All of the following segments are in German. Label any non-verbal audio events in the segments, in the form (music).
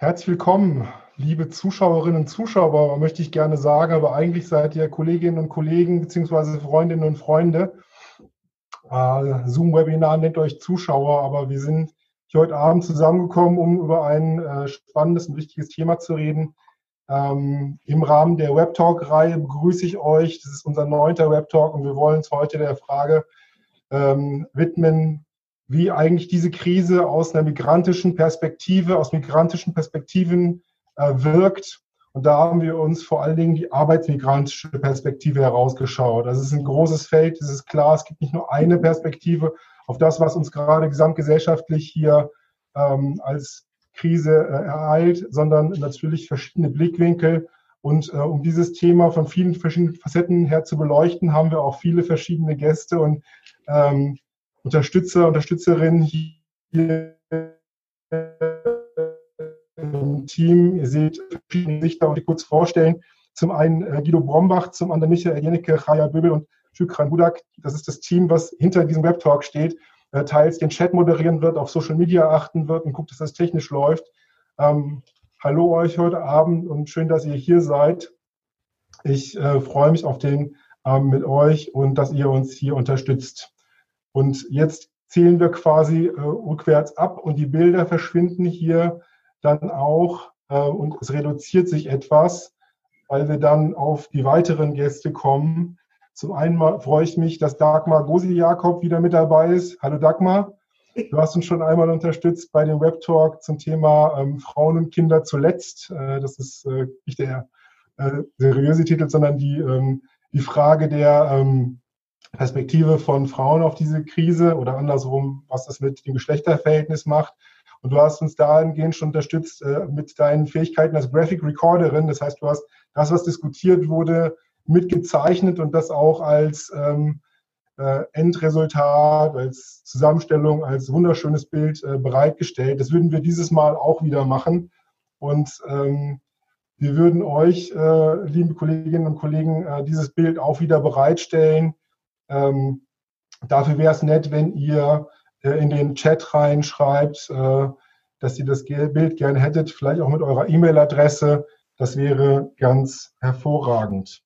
Herzlich willkommen, liebe Zuschauerinnen und Zuschauer, möchte ich gerne sagen, aber eigentlich seid ihr Kolleginnen und Kollegen bzw. Freundinnen und Freunde. Äh, Zoom-Webinar nennt euch Zuschauer, aber wir sind hier heute Abend zusammengekommen, um über ein äh, spannendes und wichtiges Thema zu reden. Ähm, Im Rahmen der Webtalk-Reihe begrüße ich euch. Das ist unser neunter Webtalk und wir wollen uns heute der Frage ähm, widmen, wie eigentlich diese Krise aus einer migrantischen Perspektive, aus migrantischen Perspektiven äh, wirkt. Und da haben wir uns vor allen Dingen die arbeitsmigrantische Perspektive herausgeschaut. Das ist ein großes Feld, es ist klar, es gibt nicht nur eine Perspektive auf das, was uns gerade gesamtgesellschaftlich hier ähm, als Krise äh, ereilt, sondern natürlich verschiedene Blickwinkel. Und äh, um dieses Thema von vielen verschiedenen Facetten her zu beleuchten, haben wir auch viele verschiedene Gäste und ähm, Unterstützer, Unterstützerinnen hier im Team. Ihr seht verschiedene Gesichter und ich kurz vorstellen. Zum einen äh, Guido Brombach, zum anderen Michael Jennecke, Chaya Böbel und Şükran Budak. Das ist das Team, was hinter diesem Webtalk steht, äh, teils den Chat moderieren wird, auf Social Media achten wird und guckt, dass das technisch läuft. Ähm, hallo euch heute Abend und schön, dass ihr hier seid. Ich äh, freue mich auf den Abend mit euch und dass ihr uns hier unterstützt. Und jetzt zählen wir quasi äh, rückwärts ab und die Bilder verschwinden hier dann auch äh, und es reduziert sich etwas, weil wir dann auf die weiteren Gäste kommen. Zum einen freue ich mich, dass Dagmar Gosi-Jakob wieder mit dabei ist. Hallo Dagmar. Du hast uns schon einmal unterstützt bei dem Webtalk zum Thema ähm, Frauen und Kinder zuletzt. Äh, das ist äh, nicht der äh, seriöse Titel, sondern die, ähm, die Frage der ähm, Perspektive von Frauen auf diese Krise oder andersrum, was das mit dem Geschlechterverhältnis macht. Und du hast uns dahingehend schon unterstützt äh, mit deinen Fähigkeiten als Graphic Recorderin. Das heißt, du hast das, was diskutiert wurde, mitgezeichnet und das auch als ähm, äh, Endresultat, als Zusammenstellung, als wunderschönes Bild äh, bereitgestellt. Das würden wir dieses Mal auch wieder machen. Und ähm, wir würden euch, äh, liebe Kolleginnen und Kollegen, äh, dieses Bild auch wieder bereitstellen ähm, dafür wäre es nett, wenn ihr äh, in den Chat reinschreibt, äh, dass ihr das Bild gerne hättet, vielleicht auch mit eurer E-Mail-Adresse. Das wäre ganz hervorragend.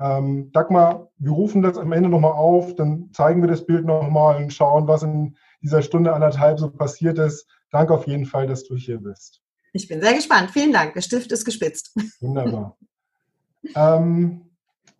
Ähm, Dagmar, wir rufen das am Ende nochmal auf, dann zeigen wir das Bild nochmal und schauen, was in dieser Stunde anderthalb so passiert ist. Danke auf jeden Fall, dass du hier bist. Ich bin sehr gespannt. Vielen Dank. Der Stift ist gespitzt. Wunderbar. (laughs) ähm,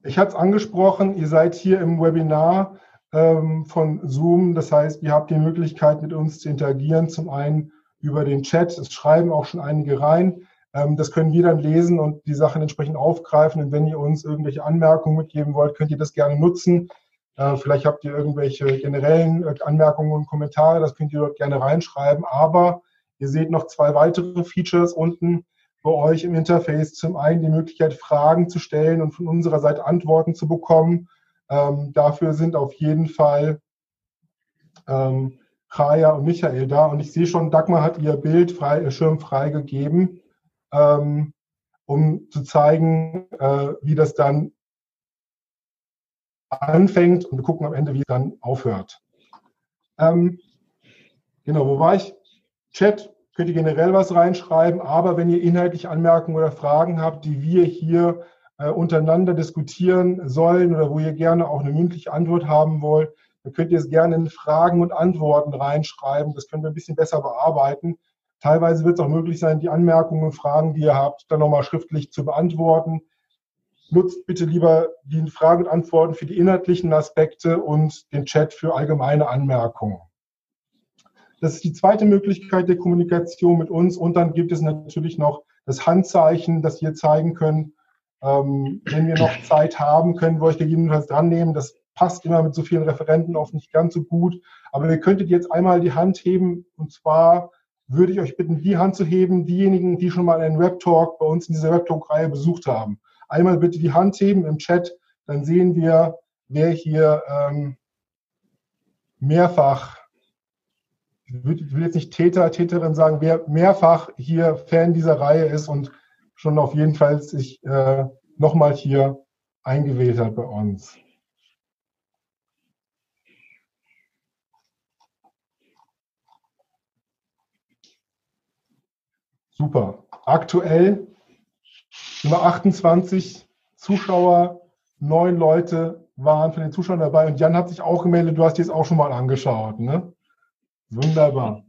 ich hatte es angesprochen, ihr seid hier im Webinar ähm, von Zoom. Das heißt, ihr habt die Möglichkeit, mit uns zu interagieren. Zum einen über den Chat. Es schreiben auch schon einige rein. Ähm, das können wir dann lesen und die Sachen entsprechend aufgreifen. Und wenn ihr uns irgendwelche Anmerkungen mitgeben wollt, könnt ihr das gerne nutzen. Äh, vielleicht habt ihr irgendwelche generellen äh, Anmerkungen und Kommentare. Das könnt ihr dort gerne reinschreiben. Aber ihr seht noch zwei weitere Features unten bei euch im Interface zum einen die Möglichkeit, Fragen zu stellen und von unserer Seite Antworten zu bekommen. Ähm, dafür sind auf jeden Fall ähm, Chaya und Michael da. Und ich sehe schon, Dagmar hat ihr Bild frei, ihr Schirm freigegeben, ähm, um zu zeigen, äh, wie das dann anfängt. Und wir gucken am Ende, wie es dann aufhört. Ähm, genau, wo war ich? Chat, könnt ihr generell was reinschreiben, aber wenn ihr inhaltlich Anmerkungen oder Fragen habt, die wir hier äh, untereinander diskutieren sollen oder wo ihr gerne auch eine mündliche Antwort haben wollt, dann könnt ihr es gerne in Fragen und Antworten reinschreiben. Das können wir ein bisschen besser bearbeiten. Teilweise wird es auch möglich sein, die Anmerkungen und Fragen, die ihr habt, dann nochmal schriftlich zu beantworten. Nutzt bitte lieber die Fragen und Antworten für die inhaltlichen Aspekte und den Chat für allgemeine Anmerkungen. Das ist die zweite Möglichkeit der Kommunikation mit uns. Und dann gibt es natürlich noch das Handzeichen, das wir zeigen können. Ähm, wenn wir noch Zeit haben, können wir euch gegebenenfalls dran nehmen. Das passt immer mit so vielen Referenten oft nicht ganz so gut. Aber ihr könntet jetzt einmal die Hand heben. Und zwar würde ich euch bitten, die Hand zu heben, diejenigen, die schon mal einen Webtalk bei uns in dieser Webtalk-Reihe besucht haben. Einmal bitte die Hand heben im Chat, dann sehen wir, wer hier ähm, mehrfach ich will jetzt nicht Täter, Täterin sagen, wer mehrfach hier Fan dieser Reihe ist und schon auf jeden Fall sich äh, nochmal hier eingewählt hat bei uns. Super. Aktuell wir 28 Zuschauer, neun Leute waren von den Zuschauern dabei und Jan hat sich auch gemeldet, du hast dir das auch schon mal angeschaut. Ne? Wunderbar.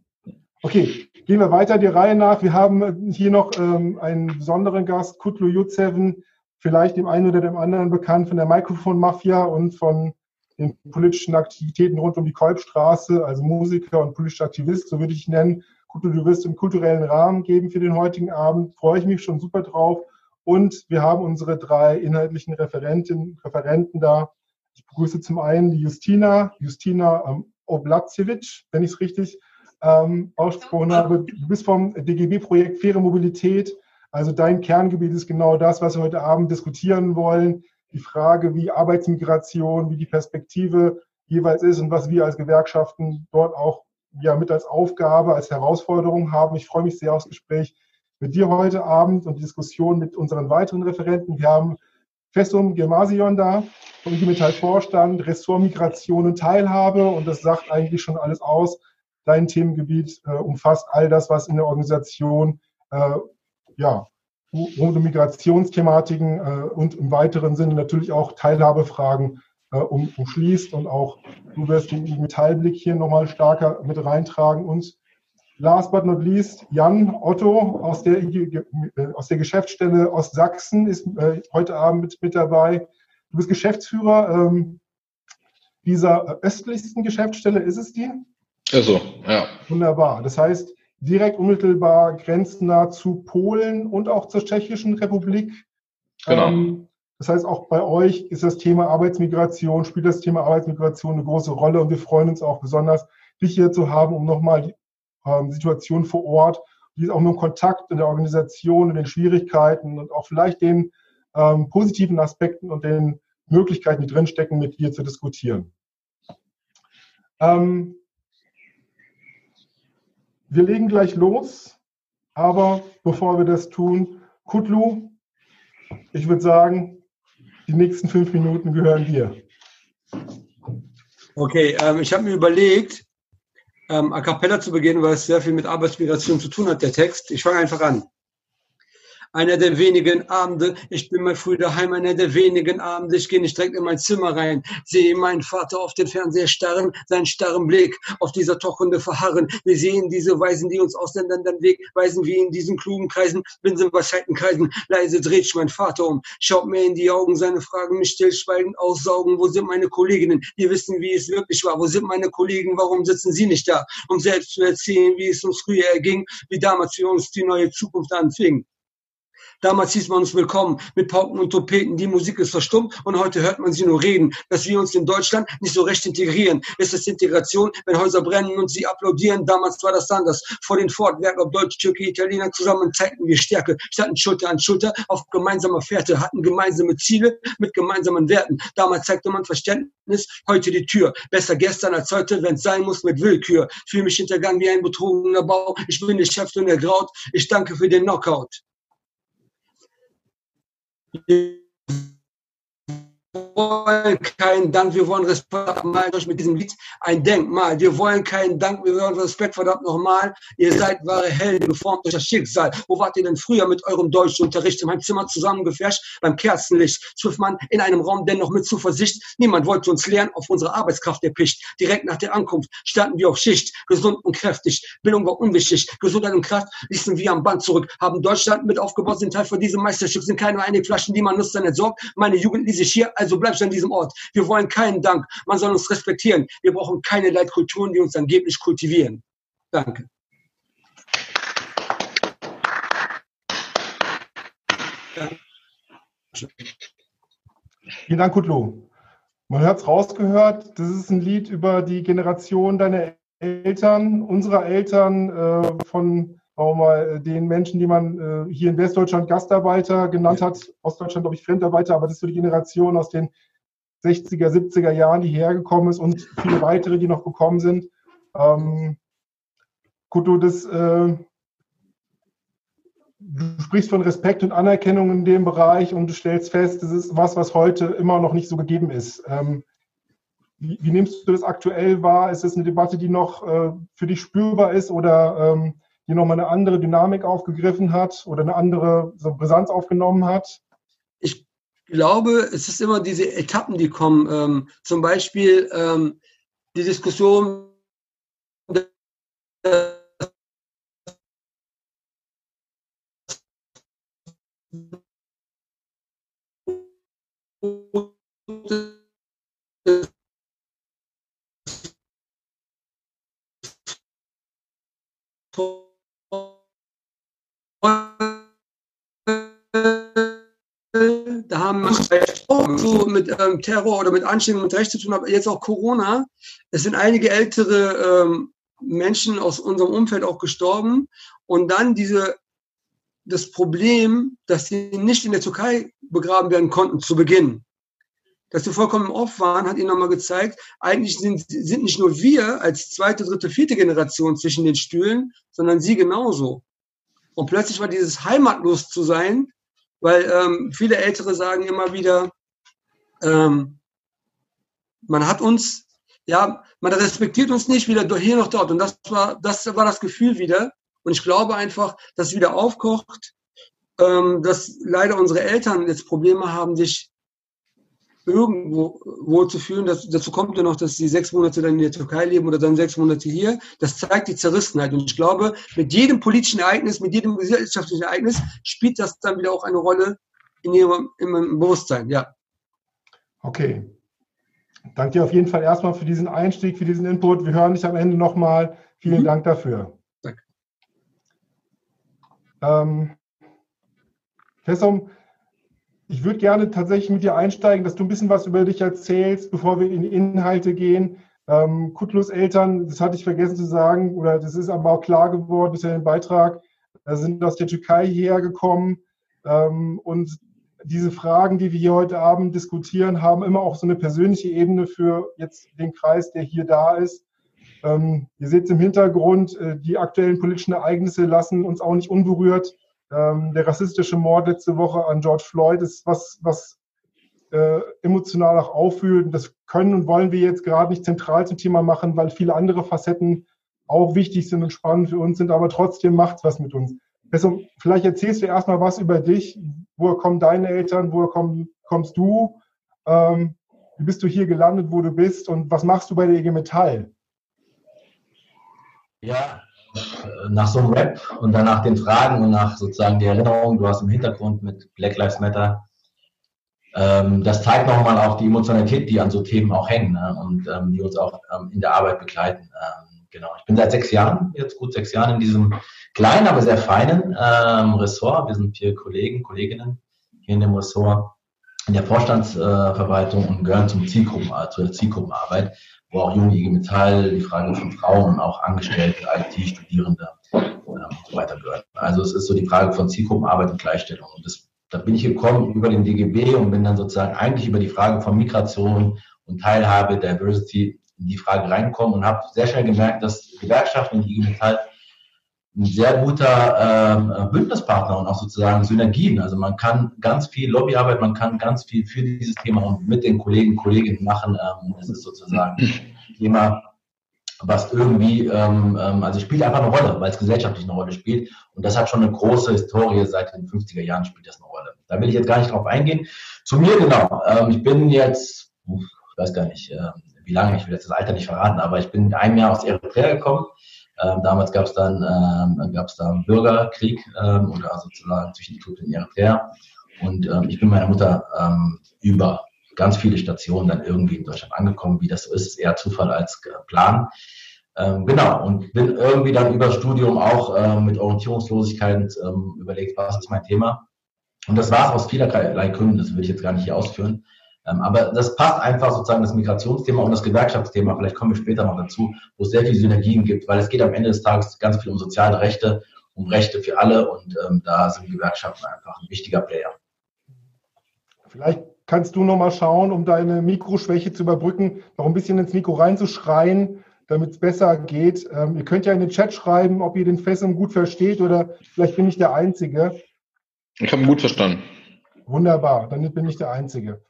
Okay, gehen wir weiter die Reihe nach. Wir haben hier noch ähm, einen besonderen Gast, Kutlu Jutseven, vielleicht dem einen oder dem anderen bekannt von der Mikrofon-Mafia und von den politischen Aktivitäten rund um die Kolbstraße, also Musiker und politischer Aktivist, so würde ich ihn nennen. Kutlu, du wirst im kulturellen Rahmen geben für den heutigen Abend. Freue ich mich schon super drauf. Und wir haben unsere drei inhaltlichen Referenten, Referenten da. Ich begrüße zum einen die Justina, Justina ähm, Oblacevic, wenn ich es richtig ähm, ausgesprochen habe. Du bist vom DGB-Projekt Faire Mobilität. Also dein Kerngebiet ist genau das, was wir heute Abend diskutieren wollen. Die Frage, wie Arbeitsmigration, wie die Perspektive jeweils ist und was wir als Gewerkschaften dort auch ja, mit als Aufgabe, als Herausforderung haben. Ich freue mich sehr aufs Gespräch mit dir heute Abend und die Diskussion mit unseren weiteren Referenten. Wir haben Fessum Gemasion da, vom IG Metall Vorstand, Ressort Migration und Teilhabe und das sagt eigentlich schon alles aus. Dein Themengebiet äh, umfasst all das, was in der Organisation äh, ja, rund um Migrationsthematiken äh, und im weiteren Sinne natürlich auch Teilhabefragen äh, um, umschließt und auch du wirst den Metallblick hier nochmal stärker mit reintragen. Und last but not least, Jan Otto aus der, äh, aus der Geschäftsstelle Ostsachsen ist äh, heute Abend mit, mit dabei. Du bist Geschäftsführer ähm, dieser östlichsten Geschäftsstelle, ist es die? Also, ja. Wunderbar. Das heißt, direkt unmittelbar grenznah zu Polen und auch zur Tschechischen Republik. Genau. Ähm, das heißt, auch bei euch ist das Thema Arbeitsmigration, spielt das Thema Arbeitsmigration eine große Rolle und wir freuen uns auch besonders, dich hier zu haben, um nochmal die ähm, Situation vor Ort, die auch mit dem Kontakt in der Organisation und den Schwierigkeiten und auch vielleicht den ähm, positiven Aspekten und den Möglichkeiten, die drinstecken, mit dir zu diskutieren. Ähm, wir legen gleich los, aber bevor wir das tun, Kutlu, ich würde sagen, die nächsten fünf Minuten gehören dir. Okay, ähm, ich habe mir überlegt, ähm, a cappella zu beginnen, weil es sehr viel mit Arbeitsmigration zu tun hat, der Text. Ich fange einfach an einer der wenigen Abende. Ich bin mal früh daheim, einer der wenigen Abende. Ich gehe nicht direkt in mein Zimmer rein, sehe meinen Vater auf den Fernseher starren, seinen starren Blick auf dieser Tochhunde verharren. Wir sehen diese Weisen, die uns Ausländern den Weg weisen, wie in diesen klugen Kreisen, Binsen Kreisen. Leise dreht sich mein Vater um, schaut mir in die Augen, seine Fragen mich stillschweigend aussaugen. Wo sind meine Kolleginnen? Die wissen, wie es wirklich war. Wo sind meine Kollegen? Warum sitzen sie nicht da? Um selbst zu erzählen, wie es uns früher erging, wie damals für uns die neue Zukunft anfing. Damals hieß man uns willkommen mit Pauken und Trompeten. Die Musik ist verstummt und heute hört man sie nur reden. Dass wir uns in Deutschland nicht so recht integrieren. Ist es Integration, wenn Häuser brennen und sie applaudieren? Damals war das anders. Vor den Fortwerken, ob Deutsch, Türke, Italiener zusammen zeigten wir Stärke. Standen Schulter an Schulter auf gemeinsamer Fährte, hatten gemeinsame Ziele mit gemeinsamen Werten. Damals zeigte man Verständnis, heute die Tür. Besser gestern als heute, wenn es sein muss, mit Willkür. Fühle mich hintergangen wie ein betrogener Bau. Ich bin der Chef und der Graut. Ich danke für den Knockout. Wir wollen keinen Dank, wir wollen Respekt. Malt euch mit diesem Lied ein Denkmal. Wir wollen keinen Dank, wir wollen Respekt, verdammt nochmal. Ihr seid wahre Helden, geformt durch das Schicksal. Wo wart ihr denn früher mit eurem Deutschunterricht? In meinem Zimmer zusammengefärscht beim Kerzenlicht. Zwölf Mann in einem Raum, dennoch mit Zuversicht. Niemand wollte uns lernen auf unsere Arbeitskraft erpicht. Direkt nach der Ankunft standen wir auf Schicht, gesund und kräftig. Bildung war unwichtig. Gesundheit und Kraft ließen wir am Band zurück. Haben Deutschland mit aufgebaut, sind Teil von diesem Meisterstück. Sind keine einige Flaschen, die man nutzt, dann entsorgt. Meine Jugend ließ sich hier also bleibst du an diesem Ort. Wir wollen keinen Dank. Man soll uns respektieren. Wir brauchen keine Leitkulturen, die uns angeblich kultivieren. Danke. Vielen Dank, Kutlu. Man hat es rausgehört, das ist ein Lied über die Generation deiner Eltern, unserer Eltern, äh, von auch mal äh, den Menschen, die man äh, hier in Westdeutschland Gastarbeiter genannt hat, Ostdeutschland glaube ich Fremdarbeiter, aber das ist so die Generation aus den 60er, 70er Jahren, die hergekommen ist und viele weitere, die noch gekommen sind. Ähm, Kuto, das, äh, du sprichst von Respekt und Anerkennung in dem Bereich und du stellst fest, das ist was, was heute immer noch nicht so gegeben ist. Ähm, wie, wie, nimmst du das aktuell wahr? Ist das eine Debatte, die noch äh, für dich spürbar ist oder ähm, die nochmal eine andere Dynamik aufgegriffen hat oder eine andere so Brisanz aufgenommen hat? Ich glaube, es ist immer diese Etappen, die kommen. Ähm, zum Beispiel ähm, die Diskussion, haben so mit ähm, Terror oder mit Anschlägen mit Recht zu tun, aber jetzt auch Corona. Es sind einige ältere ähm, Menschen aus unserem Umfeld auch gestorben. Und dann diese, das Problem, dass sie nicht in der Türkei begraben werden konnten zu Beginn. Dass sie vollkommen off waren, hat ihnen nochmal gezeigt, eigentlich sind, sind nicht nur wir als zweite, dritte, vierte Generation zwischen den Stühlen, sondern sie genauso. Und plötzlich war dieses heimatlos zu sein, weil ähm, viele Ältere sagen immer wieder, ähm, man hat uns, ja, man respektiert uns nicht wieder hier noch dort. Und das war, das war das Gefühl wieder. Und ich glaube einfach, dass es wieder aufkocht, ähm, dass leider unsere Eltern jetzt Probleme haben, sich irgendwo wohl zu fühlen. Das, dazu kommt ja noch, dass sie sechs Monate dann in der Türkei leben oder dann sechs Monate hier. Das zeigt die Zerrissenheit. Und ich glaube, mit jedem politischen Ereignis, mit jedem gesellschaftlichen Ereignis spielt das dann wieder auch eine Rolle in ihrem, in ihrem Bewusstsein. Ja. Okay. Danke dir auf jeden Fall erstmal für diesen Einstieg, für diesen Input. Wir hören dich am Ende nochmal. Vielen mhm. Dank dafür. Danke. Ähm, Fessum, ich würde gerne tatsächlich mit dir einsteigen, dass du ein bisschen was über dich erzählst, bevor wir in die Inhalte gehen. Ähm, Kutlus Eltern, das hatte ich vergessen zu sagen, oder das ist aber auch klar geworden, ja ein Beitrag, sind aus der Türkei hierher gekommen. Ähm, und diese Fragen, die wir hier heute Abend diskutieren, haben immer auch so eine persönliche Ebene für jetzt den Kreis, der hier da ist. Ähm, ihr seht im Hintergrund, äh, die aktuellen politischen Ereignisse lassen uns auch nicht unberührt ähm, der rassistische Mord letzte Woche an George Floyd ist was, was äh, emotional auch auffühlt. Das können und wollen wir jetzt gerade nicht zentral zum Thema machen, weil viele andere Facetten auch wichtig sind und spannend für uns sind, aber trotzdem macht was mit uns. Also, vielleicht erzählst du erstmal was über dich. Woher kommen deine Eltern? Woher komm, kommst du? Ähm, wie bist du hier gelandet, wo du bist? Und was machst du bei der IG Metall? Ja, nach so einem Rap und danach den Fragen und nach sozusagen der Erinnerung, du hast im Hintergrund mit Black Lives Matter, ähm, das zeigt nochmal auch die Emotionalität, die an so Themen auch hängen ne? und ähm, die uns auch ähm, in der Arbeit begleiten. Ähm, genau, ich bin seit sechs Jahren, jetzt gut sechs Jahren in diesem kleinen, aber sehr feinen ähm, Ressort. Wir sind vier Kollegen, Kolleginnen hier in dem Ressort in der Vorstandsverwaltung und gehören zum Zielgruppen, äh, zur Zielgruppenarbeit wo auch junge IG Metall, die Frage von Frauen, auch Angestellte, IT, Studierende ähm, und so weiter gehört. Also es ist so die Frage von Zielgruppenarbeit und Gleichstellung. Und das, da bin ich gekommen über den DGB und bin dann sozusagen eigentlich über die Frage von Migration und Teilhabe, Diversity in die Frage reingekommen und habe sehr schnell gemerkt, dass Gewerkschaften und IG Metall ein sehr guter ähm, Bündnispartner und auch sozusagen Synergien. Also man kann ganz viel Lobbyarbeit, man kann ganz viel für dieses Thema und mit den Kollegen, Kolleginnen machen. Ähm, ist sozusagen ein Thema, was irgendwie, ähm, ähm, also spielt einfach eine Rolle, weil es gesellschaftlich eine Rolle spielt. Und das hat schon eine große Historie, seit den 50er Jahren spielt das eine Rolle. Da will ich jetzt gar nicht drauf eingehen. Zu mir genau. Ähm, ich bin jetzt, ich weiß gar nicht, äh, wie lange, ich will jetzt das Alter nicht verraten, aber ich bin in einem Jahr aus Eritrea gekommen ähm, damals gab es dann, ähm, gab's da einen Bürgerkrieg ähm, oder sozusagen zwischen Äthiopien und Eritrea. Und ähm, ich bin meiner Mutter ähm, über ganz viele Stationen dann irgendwie in Deutschland angekommen. Wie das so ist, ist eher Zufall als Plan. Ähm, genau, und bin irgendwie dann über Studium auch ähm, mit Orientierungslosigkeit ähm, überlegt, was ist mein Thema. Und das war es aus vielerlei Gründen, das will ich jetzt gar nicht hier ausführen. Ähm, aber das passt einfach sozusagen das Migrationsthema und das Gewerkschaftsthema, vielleicht kommen wir später noch dazu, wo es sehr viele Synergien gibt, weil es geht am Ende des Tages ganz viel um soziale Rechte, um Rechte für alle und ähm, da sind Gewerkschaften einfach ein wichtiger Player. Vielleicht kannst du nochmal schauen, um deine Mikroschwäche zu überbrücken, noch ein bisschen ins Mikro reinzuschreien, damit es besser geht. Ähm, ihr könnt ja in den Chat schreiben, ob ihr den Fessum gut versteht oder vielleicht bin ich der Einzige. Ich habe ihn gut verstanden. Wunderbar, dann bin ich der Einzige.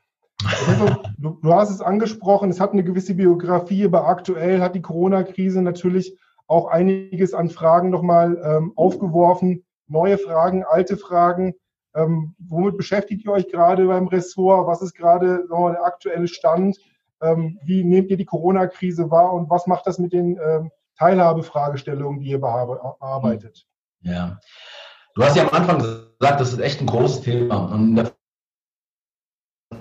Du, du, hast es angesprochen, es hat eine gewisse Biografie, aber aktuell hat die Corona-Krise natürlich auch einiges an Fragen nochmal ähm, aufgeworfen. Neue Fragen, alte Fragen. Ähm, womit beschäftigt ihr euch gerade beim Ressort? Was ist gerade wir, der aktuelle Stand? Ähm, wie nehmt ihr die Corona-Krise wahr und was macht das mit den ähm, Teilhabefragestellungen, die ihr bearbeitet? Ja, du hast ja am Anfang gesagt, das ist echt ein großes Thema. Und in der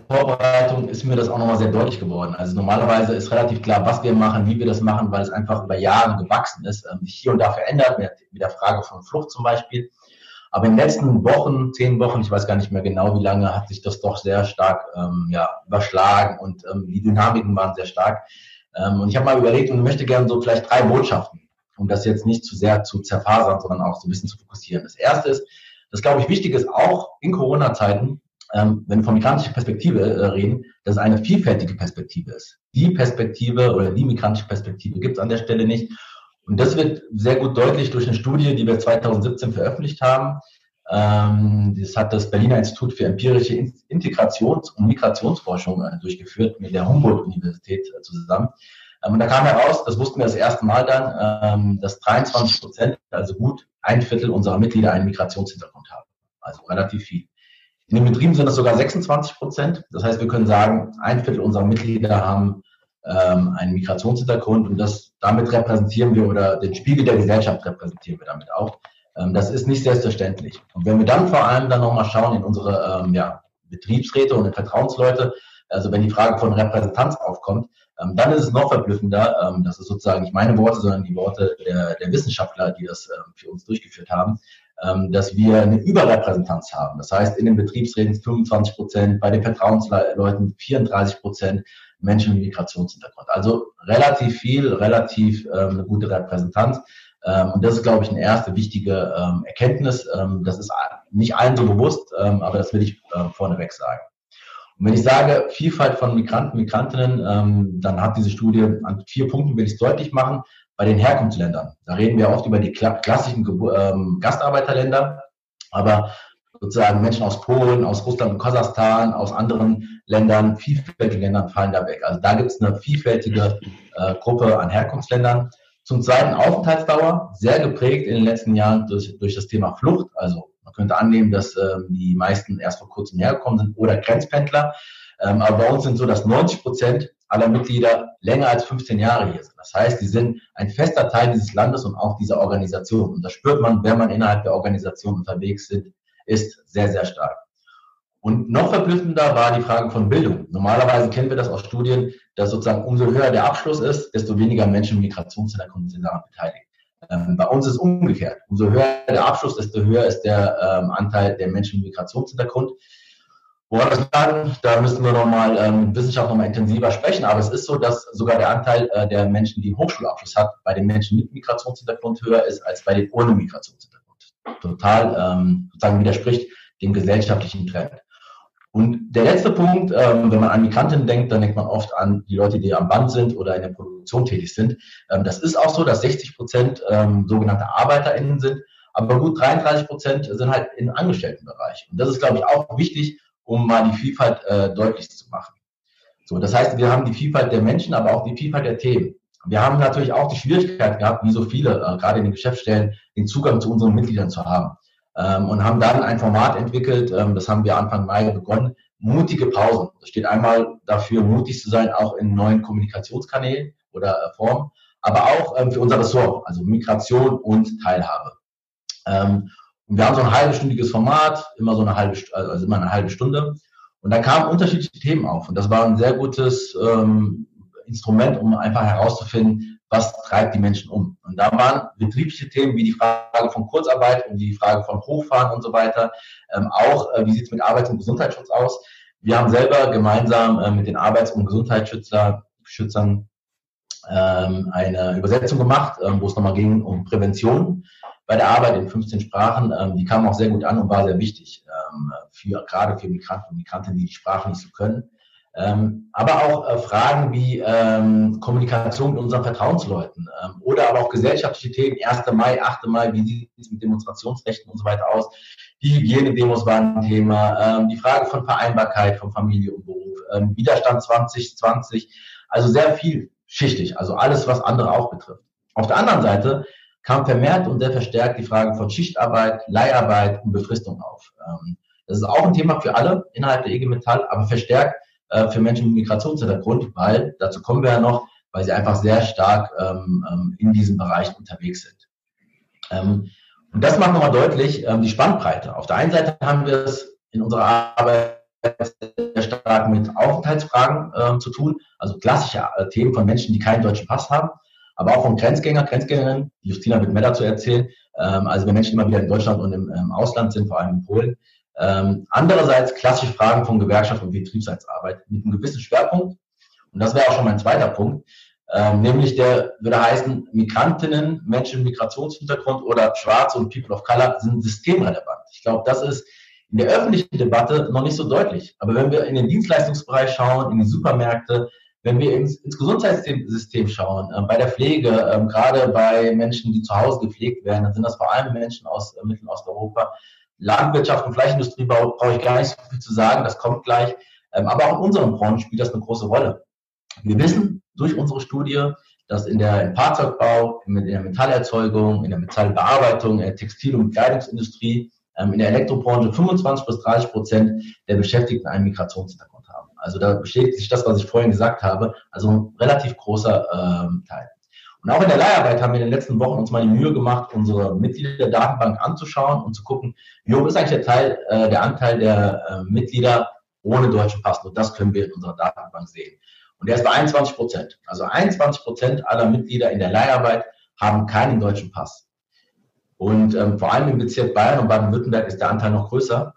Vorbereitung ist mir das auch nochmal sehr deutlich geworden. Also normalerweise ist relativ klar, was wir machen, wie wir das machen, weil es einfach über Jahre gewachsen ist, ähm, sich hier und da verändert, mit der Frage von Flucht zum Beispiel. Aber in den letzten Wochen, zehn Wochen, ich weiß gar nicht mehr genau, wie lange, hat sich das doch sehr stark ähm, ja, überschlagen und ähm, die Dynamiken waren sehr stark. Ähm, und ich habe mal überlegt und möchte gerne so vielleicht drei Botschaften, um das jetzt nicht zu sehr zu zerfasern, sondern auch so ein bisschen zu fokussieren. Das erste ist, das glaube ich wichtig ist, auch in Corona-Zeiten, ähm, wenn wir von migrantischer Perspektive äh, reden, dass es eine vielfältige Perspektive ist. Die Perspektive oder die migrantische Perspektive gibt es an der Stelle nicht. Und das wird sehr gut deutlich durch eine Studie, die wir 2017 veröffentlicht haben. Ähm, das hat das Berliner Institut für empirische Integrations- und Migrationsforschung äh, durchgeführt mit der Humboldt-Universität äh, zusammen. Ähm, und da kam heraus, das wussten wir das erste Mal dann, ähm, dass 23 Prozent, also gut ein Viertel unserer Mitglieder einen Migrationshintergrund haben. Also relativ viel. In den Betrieben sind das sogar 26 Prozent. Das heißt, wir können sagen, ein Viertel unserer Mitglieder haben ähm, einen Migrationshintergrund und das, damit repräsentieren wir oder den Spiegel der Gesellschaft repräsentieren wir damit auch. Ähm, das ist nicht selbstverständlich. Und wenn wir dann vor allem dann nochmal schauen in unsere ähm, ja, Betriebsräte und Vertrauensleute, also wenn die Frage von Repräsentanz aufkommt, ähm, dann ist es noch verblüffender, ähm, das ist sozusagen nicht meine Worte, sondern die Worte der, der Wissenschaftler, die das ähm, für uns durchgeführt haben, dass wir eine Überrepräsentanz haben. Das heißt, in den Betriebsräten 25 Prozent, bei den Vertrauensleuten 34 Prozent Menschen mit Migrationshintergrund. Also relativ viel, relativ ähm, eine gute Repräsentanz. Ähm, und das ist, glaube ich, eine erste wichtige ähm, Erkenntnis. Ähm, das ist nicht allen so bewusst, ähm, aber das will ich äh, vorneweg sagen. Und wenn ich sage Vielfalt von Migranten, Migrantinnen, ähm, dann hat diese Studie an vier Punkten will ich es deutlich machen bei den Herkunftsländern. Da reden wir oft über die klassischen ähm, Gastarbeiterländer, aber sozusagen Menschen aus Polen, aus Russland und Kasachstan, aus anderen Ländern, vielfältigen Ländern fallen da weg. Also da gibt es eine vielfältige äh, Gruppe an Herkunftsländern. Zum zweiten Aufenthaltsdauer, sehr geprägt in den letzten Jahren durch, durch das Thema Flucht. Also man könnte annehmen, dass äh, die meisten erst vor kurzem hergekommen sind oder Grenzpendler. Ähm, aber bei uns sind so, dass 90 Prozent aller Mitglieder länger als 15 Jahre hier sind. Das heißt, sie sind ein fester Teil dieses Landes und auch dieser Organisation. Und das spürt man, wenn man innerhalb der Organisation unterwegs sind, ist sehr, sehr stark. Und noch verblüffender war die Frage von Bildung. Normalerweise kennen wir das aus Studien, dass sozusagen umso höher der Abschluss ist, desto weniger Menschen mit Migrationshintergrund sind daran beteiligt. Ähm, bei uns ist umgekehrt. Umso höher der Abschluss, desto höher ist der ähm, Anteil der Menschen mit Migrationshintergrund. Woran das kann, da müssen wir nochmal ähm, Wissenschaft nochmal intensiver sprechen. Aber es ist so, dass sogar der Anteil äh, der Menschen, die einen Hochschulabschluss hat, bei den Menschen mit Migrationshintergrund höher ist als bei den ohne Migrationshintergrund. Total ähm, sozusagen widerspricht dem gesellschaftlichen Trend. Und der letzte Punkt, ähm, wenn man an Migranten denkt, dann denkt man oft an die Leute, die am Band sind oder in der Produktion tätig sind. Ähm, das ist auch so, dass 60 Prozent ähm, sogenannte ArbeiterInnen sind, aber gut 33 Prozent sind halt im Angestelltenbereich. Und das ist, glaube ich, auch wichtig, um mal die Vielfalt äh, deutlich zu machen. So, das heißt, wir haben die Vielfalt der Menschen, aber auch die Vielfalt der Themen. Wir haben natürlich auch die Schwierigkeit gehabt, wie so viele, äh, gerade in den Geschäftsstellen, den Zugang zu unseren Mitgliedern zu haben. Ähm, und haben dann ein Format entwickelt, ähm, das haben wir Anfang Mai begonnen, mutige Pausen. Das steht einmal dafür, mutig zu sein, auch in neuen Kommunikationskanälen oder äh, Formen, aber auch ähm, für unser Ressort, also Migration und Teilhabe. Ähm, und wir haben so ein halbstündiges Format, immer so eine halbe, also immer eine halbe Stunde. Und da kamen unterschiedliche Themen auf. Und das war ein sehr gutes ähm, Instrument, um einfach herauszufinden, was treibt die Menschen um. Und da waren betriebliche Themen wie die Frage von Kurzarbeit und die Frage von Hochfahren und so weiter. Ähm, auch, äh, wie sieht es mit Arbeits- und Gesundheitsschutz aus? Wir haben selber gemeinsam äh, mit den Arbeits- und Gesundheitsschützern ähm, eine Übersetzung gemacht, ähm, wo es nochmal ging um Prävention bei der Arbeit in 15 Sprachen, ähm, die kam auch sehr gut an und war sehr wichtig, ähm, für, gerade für Migranten und Migranten, die die Sprache nicht so können. Ähm, aber auch äh, Fragen wie ähm, Kommunikation mit unseren Vertrauensleuten ähm, oder aber auch gesellschaftliche Themen, 1. Mai, 8. Mai, wie sieht es mit Demonstrationsrechten und so weiter aus. Die Hygienedemos waren ein Thema, ähm, die Frage von Vereinbarkeit von Familie und Beruf, ähm, Widerstand 2020, also sehr vielschichtig, also alles, was andere auch betrifft. Auf der anderen Seite kam vermehrt und sehr verstärkt die Frage von Schichtarbeit, Leiharbeit und Befristung auf. Ähm, das ist auch ein Thema für alle innerhalb der IG Metall, aber verstärkt äh, für Menschen mit Migrationshintergrund, weil, dazu kommen wir ja noch, weil sie einfach sehr stark ähm, ähm in diesem Bereich unterwegs sind. Und das macht nochmal deutlich die Spannbreite. Auf der einen Seite haben wir es in unserer Arbeit sehr stark mit Aufenthaltsfragen zu tun, also klassische äh, Themen von Menschen, die keinen deutschen Pass haben, aber auch von Grenzgänger, Grenzgängerinnen. Justina wird mehr dazu erzählen. Ähm, also wenn Menschen immer wieder in Deutschland und im, im Ausland sind, vor allem in Polen. Ähm, andererseits klassische Fragen von Gewerkschaft und Betriebsratsarbeit mit einem gewissen Schwerpunkt. Und das wäre auch schon mein zweiter Punkt. Ähm, nämlich der würde heißen, Migrantinnen, Menschen mit Migrationshintergrund oder Schwarze und People of Color sind systemrelevant. Ich glaube, das ist in der öffentlichen Debatte noch nicht so deutlich. Aber wenn wir in den Dienstleistungsbereich schauen, in die Supermärkte, wenn wir ins, ins Gesundheitssystem schauen, äh, bei der Pflege, äh, gerade bei Menschen, die zu Hause gepflegt werden, dann sind das vor allem Menschen aus äh, Mittel- und. Landwirtschaft und Fleischindustrie brauche ich gar nicht so viel zu sagen, das kommt gleich. Ähm, aber auch in unseren Branchen spielt das eine große Rolle. Wir wissen durch unsere Studie, dass in der im Fahrzeugbau, in der Metallerzeugung, in der Metallbearbeitung, in der Textil- und Kleidungsindustrie, ähm, in der Elektrobranche 25 bis 30 Prozent der Beschäftigten einen Migrationshintergrund haben. Also da bestätigt sich das, was ich vorhin gesagt habe, also ein relativ großer ähm, Teil. Und auch in der Leiharbeit haben wir in den letzten Wochen uns mal die Mühe gemacht, unsere Mitglieder der Datenbank anzuschauen und zu gucken, wie hoch ist eigentlich der Teil, äh, der Anteil der äh, Mitglieder ohne deutschen Pass. Und das können wir in unserer Datenbank sehen. Und der ist bei 21 Prozent. Also 21 Prozent aller Mitglieder in der Leiharbeit haben keinen deutschen Pass. Und ähm, vor allem im Bezirk Bayern und Baden-Württemberg ist der Anteil noch größer.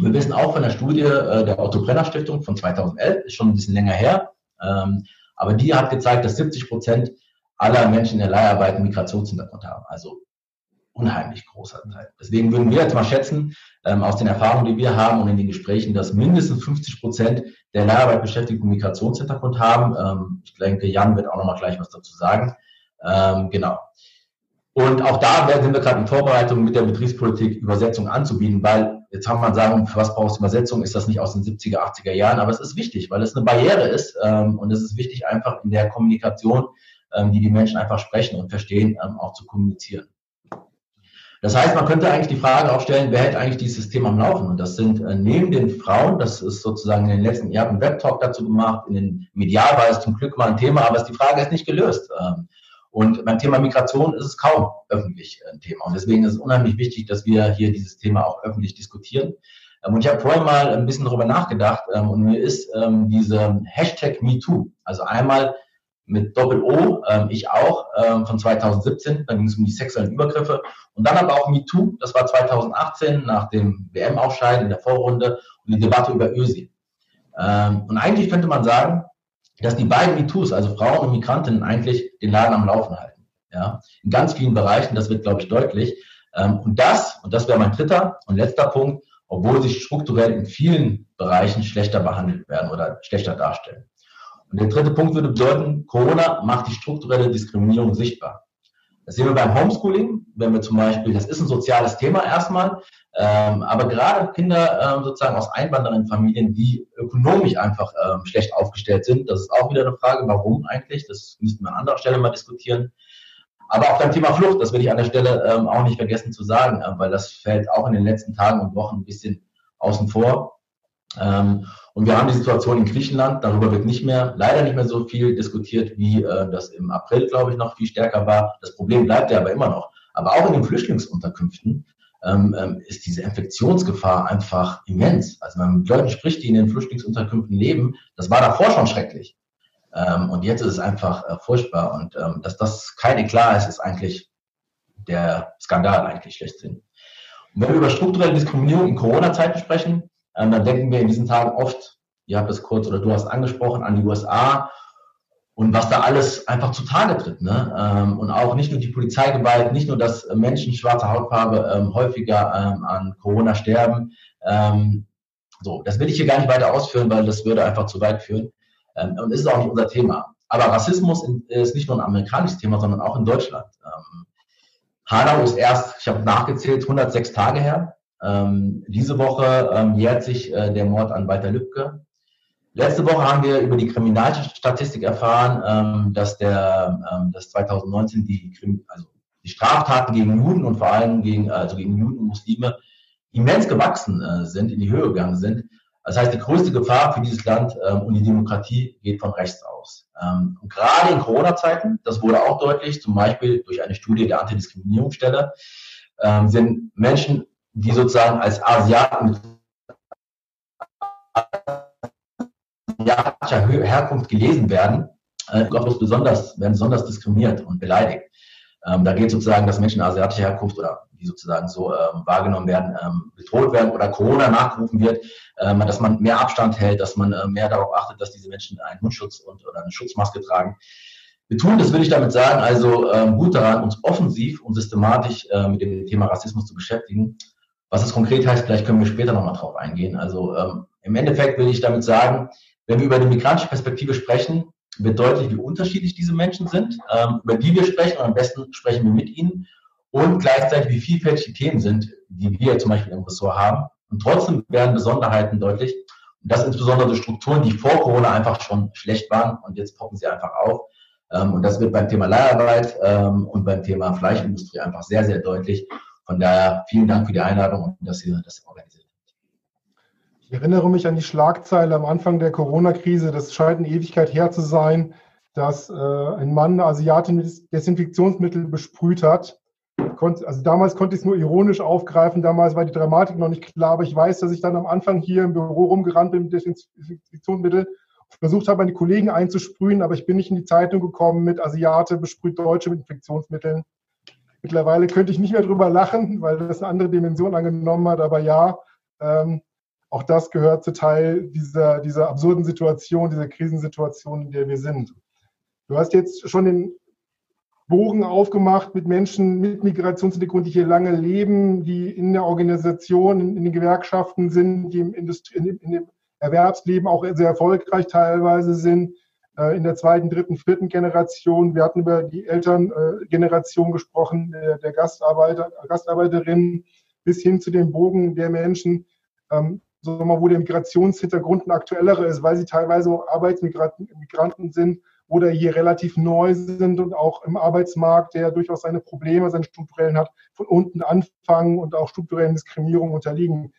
Wir wissen auch von der Studie äh, der Otto Brenner Stiftung von 2011, ist schon ein bisschen länger her, ähm, aber die hat gezeigt, dass 70 Prozent aller Menschen in der Leiharbeit einen Migrationshintergrund haben. Also unheimlich großer Teil. Deswegen würden wir jetzt mal schätzen, ähm, aus den Erfahrungen, die wir haben und in den Gesprächen, dass mindestens 50 Prozent der Lehrarbeit beschäftigten Migrationshintergrund haben. Ähm, ich denke, Jan wird auch noch mal gleich was dazu sagen. Ähm, genau. Und auch da sind wir gerade in Vorbereitung mit der Betriebspolitik Übersetzung anzubieten, weil jetzt kann man sagen, für was brauchst du Übersetzung? Ist das nicht aus den 70er, 80er Jahren? Aber es ist wichtig, weil es eine Barriere ist. Ähm, und es ist wichtig, einfach in der Kommunikation, ähm, die die Menschen einfach sprechen und verstehen, ähm, auch zu kommunizieren. Das heißt, man könnte eigentlich die Frage auch stellen, wer hält eigentlich dieses System am Laufen? Und das sind äh, neben den Frauen, das ist sozusagen in den letzten Jahren ein Webtalk dazu gemacht, in den Medial war es zum Glück mal ein Thema, aber die Frage ist nicht gelöst. Ähm, und beim Thema Migration ist es kaum öffentlich ein Thema. Und deswegen ist es unheimlich wichtig, dass wir hier dieses Thema auch öffentlich diskutieren. Ähm, und ich habe vorhin mal ein bisschen darüber nachgedacht ähm, und mir ist ähm, diese Hashtag MeToo, also einmal mit Doppel-O, ich auch, von 2017. Da ging es um die sexuellen Übergriffe. Und dann aber auch MeToo, das war 2018 nach dem WM-Ausscheiden in der Vorrunde und die Debatte über Ösi. Und eigentlich könnte man sagen, dass die beiden MeToos, also Frauen und Migrantinnen, eigentlich den Laden am Laufen halten. Ja, in ganz vielen Bereichen, das wird, glaube ich, deutlich. Ähm, und das, und das wäre mein dritter und letzter Punkt, obwohl sie strukturell in vielen Bereichen schlechter behandelt werden oder schlechter darstellen. Und der dritte Punkt würde bedeuten, Corona macht die strukturelle Diskriminierung sichtbar. Das sehen wir beim Homeschooling, wenn wir zum Beispiel, das ist ein soziales Thema erstmal, ähm, aber gerade Kinder ähm, sozusagen aus einwandernden Familien, die ökonomisch einfach ähm, schlecht aufgestellt sind, das ist auch wieder eine Frage, warum eigentlich, das müssten wir an anderer Stelle mal diskutieren. Aber auch beim Thema Flucht, das will ich an der Stelle ähm, auch nicht vergessen zu sagen, äh, weil das fällt auch in den letzten Tagen und Wochen ein bisschen außen vor. Ähm, und wir haben die Situation in Griechenland, darüber wird nicht mehr, leider nicht mehr so viel diskutiert, wie äh, das im April, glaube ich, noch viel stärker war. Das Problem bleibt ja aber immer noch. Aber auch in den Flüchtlingsunterkünften ähm, ähm, ist diese Infektionsgefahr einfach immens. Also man mit Leuten spricht, die in den Flüchtlingsunterkünften leben, das war davor schon schrecklich. Ähm, und jetzt ist es einfach äh, furchtbar. Und ähm, dass das keine klar ist, ist eigentlich der Skandal eigentlich schlechthin. Und wenn wir über strukturelle Diskriminierung in Corona-Zeiten sprechen, ähm, dann denken wir in diesen Tagen oft, ihr habt es kurz oder du hast angesprochen, an die USA und was da alles einfach zutage tritt. Ne? Ähm, und auch nicht nur die Polizeigewalt, nicht nur, dass Menschen schwarzer Hautfarbe ähm, häufiger ähm, an Corona sterben. Ähm, so, das will ich hier gar nicht weiter ausführen, weil das würde einfach zu weit führen. Ähm, und ist auch nicht unser Thema. Aber Rassismus ist nicht nur ein amerikanisches Thema, sondern auch in Deutschland. Ähm, Hanau ist erst, ich habe nachgezählt, 106 Tage her. Diese Woche jährt sich äh, der Mord an Walter Lübcke. Letzte Woche haben wir über die Kriminalstatistik erfahren, ähm, dass, der, ähm, dass 2019 die, also die Straftaten gegen Juden und vor allem gegen, also gegen Juden und Muslime immens gewachsen äh, sind, in die Höhe gegangen sind. Das heißt, die größte Gefahr für dieses Land ähm, und die Demokratie geht von rechts aus. Und gerade in Corona-Zeiten, das wurde auch deutlich, zum Beispiel durch eine Studie der Antidiskriminierungsstelle, sind Menschen, die sozusagen als Asiaten asiatischer Herkunft gelesen werden, äh, besonders, werden besonders diskriminiert und beleidigt. Ähm, da geht sozusagen, dass Menschen asiatischer Herkunft oder die sozusagen so ähm, wahrgenommen werden, ähm, bedroht werden oder Corona nachgerufen wird, ähm, dass man mehr Abstand hält, dass man äh, mehr darauf achtet, dass diese Menschen einen Mundschutz und oder eine Schutzmaske tragen. Wir tun das, würde ich damit sagen, also ähm, gut daran, uns offensiv und systematisch äh, mit dem Thema Rassismus zu beschäftigen. Was das konkret heißt, vielleicht können wir später nochmal drauf eingehen. Also ähm, im Endeffekt will ich damit sagen, wenn wir über die migrantische Perspektive sprechen, wird deutlich, wie unterschiedlich diese Menschen sind, ähm, über die wir sprechen und am besten sprechen wir mit ihnen und gleichzeitig, wie vielfältig die Themen sind, die wir zum Beispiel im Ressort haben. Und trotzdem werden Besonderheiten deutlich. Und das insbesondere Strukturen, die vor Corona einfach schon schlecht waren und jetzt poppen sie einfach auf. Ähm, und das wird beim Thema Leiharbeit ähm, und beim Thema Fleischindustrie einfach sehr, sehr deutlich. Von daher vielen Dank für die Einladung und dass ihr das organisiert. Ich erinnere mich an die Schlagzeile am Anfang der Corona-Krise, das scheint eine Ewigkeit her zu sein, dass äh, ein Mann eine Asiatin mit Desinfektionsmittel besprüht hat konnte, also damals konnte ich es nur ironisch aufgreifen, damals war die Dramatik noch nicht klar, aber ich weiß, dass ich dann am Anfang hier im Büro rumgerannt bin mit Desinfektionsmittel, versucht habe, meine Kollegen einzusprühen, aber ich bin nicht in die Zeitung gekommen mit Asiate besprüht Deutsche mit Infektionsmitteln. Mittlerweile könnte ich nicht mehr drüber lachen, weil das eine andere Dimension angenommen hat, aber ja, ähm, auch das gehört zu Teil dieser, dieser absurden Situation, dieser Krisensituation, in der wir sind. Du hast jetzt schon den Bogen aufgemacht mit Menschen mit Migrationshintergrund, die hier lange leben, die in der Organisation, in, den Gewerkschaften sind, die im, Industrie, in, in, dem Erwerbsleben auch sehr erfolgreich teilweise sind, äh, in der zweiten, dritten, vierten Generation. Wir hatten über die Elterngeneration äh, gesprochen, der, der Gastarbeiter, Gastarbeiterinnen, bis hin zu dem Bogen der Menschen, ähm, so mal, wo der Migrationshintergrund ein aktuellerer ist, weil sie teilweise auch Arbeitsmigranten sind oder hier relativ neu sind und auch im Arbeitsmarkt, der durchaus seine Probleme, seine strukturellen hat, von unten anfangen und auch strukturellen Diskriminierungen unterliegen.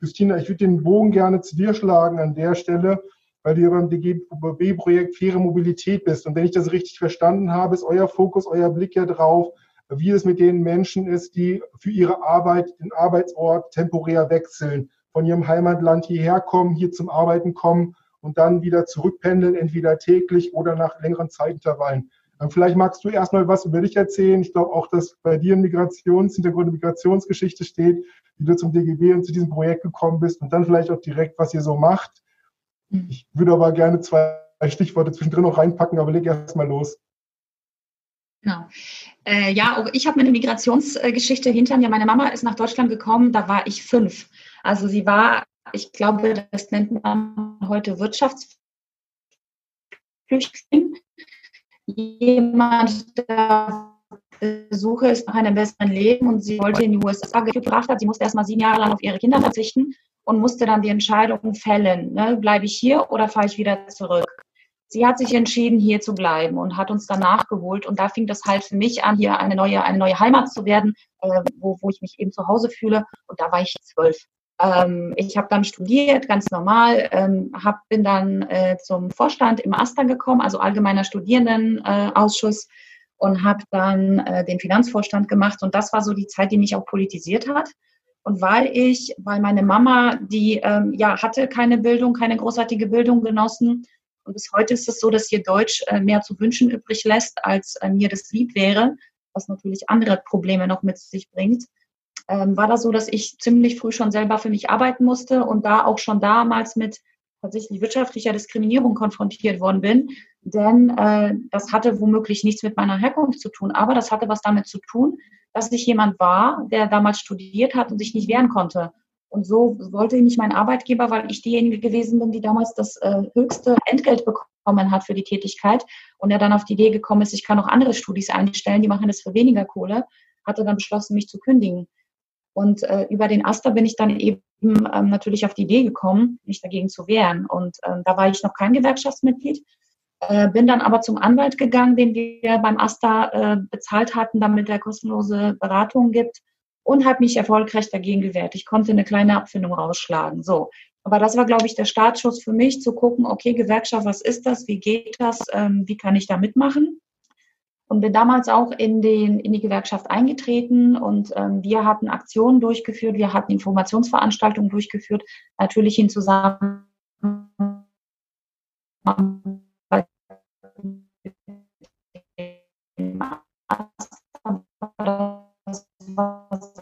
Justina, ich würde den Bogen gerne zu dir schlagen an der Stelle, weil du beim DGB-Projekt Faire Mobilität bist. Und wenn ich das richtig verstanden habe, ist euer Fokus, euer Blick ja drauf, wie es mit den Menschen ist, die für ihre Arbeit den Arbeitsort temporär wechseln, von ihrem Heimatland hierher kommen, hier zum Arbeiten kommen und dann wieder zurückpendeln, entweder täglich oder nach längeren Zeitintervallen. Ähm, vielleicht magst du erstmal was über dich erzählen. Ich glaube auch, dass bei dir ein Migrationshintergrund, eine Migrationsgeschichte steht, wie du zum DGB und zu diesem Projekt gekommen bist und dann vielleicht auch direkt, was ihr so macht. Mhm. Ich würde aber gerne zwei Stichworte zwischendrin noch reinpacken, aber leg erstmal los. Genau. Äh, ja, ich habe eine Migrationsgeschichte hinter mir. Meine Mama ist nach Deutschland gekommen, da war ich fünf. Also sie war ich glaube, das nennt man heute Wirtschaftsflüchtling. Jemand, der Suche ist nach einem besseren Leben und sie wollte in die USA gebracht hat. Sie musste erst mal sieben Jahre lang auf ihre Kinder verzichten und musste dann die Entscheidung fällen, ne, bleibe ich hier oder fahre ich wieder zurück. Sie hat sich entschieden, hier zu bleiben und hat uns danach geholt. Und da fing das halt für mich an, hier eine neue, eine neue Heimat zu werden, äh, wo, wo ich mich eben zu Hause fühle. Und da war ich zwölf. Ähm, ich habe dann studiert, ganz normal, ähm, hab, bin dann äh, zum Vorstand im AStA gekommen, also Allgemeiner Studierendenausschuss, äh, und habe dann äh, den Finanzvorstand gemacht. Und das war so die Zeit, die mich auch politisiert hat. Und weil ich, weil meine Mama, die ähm, ja hatte keine Bildung, keine großartige Bildung genossen, und bis heute ist es so, dass hier Deutsch äh, mehr zu wünschen übrig lässt, als äh, mir das lieb wäre, was natürlich andere Probleme noch mit sich bringt ähm, war das so, dass ich ziemlich früh schon selber für mich arbeiten musste und da auch schon damals mit tatsächlich wirtschaftlicher Diskriminierung konfrontiert worden bin. Denn äh, das hatte womöglich nichts mit meiner Herkunft zu tun, aber das hatte was damit zu tun, dass ich jemand war, der damals studiert hat und sich nicht wehren konnte. Und so wollte mich mein Arbeitgeber, weil ich diejenige gewesen bin, die damals das äh, höchste Entgelt bekommen hat für die Tätigkeit und er dann auf die Idee gekommen ist, ich kann auch andere Studis einstellen, die machen das für weniger Kohle, hatte dann beschlossen, mich zu kündigen. Und äh, über den Aster bin ich dann eben ähm, natürlich auf die Idee gekommen, mich dagegen zu wehren. Und ähm, da war ich noch kein Gewerkschaftsmitglied. Äh, bin dann aber zum Anwalt gegangen, den wir beim AStA äh, bezahlt hatten, damit er kostenlose Beratungen gibt und habe mich erfolgreich dagegen gewehrt. Ich konnte eine kleine Abfindung rausschlagen. So. Aber das war, glaube ich, der Startschuss für mich, zu gucken, okay, Gewerkschaft, was ist das? Wie geht das? Ähm, wie kann ich da mitmachen? Und bin damals auch in, den, in die Gewerkschaft eingetreten und ähm, wir hatten Aktionen durchgeführt, wir hatten Informationsveranstaltungen durchgeführt, natürlich in Zusammenarbeit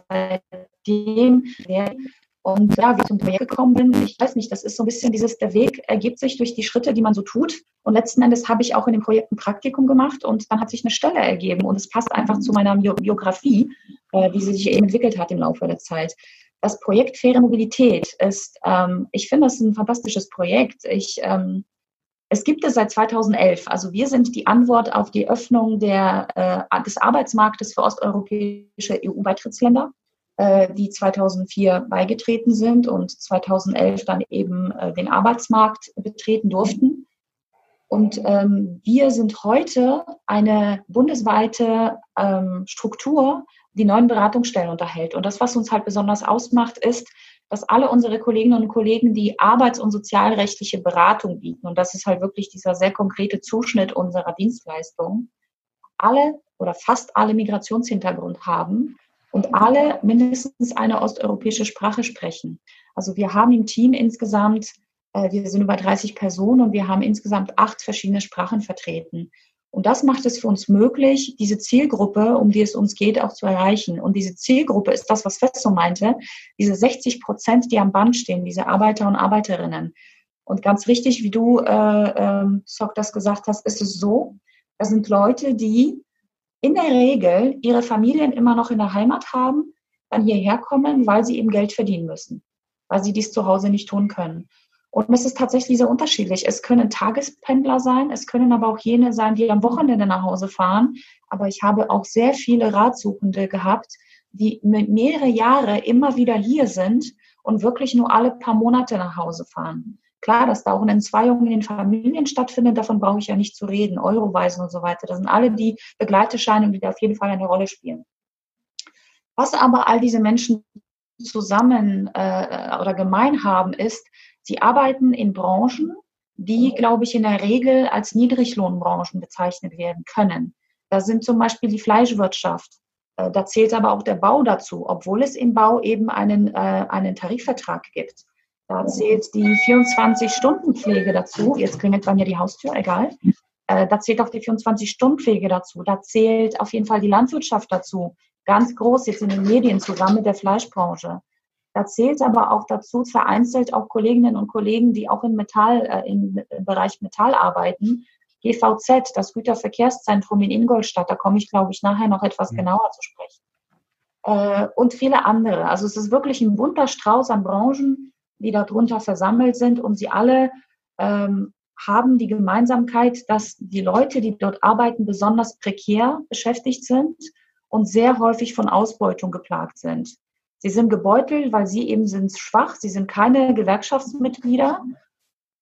seitdem und ja, wie ich zum Projekt gekommen bin, ich weiß nicht, das ist so ein bisschen dieses, der Weg ergibt sich durch die Schritte, die man so tut. Und letzten Endes habe ich auch in dem Projekt ein Praktikum gemacht und dann hat sich eine Stelle ergeben und es passt einfach zu meiner Biografie, äh, wie sie sich eben entwickelt hat im Laufe der Zeit. Das Projekt Faire Mobilität ist, ähm, ich finde das ein fantastisches Projekt. Ich, ähm, es gibt es seit 2011. Also wir sind die Antwort auf die Öffnung der, äh, des Arbeitsmarktes für osteuropäische EU-Beitrittsländer. Äh, die 2004 beigetreten sind und 2011 dann eben äh, den Arbeitsmarkt betreten durften. Und ähm, wir sind heute eine bundesweite ähm, Struktur, die neuen Beratungsstellen unterhält. Und das, was uns halt besonders ausmacht, ist, dass alle unsere Kolleginnen und Kollegen die arbeits- und sozialrechtliche Beratung bieten, und das ist halt wirklich dieser sehr konkrete Zuschnitt unserer Dienstleistung, alle oder fast alle Migrationshintergrund haben und alle mindestens eine osteuropäische Sprache sprechen. Also wir haben im Team insgesamt, wir sind über 30 Personen und wir haben insgesamt acht verschiedene Sprachen vertreten. Und das macht es für uns möglich, diese Zielgruppe, um die es uns geht, auch zu erreichen. Und diese Zielgruppe ist das, was Festo meinte, diese 60 Prozent, die am Band stehen, diese Arbeiter und Arbeiterinnen. Und ganz richtig, wie du, äh, äh, Sok, das gesagt hast, ist es so, das sind Leute, die in der Regel ihre Familien immer noch in der Heimat haben, dann hierher kommen, weil sie eben Geld verdienen müssen, weil sie dies zu Hause nicht tun können. Und es ist tatsächlich sehr unterschiedlich. Es können Tagespendler sein, es können aber auch jene sein, die am Wochenende nach Hause fahren. Aber ich habe auch sehr viele Ratsuchende gehabt, die mehrere Jahre immer wieder hier sind und wirklich nur alle paar Monate nach Hause fahren. Klar, dass da auch eine Entzweiung in den Familien stattfindet, davon brauche ich ja nicht zu reden. Euroweisen und so weiter. Das sind alle die Begleiterscheinungen, die da auf jeden Fall eine Rolle spielen. Was aber all diese Menschen zusammen äh, oder gemein haben, ist, sie arbeiten in Branchen, die, glaube ich, in der Regel als Niedriglohnbranchen bezeichnet werden können. Da sind zum Beispiel die Fleischwirtschaft. Äh, da zählt aber auch der Bau dazu, obwohl es im Bau eben einen, äh, einen Tarifvertrag gibt. Da zählt die 24-Stunden-Pflege dazu. Jetzt klingelt bei mir die Haustür, egal. Äh, da zählt auch die 24-Stunden-Pflege dazu. Da zählt auf jeden Fall die Landwirtschaft dazu. Ganz groß jetzt in den Medien zusammen mit der Fleischbranche. Da zählt aber auch dazu vereinzelt auch Kolleginnen und Kollegen, die auch im Metall, äh, im Bereich Metall arbeiten. GVZ, das Güterverkehrszentrum in Ingolstadt, da komme ich, glaube ich, nachher noch etwas genauer zu sprechen. Äh, und viele andere. Also es ist wirklich ein bunter Strauß an Branchen, die darunter versammelt sind und sie alle ähm, haben die Gemeinsamkeit, dass die Leute, die dort arbeiten, besonders prekär beschäftigt sind und sehr häufig von Ausbeutung geplagt sind. Sie sind gebeutelt, weil sie eben sind schwach, sie sind keine Gewerkschaftsmitglieder.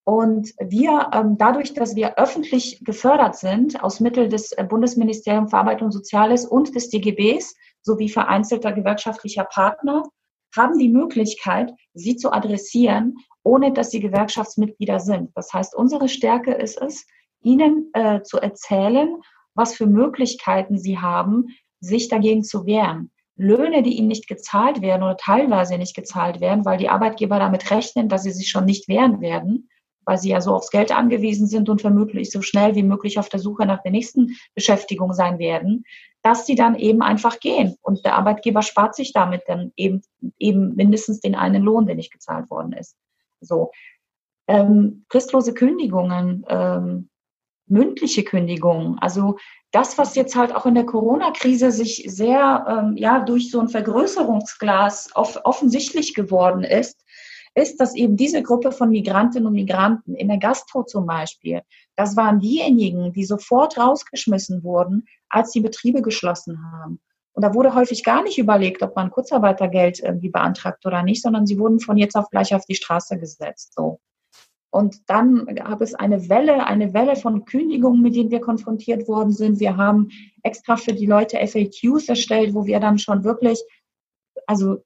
Und wir, ähm, dadurch, dass wir öffentlich gefördert sind aus Mitteln des äh, Bundesministeriums für Arbeit und Soziales und des DGBs sowie vereinzelter gewerkschaftlicher Partner, haben die Möglichkeit, sie zu adressieren, ohne dass sie Gewerkschaftsmitglieder sind. Das heißt, unsere Stärke ist es, ihnen äh, zu erzählen, was für Möglichkeiten sie haben, sich dagegen zu wehren. Löhne, die ihnen nicht gezahlt werden oder teilweise nicht gezahlt werden, weil die Arbeitgeber damit rechnen, dass sie sich schon nicht wehren werden, weil sie ja so aufs Geld angewiesen sind und vermutlich so schnell wie möglich auf der Suche nach der nächsten Beschäftigung sein werden, dass sie dann eben einfach gehen. Und der Arbeitgeber spart sich damit dann eben, eben mindestens den einen Lohn, der nicht gezahlt worden ist. So. Ähm, fristlose Kündigungen, ähm, mündliche Kündigungen, also das, was jetzt halt auch in der Corona-Krise sich sehr ähm, ja durch so ein Vergrößerungsglas off offensichtlich geworden ist, ist, dass eben diese Gruppe von Migrantinnen und Migranten in der Gastro zum Beispiel, das waren diejenigen, die sofort rausgeschmissen wurden, als die Betriebe geschlossen haben. Und da wurde häufig gar nicht überlegt, ob man Kurzarbeitergeld irgendwie beantragt oder nicht, sondern sie wurden von jetzt auf gleich auf die Straße gesetzt. So. Und dann gab es eine Welle, eine Welle von Kündigungen, mit denen wir konfrontiert worden sind. Wir haben extra für die Leute FAQs erstellt, wo wir dann schon wirklich, also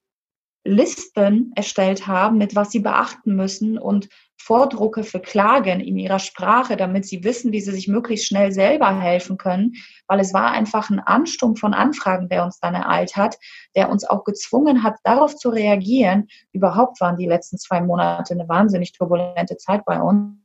Listen erstellt haben, mit was sie beachten müssen und Vordrucke für Klagen in ihrer Sprache, damit sie wissen, wie sie sich möglichst schnell selber helfen können, weil es war einfach ein Ansturm von Anfragen, der uns dann ereilt hat, der uns auch gezwungen hat, darauf zu reagieren. Überhaupt waren die letzten zwei Monate eine wahnsinnig turbulente Zeit bei uns.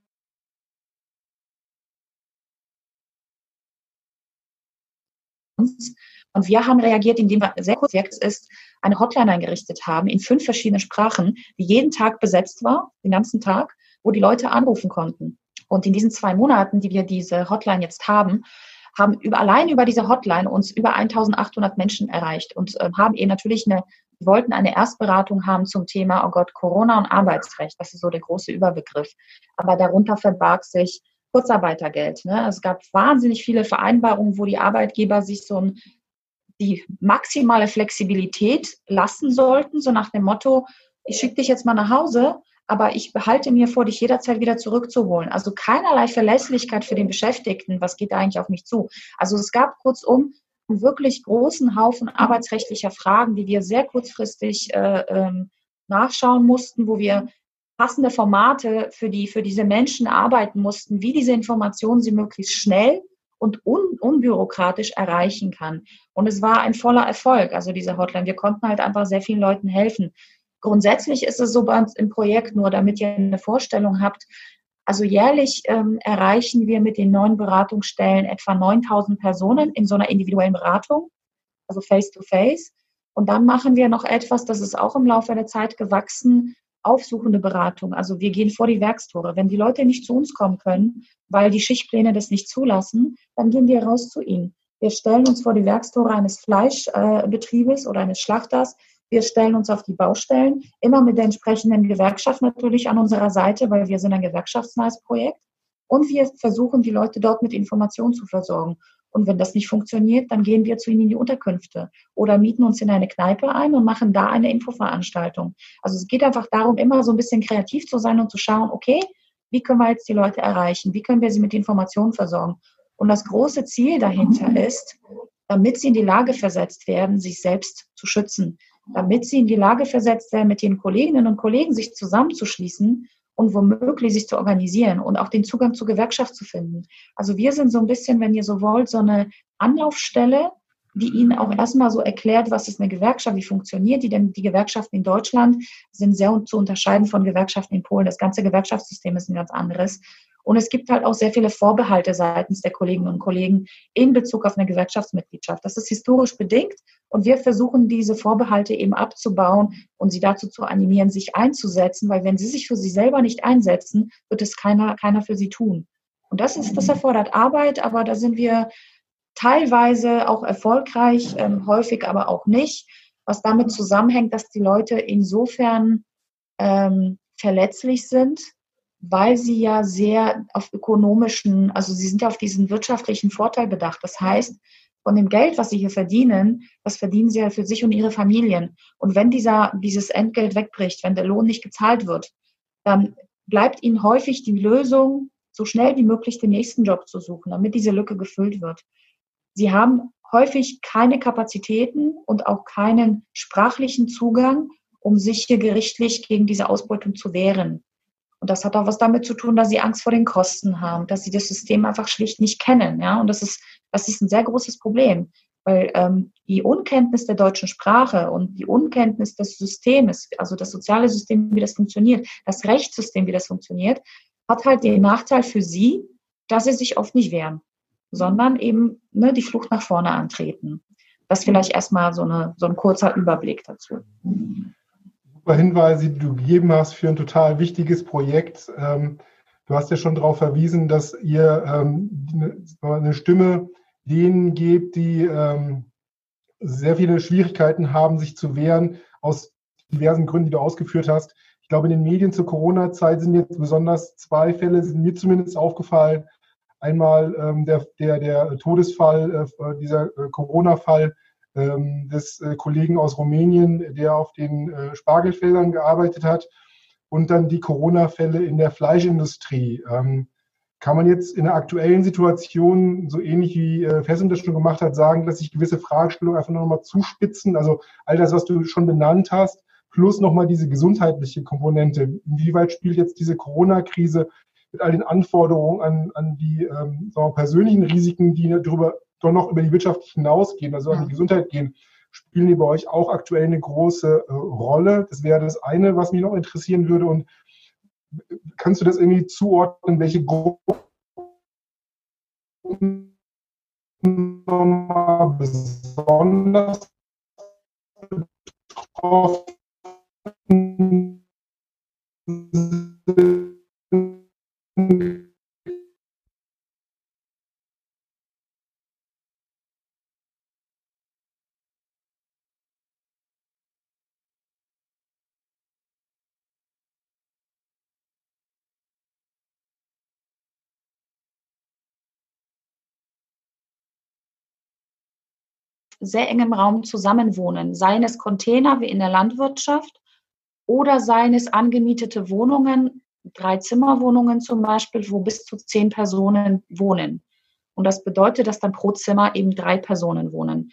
Und wir haben reagiert, indem wir sehr kurz ist, eine Hotline eingerichtet haben in fünf verschiedenen Sprachen, die jeden Tag besetzt war, den ganzen Tag, wo die Leute anrufen konnten. Und in diesen zwei Monaten, die wir diese Hotline jetzt haben, haben über, allein über diese Hotline uns über 1800 Menschen erreicht und äh, haben eben natürlich eine, wollten eine Erstberatung haben zum Thema, oh Gott, Corona und Arbeitsrecht. Das ist so der große Überbegriff. Aber darunter verbarg sich Kurzarbeitergeld. Ne? Es gab wahnsinnig viele Vereinbarungen, wo die Arbeitgeber sich so ein die maximale Flexibilität lassen sollten, so nach dem Motto, ich schicke dich jetzt mal nach Hause, aber ich behalte mir vor, dich jederzeit wieder zurückzuholen. Also keinerlei Verlässlichkeit für den Beschäftigten, was geht da eigentlich auf mich zu. Also es gab kurzum einen wirklich großen Haufen arbeitsrechtlicher Fragen, die wir sehr kurzfristig äh, ähm, nachschauen mussten, wo wir passende Formate für, die, für diese Menschen arbeiten mussten, wie diese Informationen sie möglichst schnell und un unbürokratisch erreichen kann. Und es war ein voller Erfolg, also diese Hotline. Wir konnten halt einfach sehr vielen Leuten helfen. Grundsätzlich ist es so bei uns im Projekt, nur damit ihr eine Vorstellung habt, also jährlich ähm, erreichen wir mit den neuen Beratungsstellen etwa 9000 Personen in so einer individuellen Beratung, also face-to-face. -face. Und dann machen wir noch etwas, das ist auch im Laufe der Zeit gewachsen, aufsuchende Beratung. Also wir gehen vor die Werkstore. Wenn die Leute nicht zu uns kommen können, weil die Schichtpläne das nicht zulassen, dann gehen wir raus zu ihnen. Wir stellen uns vor die Werkstore eines Fleischbetriebes oder eines Schlachters. Wir stellen uns auf die Baustellen, immer mit der entsprechenden Gewerkschaft natürlich an unserer Seite, weil wir sind ein gewerkschaftsnahes Projekt. Und wir versuchen, die Leute dort mit Informationen zu versorgen. Und wenn das nicht funktioniert, dann gehen wir zu ihnen in die Unterkünfte oder mieten uns in eine Kneipe ein und machen da eine Infoveranstaltung. Also es geht einfach darum, immer so ein bisschen kreativ zu sein und zu schauen, okay, wie können wir jetzt die Leute erreichen? Wie können wir sie mit Informationen versorgen? Und das große Ziel dahinter ist, damit sie in die Lage versetzt werden, sich selbst zu schützen, damit sie in die Lage versetzt werden, mit den Kolleginnen und Kollegen sich zusammenzuschließen und womöglich sich zu organisieren und auch den Zugang zur Gewerkschaft zu finden. Also wir sind so ein bisschen, wenn ihr so wollt, so eine Anlaufstelle, die Ihnen auch erstmal so erklärt, was ist eine Gewerkschaft, wie funktioniert die, denn die Gewerkschaften in Deutschland sind sehr zu unterscheiden von Gewerkschaften in Polen. Das ganze Gewerkschaftssystem ist ein ganz anderes. Und es gibt halt auch sehr viele Vorbehalte seitens der Kolleginnen und Kollegen in Bezug auf eine Gewerkschaftsmitgliedschaft. Das ist historisch bedingt und wir versuchen diese Vorbehalte eben abzubauen und sie dazu zu animieren, sich einzusetzen, weil wenn sie sich für sie selber nicht einsetzen, wird es keiner, keiner für sie tun. Und das ist, das erfordert Arbeit, aber da sind wir teilweise auch erfolgreich, ähm, häufig aber auch nicht, was damit zusammenhängt, dass die Leute insofern ähm, verletzlich sind, weil sie ja sehr auf ökonomischen, also sie sind ja auf diesen wirtschaftlichen Vorteil bedacht. Das heißt, von dem Geld, was sie hier verdienen, das verdienen sie ja für sich und ihre Familien. Und wenn dieser, dieses Entgelt wegbricht, wenn der Lohn nicht gezahlt wird, dann bleibt ihnen häufig die Lösung, so schnell wie möglich den nächsten Job zu suchen, damit diese Lücke gefüllt wird. Sie haben häufig keine Kapazitäten und auch keinen sprachlichen Zugang, um sich hier gerichtlich gegen diese Ausbeutung zu wehren. Und das hat auch was damit zu tun, dass sie Angst vor den Kosten haben, dass sie das System einfach schlicht nicht kennen. Ja, und das ist, das ist ein sehr großes Problem, weil ähm, die Unkenntnis der deutschen Sprache und die Unkenntnis des Systems, also das soziale System, wie das funktioniert, das Rechtssystem, wie das funktioniert, hat halt den Nachteil für sie, dass sie sich oft nicht wehren, sondern eben ne, die Flucht nach vorne antreten. Das vielleicht erstmal so, eine, so ein kurzer Überblick dazu super Hinweise, die du gegeben hast für ein total wichtiges Projekt. Ähm, du hast ja schon darauf verwiesen, dass ihr ähm, eine Stimme denen gebt, die ähm, sehr viele Schwierigkeiten haben, sich zu wehren, aus diversen Gründen, die du ausgeführt hast. Ich glaube, in den Medien zur Corona-Zeit sind jetzt besonders zwei Fälle, sind mir zumindest aufgefallen. Einmal der, der, der Todesfall, äh, dieser äh, Corona-Fall ähm, des äh, Kollegen aus Rumänien, der auf den äh, Spargelfeldern gearbeitet hat und dann die Corona-Fälle in der Fleischindustrie. Ähm, kann man jetzt in der aktuellen Situation, so ähnlich wie äh, Fessim das schon gemacht hat, sagen, dass sich gewisse Fragestellungen einfach nochmal zuspitzen? Also all das, was du schon benannt hast, plus nochmal diese gesundheitliche Komponente. Inwieweit spielt jetzt diese Corona-Krise mit all den Anforderungen an, an die ähm, persönlichen Risiken, die darüber doch noch über die Wirtschaft hinausgehen, also an die Gesundheit gehen, spielen die bei euch auch aktuell eine große äh, Rolle? Das wäre das eine, was mich noch interessieren würde. Und kannst du das irgendwie zuordnen, welche Gruppen besonders betroffen sind? Sehr engem Raum zusammenwohnen, seien es Container wie in der Landwirtschaft oder seien es angemietete Wohnungen, drei Zimmerwohnungen zum Beispiel, wo bis zu zehn Personen wohnen. Und das bedeutet, dass dann pro Zimmer eben drei Personen wohnen.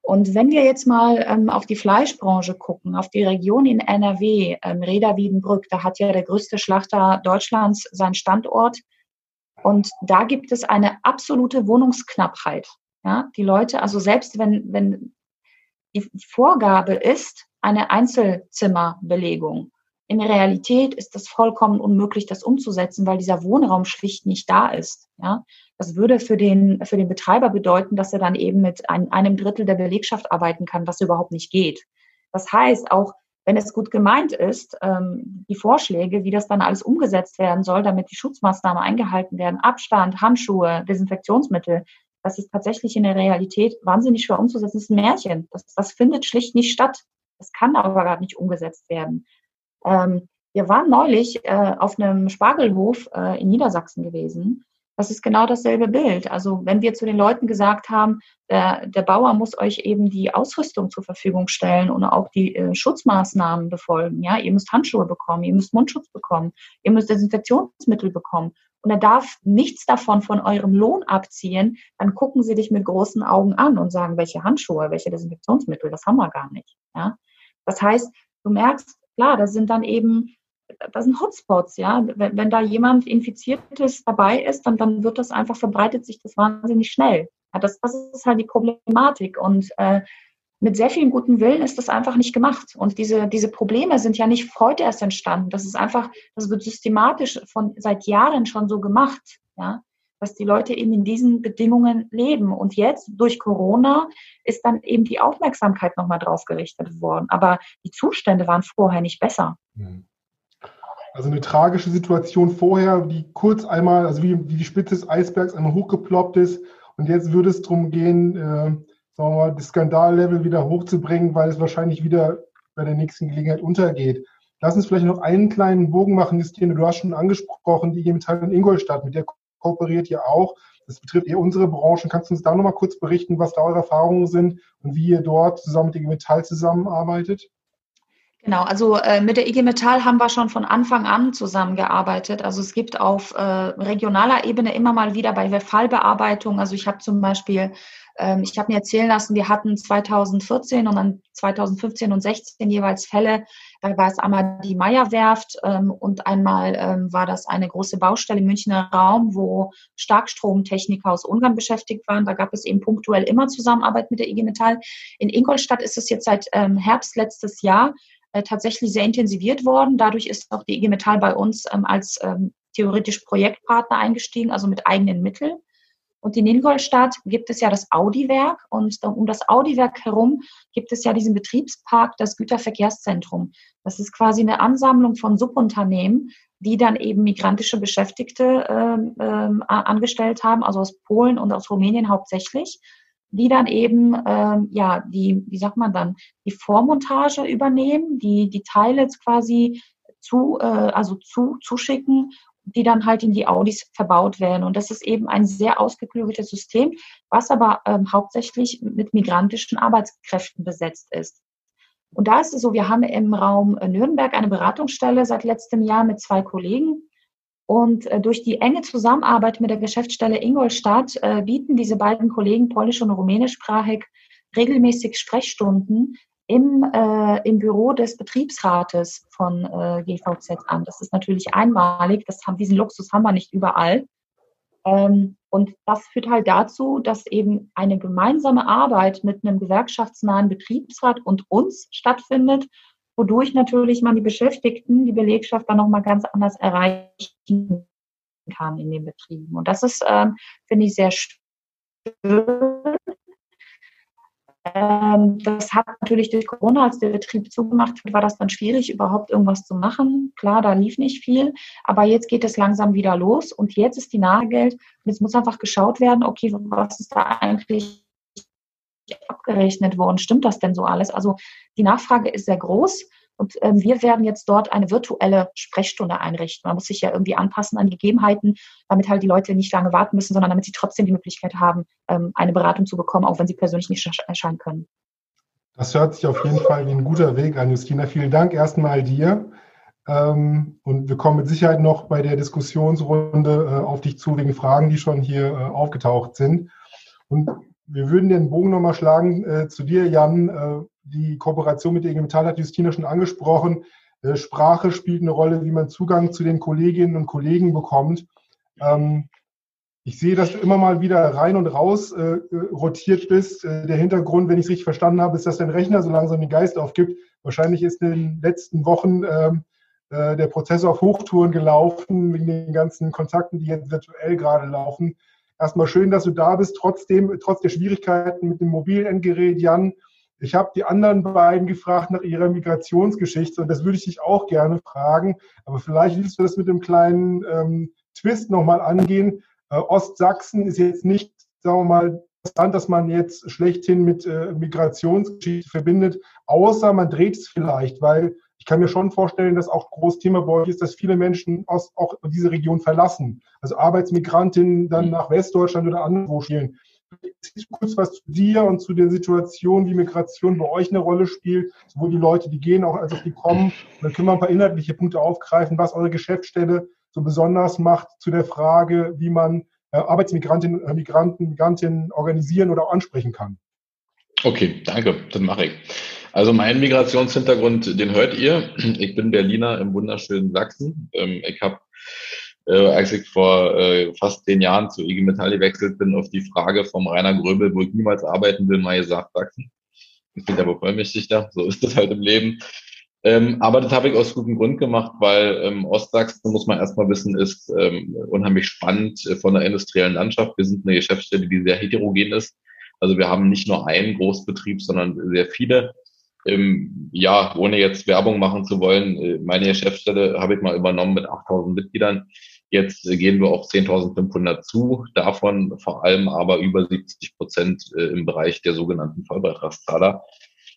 Und wenn wir jetzt mal ähm, auf die Fleischbranche gucken, auf die Region in NRW, ähm, Reda-Wiedenbrück, da hat ja der größte Schlachter Deutschlands seinen Standort. Und da gibt es eine absolute Wohnungsknappheit. Ja, die Leute, also selbst wenn, wenn die Vorgabe ist, eine Einzelzimmerbelegung, in Realität ist das vollkommen unmöglich, das umzusetzen, weil dieser Wohnraum schlicht nicht da ist. Ja, das würde für den, für den Betreiber bedeuten, dass er dann eben mit ein, einem Drittel der Belegschaft arbeiten kann, was überhaupt nicht geht. Das heißt, auch wenn es gut gemeint ist, ähm, die Vorschläge, wie das dann alles umgesetzt werden soll, damit die Schutzmaßnahmen eingehalten werden, Abstand, Handschuhe, Desinfektionsmittel, das ist tatsächlich in der Realität wahnsinnig schwer umzusetzen. Das ist ein Märchen. Das, das findet schlicht nicht statt. Das kann aber gerade nicht umgesetzt werden. Ähm, wir waren neulich äh, auf einem Spargelhof äh, in Niedersachsen gewesen. Das ist genau dasselbe Bild. Also wenn wir zu den Leuten gesagt haben, der, der Bauer muss euch eben die Ausrüstung zur Verfügung stellen und auch die äh, Schutzmaßnahmen befolgen. Ja, ihr müsst Handschuhe bekommen, ihr müsst Mundschutz bekommen, ihr müsst Desinfektionsmittel bekommen und er darf nichts davon von eurem Lohn abziehen, dann gucken sie dich mit großen Augen an und sagen, welche Handschuhe, welche Desinfektionsmittel, das haben wir gar nicht. Ja? Das heißt, du merkst, klar, das sind dann eben, das sind Hotspots, ja. Wenn, wenn da jemand Infiziertes dabei ist, dann, dann wird das einfach, verbreitet sich das wahnsinnig schnell. Ja, das, das ist halt die Problematik. Und äh, mit sehr viel guten Willen ist das einfach nicht gemacht. Und diese, diese Probleme sind ja nicht heute erst entstanden. Das ist einfach, das wird systematisch von seit Jahren schon so gemacht, ja, dass die Leute eben in diesen Bedingungen leben. Und jetzt durch Corona ist dann eben die Aufmerksamkeit nochmal drauf gerichtet worden. Aber die Zustände waren vorher nicht besser. Hm. Also eine tragische Situation vorher, die kurz einmal, also wie, wie die Spitze des Eisbergs einmal hochgeploppt ist. Und jetzt würde es darum gehen, äh, sagen wir mal, das Skandallevel wieder hochzubringen, weil es wahrscheinlich wieder bei der nächsten Gelegenheit untergeht. Lass uns vielleicht noch einen kleinen Bogen machen, Christine. Du hast schon angesprochen, die IG Metall in Ingolstadt, mit der kooperiert ihr auch. Das betrifft eher unsere Branchen. Kannst du uns da nochmal kurz berichten, was da eure Erfahrungen sind und wie ihr dort zusammen mit IG Metall zusammenarbeitet? Genau, also äh, mit der IG Metall haben wir schon von Anfang an zusammengearbeitet. Also es gibt auf äh, regionaler Ebene immer mal wieder bei Fallbearbeitung. Also ich habe zum Beispiel ähm, ich habe mir erzählen lassen, wir hatten 2014 und dann 2015 und 16 jeweils Fälle. Da war es einmal die Meierwerft ähm, und einmal ähm, war das eine große Baustelle im Münchner Raum, wo Starkstromtechniker aus Ungarn beschäftigt waren. Da gab es eben punktuell immer Zusammenarbeit mit der IG Metall. In Ingolstadt ist es jetzt seit Herbst letztes Jahr äh, tatsächlich sehr intensiviert worden. Dadurch ist auch die IG Metall bei uns als theoretisch Projektpartner eingestiegen, also mit eigenen Mitteln. Und in Ingolstadt gibt es ja das Audi-Werk und um das Audi-Werk herum gibt es ja diesen Betriebspark, das Güterverkehrszentrum. Das ist quasi eine Ansammlung von Subunternehmen, die dann eben migrantische Beschäftigte ähm, ähm, angestellt haben, also aus Polen und aus Rumänien hauptsächlich, die dann eben ähm, ja die, wie sagt man dann, die Vormontage übernehmen, die die Teile quasi zu, äh, also zu, zuschicken die dann halt in die Audis verbaut werden. Und das ist eben ein sehr ausgeklügeltes System, was aber ähm, hauptsächlich mit migrantischen Arbeitskräften besetzt ist. Und da ist es so, wir haben im Raum Nürnberg eine Beratungsstelle seit letztem Jahr mit zwei Kollegen. Und äh, durch die enge Zusammenarbeit mit der Geschäftsstelle Ingolstadt äh, bieten diese beiden Kollegen polnisch und rumänischsprachig regelmäßig Sprechstunden im, äh, im Büro des Betriebsrates von äh, GVZ an. Das ist natürlich einmalig. Das haben, diesen Luxus haben wir nicht überall. Ähm, und das führt halt dazu, dass eben eine gemeinsame Arbeit mit einem gewerkschaftsnahen Betriebsrat und uns stattfindet, wodurch natürlich man die Beschäftigten, die Belegschaft dann nochmal ganz anders erreichen kann in den Betrieben. Und das ist, ähm, finde ich, sehr schön. Ähm, das hat natürlich durch Corona, als der Betrieb zugemacht wird, war das dann schwierig, überhaupt irgendwas zu machen. Klar, da lief nicht viel, aber jetzt geht es langsam wieder los und jetzt ist die Nahegeld und jetzt muss einfach geschaut werden, okay, was ist da eigentlich abgerechnet worden? Stimmt das denn so alles? Also die Nachfrage ist sehr groß und ähm, wir werden jetzt dort eine virtuelle Sprechstunde einrichten. Man muss sich ja irgendwie anpassen an Gegebenheiten, damit halt die Leute nicht lange warten müssen, sondern damit sie trotzdem die Möglichkeit haben, ähm, eine Beratung zu bekommen, auch wenn sie persönlich nicht erscheinen können. Das hört sich auf jeden Fall wie ein guter Weg an, Justina. Vielen Dank erstmal dir. Ähm, und wir kommen mit Sicherheit noch bei der Diskussionsrunde äh, auf dich zu wegen Fragen, die schon hier äh, aufgetaucht sind. Und wir würden den Bogen nochmal schlagen äh, zu dir, Jan. Äh, die Kooperation mit der IG Metall hat Justina schon angesprochen. Äh, Sprache spielt eine Rolle, wie man Zugang zu den Kolleginnen und Kollegen bekommt. Ähm, ich sehe, dass du immer mal wieder rein und raus äh, äh rotiert bist. Äh, der Hintergrund, wenn ich es richtig verstanden habe, ist, dass dein Rechner so langsam den Geist aufgibt. Wahrscheinlich ist in den letzten Wochen ähm, äh, der Prozess auf Hochtouren gelaufen, wegen den ganzen Kontakten, die jetzt virtuell gerade laufen. Erstmal schön, dass du da bist, trotzdem, trotz der Schwierigkeiten mit dem mobilen Endgerät, Jan. Ich habe die anderen beiden gefragt nach ihrer Migrationsgeschichte und das würde ich dich auch gerne fragen. Aber vielleicht willst du das mit einem kleinen ähm, Twist nochmal angehen. Äh, Ostsachsen ist jetzt nicht, sagen wir mal, das Land, das man jetzt schlechthin mit äh, Migrationsgeschichte verbindet, außer man dreht es vielleicht, weil ich kann mir schon vorstellen, dass auch ein großes Thema bei euch ist, dass viele Menschen aus auch diese Region verlassen. Also Arbeitsmigrantinnen dann nach Westdeutschland oder anderswo spielen kurz was zu dir und zu der Situation, wie Migration bei euch eine Rolle spielt, sowohl die Leute, die gehen, auch als auch die kommen. Und dann können wir ein paar inhaltliche Punkte aufgreifen, was eure Geschäftsstelle so besonders macht zu der Frage, wie man äh, Arbeitsmigrantinnen, äh, Migranten, Migrantinnen organisieren oder auch ansprechen kann. Okay, danke, das mache ich. Also mein Migrationshintergrund, den hört ihr. Ich bin Berliner im wunderschönen Sachsen. Ähm, ich habe äh, als ich vor äh, fast zehn Jahren zu IG Metall gewechselt bin, auf die Frage vom Rainer Gröbel, wo ich niemals arbeiten will, mal gesagt, Sachsen. Ich bin aber vollmächtig so ist das halt im Leben. Ähm, aber das habe ich aus gutem Grund gemacht, weil ähm, Ostsachsen, muss man erstmal wissen, ist ähm, unheimlich spannend äh, von der industriellen Landschaft. Wir sind eine Geschäftsstelle, die sehr heterogen ist. Also wir haben nicht nur einen Großbetrieb, sondern sehr viele. Ähm, ja, ohne jetzt Werbung machen zu wollen, äh, meine Geschäftsstelle habe ich mal übernommen mit 8000 Mitgliedern. Jetzt gehen wir auf 10.500 zu, davon vor allem aber über 70 Prozent äh, im Bereich der sogenannten Vollbeitragszahler.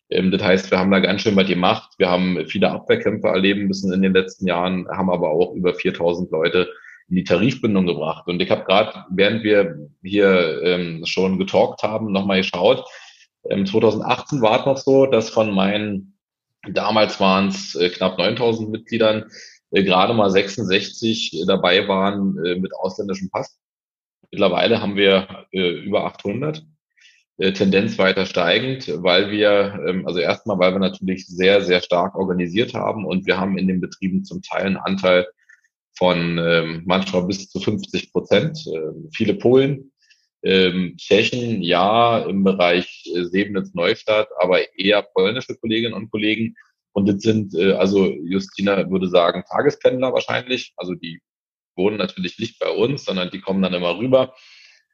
Ähm, das heißt, wir haben da ganz schön was gemacht. Wir haben viele Abwehrkämpfe erleben müssen in den letzten Jahren, haben aber auch über 4.000 Leute in die Tarifbindung gebracht. Und ich habe gerade, während wir hier ähm, schon getalkt haben, nochmal geschaut. Ähm, 2018 war es noch so, dass von meinen, damals waren es äh, knapp 9.000 Mitgliedern, äh, gerade mal 66 dabei waren äh, mit ausländischem Pass. Mittlerweile haben wir äh, über 800. Äh, Tendenz weiter steigend, weil wir, ähm, also erstmal, weil wir natürlich sehr, sehr stark organisiert haben und wir haben in den Betrieben zum Teil einen Anteil von ähm, manchmal bis zu 50 Prozent. Äh, viele Polen, ähm, Tschechen, ja, im Bereich äh, Sebnitz-Neustadt, aber eher polnische Kolleginnen und Kollegen. Und das sind, äh, also Justina würde sagen, Tagespendler wahrscheinlich. Also die wohnen natürlich nicht bei uns, sondern die kommen dann immer rüber.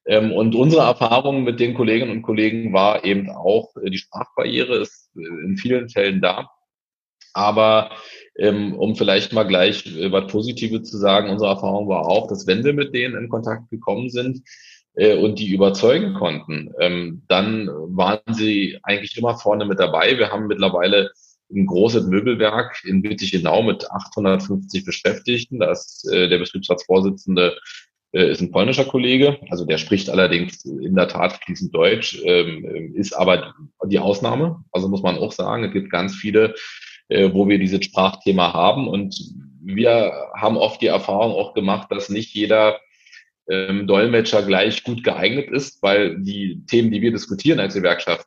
Ähm, und unsere Erfahrung mit den Kolleginnen und Kollegen war eben auch, äh, die Sprachbarriere ist äh, in vielen Fällen da. Aber ähm, um vielleicht mal gleich äh, was Positives zu sagen, unsere Erfahrung war auch, dass wenn wir mit denen in Kontakt gekommen sind, äh, und die überzeugen konnten, ähm, dann waren sie eigentlich immer vorne mit dabei. Wir haben mittlerweile ein großes Möbelwerk in Wittichenau mit 850 Beschäftigten. Da ist äh, der Betriebsratsvorsitzende äh, ist ein polnischer Kollege, also der spricht allerdings in der Tat fließend Deutsch, ähm, ist aber die Ausnahme. Also muss man auch sagen, es gibt ganz viele, äh, wo wir dieses Sprachthema haben und wir haben oft die Erfahrung auch gemacht, dass nicht jeder ähm, Dolmetscher gleich gut geeignet ist, weil die Themen, die wir diskutieren als Gewerkschaft,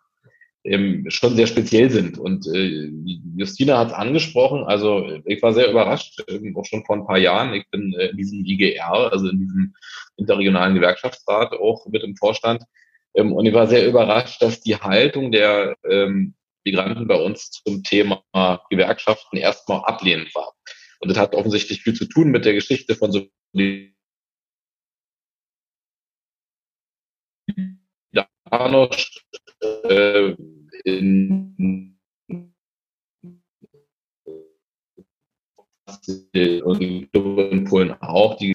ähm, schon sehr speziell sind. Und äh, Justina hat es angesprochen, also ich war sehr überrascht, ähm, auch schon vor ein paar Jahren. Ich bin äh, in diesem IGR, also in diesem interregionalen Gewerkschaftsrat auch mit im Vorstand. Ähm, und ich war sehr überrascht, dass die Haltung der ähm, Migranten bei uns zum Thema Gewerkschaften erstmal ablehnend war. Und das hat offensichtlich viel zu tun mit der Geschichte von so äh, in, in Polen auch, die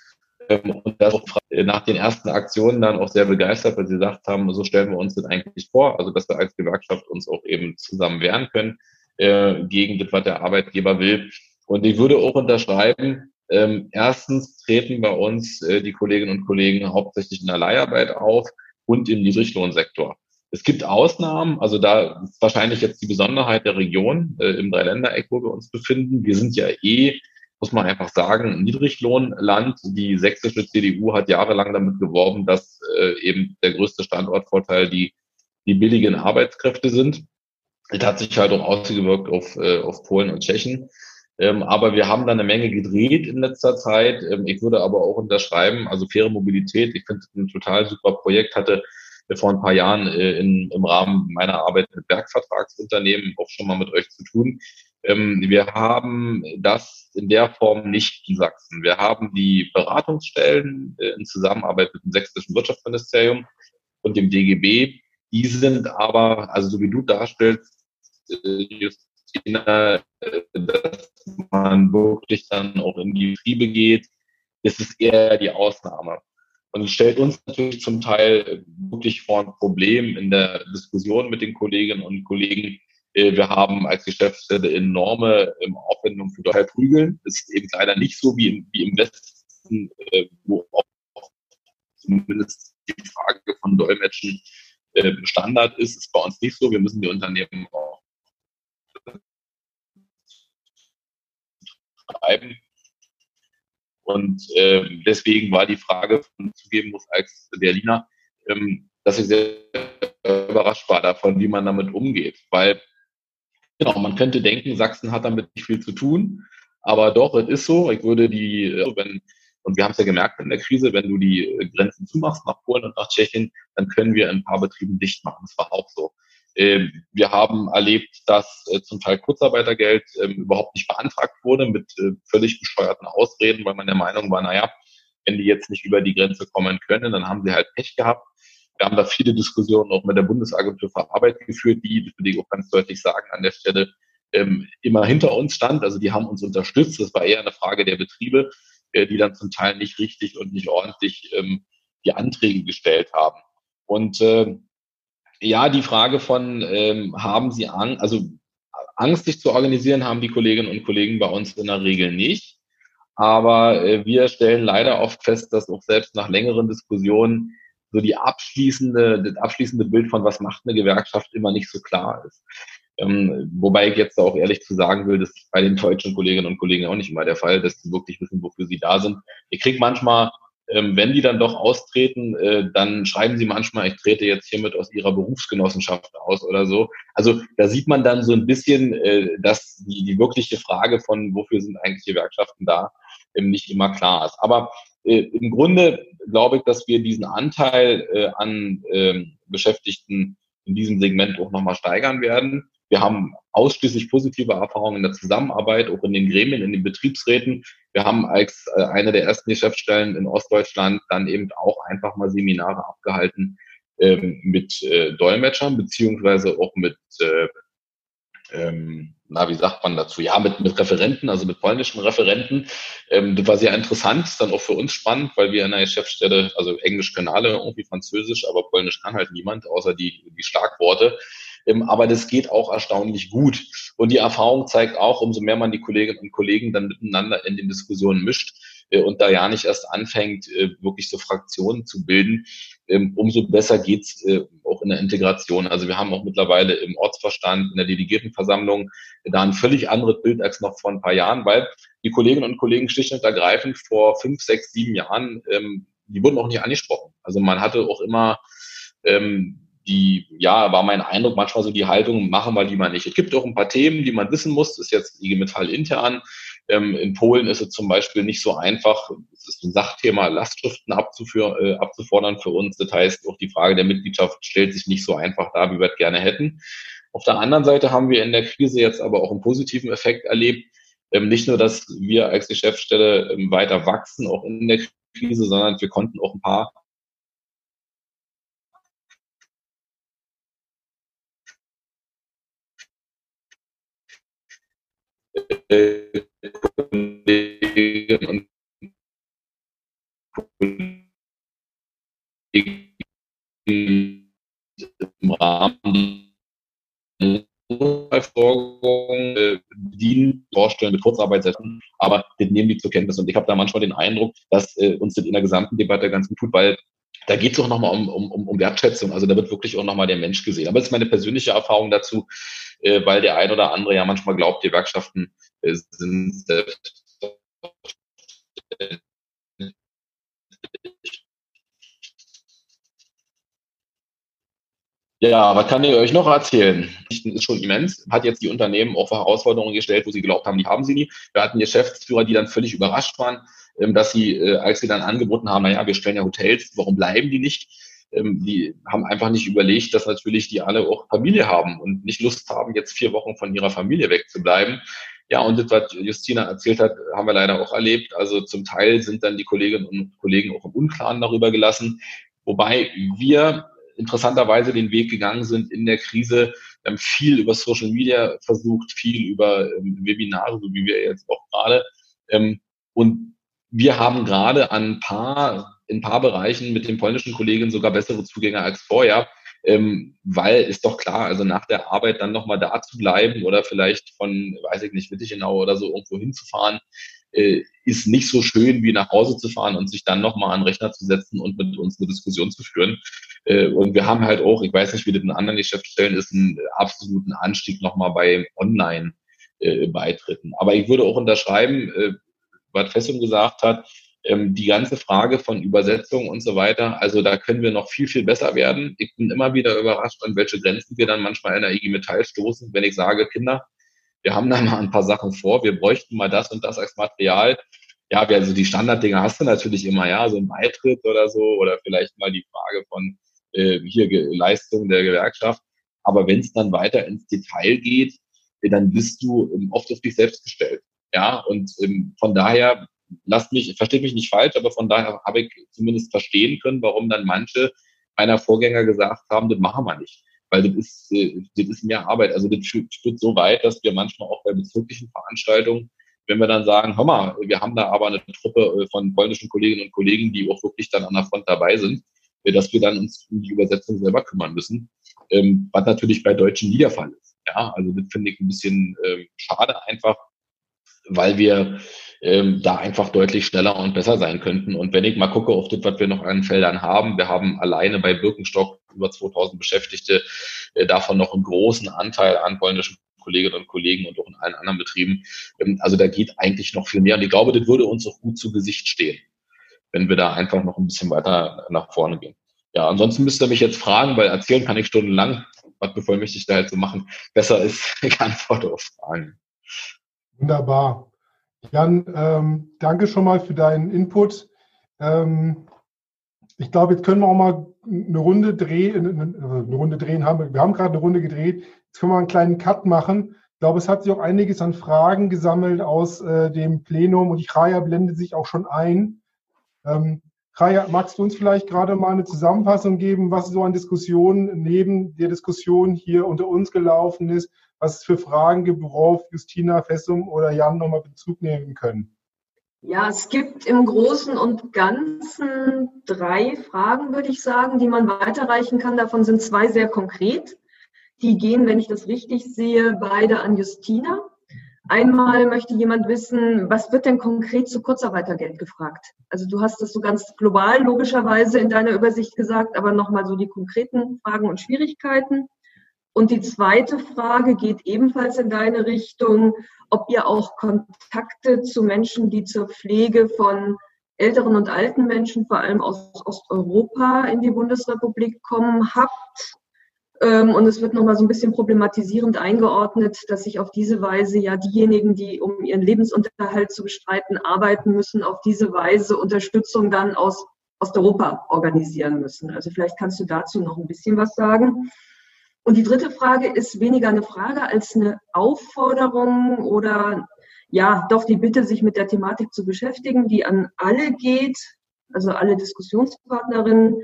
und das auch nach den ersten Aktionen dann auch sehr begeistert, weil sie gesagt haben, so stellen wir uns das eigentlich vor, also dass wir als Gewerkschaft uns auch eben zusammen wehren können äh, gegen das, was der Arbeitgeber will. Und ich würde auch unterschreiben, ähm, erstens treten bei uns äh, die Kolleginnen und Kollegen hauptsächlich in der Leiharbeit auf und im Niedriglohnsektor. Es gibt Ausnahmen, also da ist wahrscheinlich jetzt die Besonderheit der Region äh, im Dreiländereck, wo wir uns befinden. Wir sind ja eh, muss man einfach sagen, Niedriglohnland. Die sächsische CDU hat jahrelang damit geworben, dass äh, eben der größte Standortvorteil die, die billigen Arbeitskräfte sind. Das hat sich halt auch ausgewirkt auf, äh, auf Polen und Tschechien. Ähm, aber wir haben da eine Menge gedreht in letzter Zeit. Ähm, ich würde aber auch unterschreiben, also faire Mobilität, ich finde ein total super Projekt, hatte vor ein paar Jahren äh, in, im Rahmen meiner Arbeit mit Werkvertragsunternehmen auch schon mal mit euch zu tun. Ähm, wir haben das in der Form nicht in Sachsen. Wir haben die Beratungsstellen äh, in Zusammenarbeit mit dem sächsischen Wirtschaftsministerium und dem DGB. Die sind aber, also so wie du darstellst, äh, Justina, äh, dass man wirklich dann auch in die Betriebe geht, ist es eher die Ausnahme. Und es stellt uns natürlich zum Teil wirklich vor ein Problem in der Diskussion mit den Kolleginnen und Kollegen. Äh, wir haben als Geschäftsstelle enorme ähm, Aufwendungen für Deutschland prügeln. Das ist eben leider nicht so wie im, wie im Westen, äh, wo auch zumindest die Frage von Dolmetschen Standard ist, ist bei uns nicht so. Wir müssen die Unternehmen auch schreiben. Und äh, deswegen war die Frage, von zugeben muss als Berliner, ähm, dass ich sehr überrascht war davon, wie man damit umgeht. Weil, genau, man könnte denken, Sachsen hat damit nicht viel zu tun. Aber doch, es ist so. Ich würde die, äh, wenn, und wir haben es ja gemerkt in der Krise, wenn du die Grenzen zumachst nach Polen und nach Tschechien, dann können wir ein paar Betrieben dicht machen. Das war auch so. Ähm, wir haben erlebt, dass äh, zum Teil Kurzarbeitergeld ähm, überhaupt nicht beantragt wurde mit äh, völlig bescheuerten Ausreden, weil man der Meinung war, naja, wenn die jetzt nicht über die Grenze kommen können, dann haben sie halt Pech gehabt. Wir haben da viele Diskussionen auch mit der Bundesagentur für Arbeit geführt, die, das will ich auch ganz deutlich sagen, an der Stelle ähm, immer hinter uns stand. Also die haben uns unterstützt. Das war eher eine Frage der Betriebe, äh, die dann zum Teil nicht richtig und nicht ordentlich ähm, die Anträge gestellt haben. Und äh, ja, die Frage von, ähm, haben Sie Angst, also Angst, sich zu organisieren, haben die Kolleginnen und Kollegen bei uns in der Regel nicht. Aber äh, wir stellen leider oft fest, dass auch selbst nach längeren Diskussionen so die abschließende, das abschließende Bild von was macht eine Gewerkschaft immer nicht so klar ist. Ähm, wobei ich jetzt auch ehrlich zu sagen will, das ist bei den deutschen Kolleginnen und Kollegen auch nicht immer der Fall, dass sie wirklich wissen, wofür sie da sind. Ich kriege manchmal ähm, wenn die dann doch austreten, äh, dann schreiben sie manchmal, ich trete jetzt hiermit aus ihrer Berufsgenossenschaft aus oder so. Also da sieht man dann so ein bisschen, äh, dass die, die wirkliche Frage von, wofür sind eigentlich Gewerkschaften da, ähm, nicht immer klar ist. Aber im Grunde glaube ich, dass wir diesen Anteil äh, an äh, Beschäftigten in diesem Segment auch nochmal steigern werden. Wir haben ausschließlich positive Erfahrungen in der Zusammenarbeit, auch in den Gremien, in den Betriebsräten. Wir haben als äh, eine der ersten Geschäftsstellen in Ostdeutschland dann eben auch einfach mal Seminare abgehalten ähm, mit äh, Dolmetschern, beziehungsweise auch mit, äh, ähm, na, wie sagt man dazu? Ja, mit, mit Referenten, also mit polnischen Referenten. Ähm, das war sehr interessant, dann auch für uns spannend, weil wir in der Geschäftsstelle, also Englisch können alle, irgendwie Französisch, aber Polnisch kann halt niemand, außer die, die Schlagworte. Ähm, aber das geht auch erstaunlich gut. Und die Erfahrung zeigt auch, umso mehr man die Kolleginnen und Kollegen dann miteinander in den Diskussionen mischt, äh, und da ja nicht erst anfängt, äh, wirklich so Fraktionen zu bilden, umso besser geht's äh, auch in der Integration. Also wir haben auch mittlerweile im Ortsverstand, in der Delegiertenversammlung da ein völlig anderes Bild als noch vor ein paar Jahren, weil die Kolleginnen und Kollegen schlicht und ergreifend vor fünf, sechs, sieben Jahren, ähm, die wurden auch nicht angesprochen. Also man hatte auch immer ähm, die, ja, war mein Eindruck, manchmal so die Haltung, machen wir die mal nicht. Es gibt auch ein paar Themen, die man wissen muss, das ist jetzt IG Metall intern. Ähm, in Polen ist es zum Beispiel nicht so einfach, es ist ein Sachthema, Lastschriften äh, abzufordern für uns. Das heißt, auch die Frage der Mitgliedschaft stellt sich nicht so einfach dar, wie wir es gerne hätten. Auf der anderen Seite haben wir in der Krise jetzt aber auch einen positiven Effekt erlebt. Ähm, nicht nur, dass wir als Geschäftsstelle ähm, weiter wachsen, auch in der Krise, sondern wir konnten auch ein paar Kolleginnen und Kollegen im Rahmen äh, bedienen, vorstellen, mit Kurzarbeit setzen, aber das nehmen die zur Kenntnis. Und ich habe da manchmal den Eindruck, dass äh, uns das in der gesamten Debatte ganz gut tut, weil da geht es auch nochmal um, um, um Wertschätzung. Also da wird wirklich auch nochmal der Mensch gesehen. Aber das ist meine persönliche Erfahrung dazu, äh, weil der ein oder andere ja manchmal glaubt, die Gewerkschaften äh, sind selbst Ja, was kann ich euch noch erzählen? Das ist schon immens. Hat jetzt die Unternehmen auch Herausforderungen gestellt, wo sie glaubt haben, die haben sie nie. Wir hatten Geschäftsführer, die dann völlig überrascht waren, dass sie, äh, als sie dann angeboten haben, naja, wir stellen ja Hotels, warum bleiben die nicht? Ähm, die haben einfach nicht überlegt, dass natürlich die alle auch Familie haben und nicht Lust haben, jetzt vier Wochen von ihrer Familie wegzubleiben. Ja, und das, was Justina erzählt hat, haben wir leider auch erlebt. Also zum Teil sind dann die Kolleginnen und Kollegen auch im Unklaren darüber gelassen. Wobei wir interessanterweise den Weg gegangen sind in der Krise. Wir haben viel über Social Media versucht, viel über ähm, Webinare, so wie wir jetzt auch gerade. Ähm, und wir haben gerade an paar, in ein paar Bereichen mit den polnischen Kollegen sogar bessere Zugänge als vorher. Ähm, weil ist doch klar, also nach der Arbeit dann nochmal da zu bleiben oder vielleicht von, weiß ich nicht, Wittichenau oder so irgendwo hinzufahren, äh, ist nicht so schön, wie nach Hause zu fahren und sich dann nochmal an den Rechner zu setzen und mit uns eine Diskussion zu führen. Äh, und wir haben halt auch, ich weiß nicht, wie das in anderen Geschäftsstellen ist, einen absoluten Anstieg nochmal bei Online-Beitritten. Aber ich würde auch unterschreiben, was Fessum gesagt hat, ähm, die ganze Frage von Übersetzung und so weiter, also da können wir noch viel, viel besser werden. Ich bin immer wieder überrascht, an welche Grenzen wir dann manchmal in der IG Metall stoßen, wenn ich sage, Kinder, wir haben da mal ein paar Sachen vor, wir bräuchten mal das und das als Material. Ja, also die Standarddinger hast du natürlich immer, ja, so ein Beitritt oder so, oder vielleicht mal die Frage von äh, hier Leistung der Gewerkschaft. Aber wenn es dann weiter ins Detail geht, dann bist du ähm, oft auf dich selbst gestellt. Ja, und ähm, von daher, lasst mich, versteht mich nicht falsch, aber von daher habe ich zumindest verstehen können, warum dann manche meiner Vorgänger gesagt haben, das machen wir nicht weil das ist, äh, das ist mehr Arbeit. Also das führt, so weit, dass wir manchmal auch bei bezüglichen Veranstaltungen, wenn wir dann sagen, hör mal, wir haben da aber eine Truppe äh, von polnischen Kolleginnen und Kollegen, die auch wirklich dann an der Front dabei sind, äh, dass wir dann uns um die Übersetzung selber kümmern müssen, ähm, was natürlich bei Deutschen nie der Fall ist. Ja, also das finde ich ein bisschen ähm, schade einfach, weil wir ähm, da einfach deutlich schneller und besser sein könnten. Und wenn ich mal gucke auf das, was wir noch an Feldern haben, wir haben alleine bei Birkenstock über 2000 Beschäftigte, äh, davon noch einen großen Anteil an polnischen Kolleginnen und Kollegen und auch in allen anderen Betrieben. Ähm, also da geht eigentlich noch viel mehr. Und ich glaube, das würde uns auch gut zu Gesicht stehen, wenn wir da einfach noch ein bisschen weiter nach vorne gehen. Ja, ansonsten müsst ihr mich jetzt fragen, weil erzählen kann ich stundenlang. Was bevollmächtigt da halt zu so machen? Besser ist, (laughs) ich antworte auf Fragen. Wunderbar. Jan, ähm, danke schon mal für deinen Input. Ähm, ich glaube, jetzt können wir auch mal eine Runde drehen, eine Runde drehen haben. Wir haben gerade eine Runde gedreht. Jetzt können wir einen kleinen Cut machen. Ich glaube, es hat sich auch einiges an Fragen gesammelt aus äh, dem Plenum und die Chaya blendet sich auch schon ein. Ähm, Chaya, magst du uns vielleicht gerade mal eine Zusammenfassung geben, was so an Diskussionen neben der Diskussion hier unter uns gelaufen ist, was es für Fragen gibt, worauf Justina Fessum oder Jan nochmal Bezug nehmen können? Ja, es gibt im Großen und Ganzen drei Fragen, würde ich sagen, die man weiterreichen kann. Davon sind zwei sehr konkret. Die gehen, wenn ich das richtig sehe, beide an Justina. Einmal möchte jemand wissen, was wird denn konkret zu Kurzarbeitergeld gefragt? Also du hast das so ganz global logischerweise in deiner Übersicht gesagt, aber nochmal so die konkreten Fragen und Schwierigkeiten. Und die zweite Frage geht ebenfalls in deine Richtung, ob ihr auch Kontakte zu Menschen, die zur Pflege von älteren und alten Menschen, vor allem aus Osteuropa, in die Bundesrepublik kommen habt. Ähm, und es wird nochmal so ein bisschen problematisierend eingeordnet, dass sich auf diese Weise ja diejenigen, die um ihren Lebensunterhalt zu bestreiten, arbeiten müssen, auf diese Weise Unterstützung dann aus Osteuropa organisieren müssen. Also vielleicht kannst du dazu noch ein bisschen was sagen. Und die dritte Frage ist weniger eine Frage als eine Aufforderung oder ja, doch die Bitte, sich mit der Thematik zu beschäftigen, die an alle geht, also alle Diskussionspartnerinnen.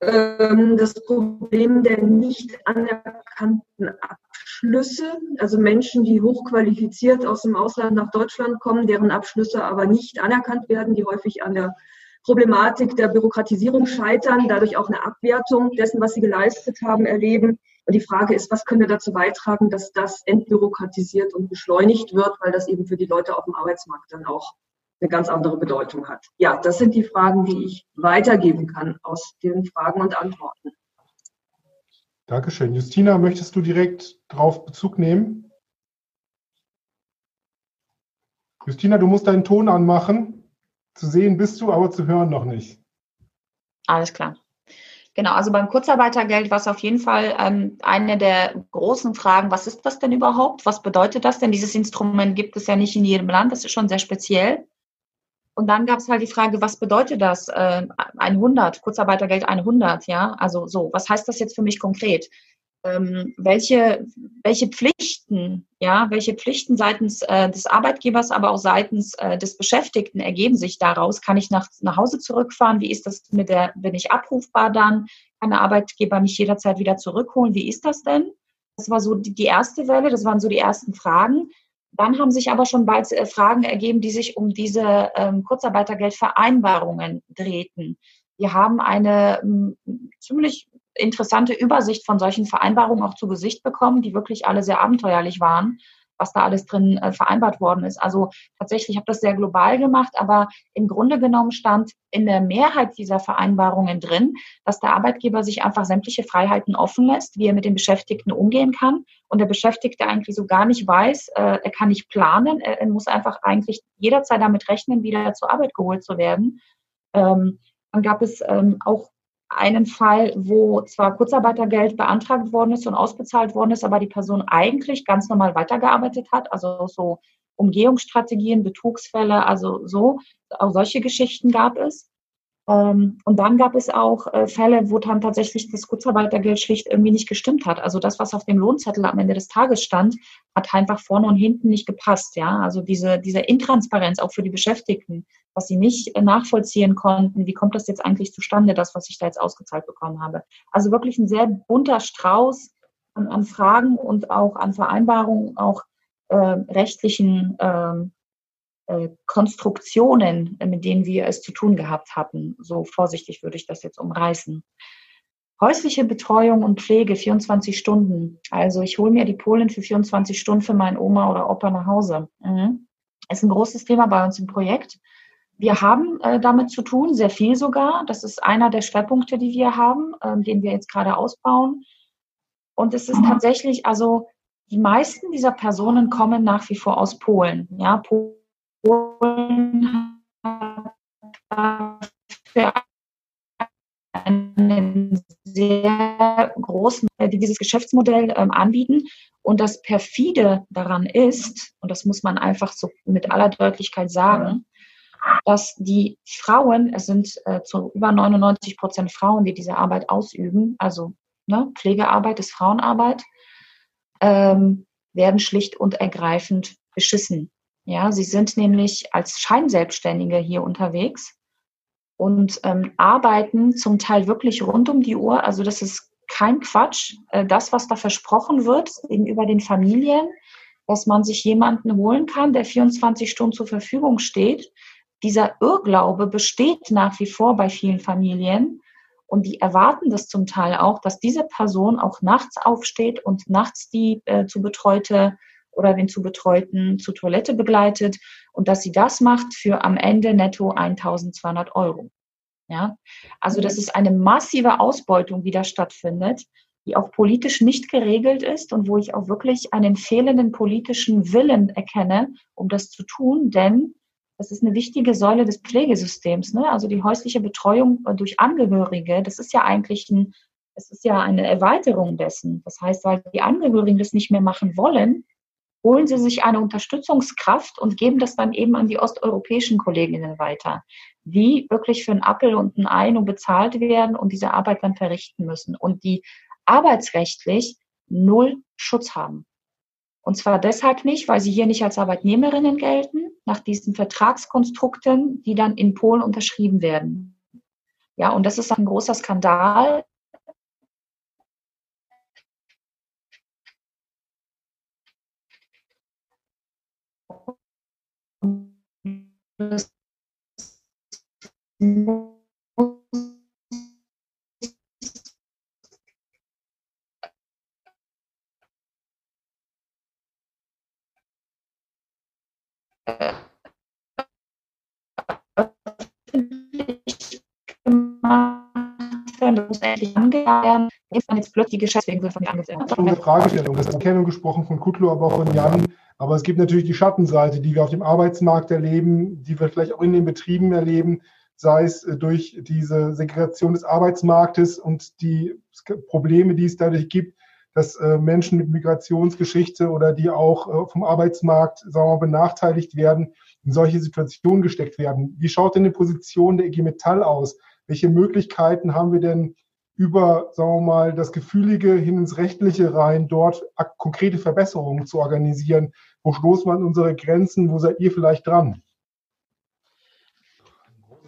Ähm, das Problem der nicht anerkannten Abschlüsse, also Menschen, die hochqualifiziert aus dem Ausland nach Deutschland kommen, deren Abschlüsse aber nicht anerkannt werden, die häufig an der Problematik der Bürokratisierung scheitern, dadurch auch eine Abwertung dessen, was sie geleistet haben, erleben. Und die Frage ist, was können wir dazu beitragen, dass das entbürokratisiert und beschleunigt wird, weil das eben für die Leute auf dem Arbeitsmarkt dann auch eine ganz andere Bedeutung hat. Ja, das sind die Fragen, die ich weitergeben kann aus den Fragen und Antworten. Dankeschön. Justina, möchtest du direkt darauf Bezug nehmen? Justina, du musst deinen Ton anmachen. Zu sehen bist du, aber zu hören noch nicht. Alles klar. Genau, also beim Kurzarbeitergeld war es auf jeden Fall ähm, eine der großen Fragen, was ist das denn überhaupt? Was bedeutet das denn? Dieses Instrument gibt es ja nicht in jedem Land, das ist schon sehr speziell. Und dann gab es halt die Frage, was bedeutet das? Äh, 100, Kurzarbeitergeld 100, ja? Also so, was heißt das jetzt für mich konkret? Ähm, welche, welche Pflichten, ja, welche Pflichten seitens äh, des Arbeitgebers, aber auch seitens äh, des Beschäftigten ergeben sich daraus? Kann ich nach, nach Hause zurückfahren? Wie ist das mit der, bin ich abrufbar dann? Kann der Arbeitgeber mich jederzeit wieder zurückholen? Wie ist das denn? Das war so die, die erste Welle, das waren so die ersten Fragen. Dann haben sich aber schon bald äh, Fragen ergeben, die sich um diese ähm, Kurzarbeitergeldvereinbarungen drehten. Wir haben eine ziemlich interessante Übersicht von solchen Vereinbarungen auch zu Gesicht bekommen, die wirklich alle sehr abenteuerlich waren, was da alles drin äh, vereinbart worden ist. Also tatsächlich habe das sehr global gemacht, aber im Grunde genommen stand in der Mehrheit dieser Vereinbarungen drin, dass der Arbeitgeber sich einfach sämtliche Freiheiten offen lässt, wie er mit den Beschäftigten umgehen kann und der Beschäftigte eigentlich so gar nicht weiß, äh, er kann nicht planen, er, er, muss einfach eigentlich jederzeit damit rechnen, wieder zur Arbeit geholt zu werden. Ähm, dann gab es ähm, auch einen Fall, wo zwar Kurzarbeitergeld beantragt worden ist und ausbezahlt worden ist, aber die Person eigentlich ganz normal weitergearbeitet hat, also so Umgehungsstrategien, Betrugsfälle, also so, auch solche Geschichten gab es. Ähm, und dann gab es auch äh, Fälle, wo dann tatsächlich das Kurzarbeitergeld schlicht irgendwie nicht gestimmt hat. Also das, was auf dem Lohnzettel am Ende des Tages stand, hat einfach vorne und hinten nicht gepasst. Ja, also diese, diese Intransparenz auch für die Beschäftigten, was sie nicht äh, nachvollziehen konnten. Wie kommt das jetzt eigentlich zustande, das, was ich da jetzt ausgezahlt bekommen habe? Also wirklich ein sehr bunter Strauß an, an Fragen und auch an Vereinbarungen, auch äh, rechtlichen äh, Konstruktionen, äh, mit denen wir es zu tun gehabt hatten. So vorsichtig würde ich das jetzt umreißen. Häusliche Betreuung und Pflege 24 Stunden. Also ich hole mir die Polen für 24 Stunden für meinen Oma oder Opa nach Hause. Mhm. Ist ein großes Thema bei uns im Projekt. Wir haben äh, damit zu tun, sehr viel sogar. Das ist einer der Schwerpunkte, die wir haben, äh, den wir jetzt gerade ausbauen. Und es ist tatsächlich, also die meisten dieser Personen kommen nach wie vor aus Polen. Ja, Polen Polen für einen sehr großen, die dieses Geschäftsmodell ähm, anbieten. Und das perfide daran ist, und das muss man einfach so mit aller Deutlichkeit sagen, dass die Frauen, es sind äh, zu über 99 Prozent Frauen, die diese Arbeit ausüben, also ne, Pflegearbeit ist Frauenarbeit, ähm, werden schlicht und ergreifend beschissen. Ja, sie sind nämlich als Scheinselbstständige hier unterwegs und ähm, arbeiten zum Teil wirklich rund um die Uhr. Also das ist kein Quatsch. Äh, das, was da versprochen wird gegenüber den Familien, dass man sich jemanden holen kann, der 24 Stunden zur Verfügung steht. Dieser Irrglaube besteht nach wie vor bei vielen Familien. Und die erwarten das zum Teil auch, dass diese Person auch nachts aufsteht und nachts die äh, zu betreute oder den zu betreuten zur Toilette begleitet und dass sie das macht für am Ende netto 1200 Euro. Ja, also das ist eine massive Ausbeutung, die da stattfindet, die auch politisch nicht geregelt ist und wo ich auch wirklich einen fehlenden politischen Willen erkenne, um das zu tun, denn das ist eine wichtige Säule des Pflegesystems. Ne? Also die häusliche Betreuung äh, durch Angehörige, das ist ja eigentlich ein, das ist ja eine Erweiterung dessen. Das heißt, weil die Angehörigen das nicht mehr machen wollen, holen sie sich eine Unterstützungskraft und geben das dann eben an die osteuropäischen Kolleginnen weiter, die wirklich für einen Appel und ein Ei nur bezahlt werden und diese Arbeit dann verrichten müssen und die arbeitsrechtlich null Schutz haben. Und zwar deshalb nicht, weil sie hier nicht als Arbeitnehmerinnen gelten, nach diesen Vertragskonstrukten, die dann in Polen unterschrieben werden. Ja, und das ist ein großer Skandal. Das muss endlich angegangen werden. Ist dann jetzt plötzlich die Geschäftsführung von mir angesetzt. Schon eine Fragestellung. Das ist Erkennung gesprochen von Kutlo, aber auch von Jan. Aber es gibt natürlich die Schattenseite, die wir auf dem Arbeitsmarkt erleben, die wir vielleicht auch in den Betrieben erleben, sei es durch diese Segregation des Arbeitsmarktes und die Probleme, die es dadurch gibt, dass äh, Menschen mit Migrationsgeschichte oder die auch äh, vom Arbeitsmarkt sagen benachteiligt werden, in solche Situationen gesteckt werden. Wie schaut denn die Position der IG Metall aus? Welche Möglichkeiten haben wir denn über, sagen wir mal, das Gefühlige hin ins Rechtliche rein, dort konkrete Verbesserungen zu organisieren? Wo stoßen wir an unsere Grenzen? Wo seid ihr vielleicht dran?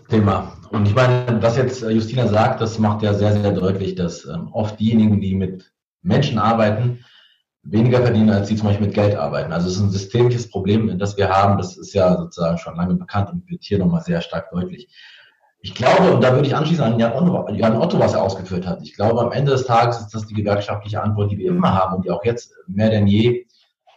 Thema. Und ich meine, was jetzt Justina sagt, das macht ja sehr, sehr deutlich, dass ähm, oft diejenigen, die mit Menschen arbeiten, weniger verdienen, als die zum Beispiel mit Geld arbeiten. Also es ist ein systemisches Problem, das wir haben. Das ist ja sozusagen schon lange bekannt und wird hier nochmal sehr stark deutlich. Ich glaube, und da würde ich anschließen an Jan Otto, Jan Otto, was er ausgeführt hat. Ich glaube, am Ende des Tages ist das die gewerkschaftliche Antwort, die wir immer haben und die auch jetzt mehr denn je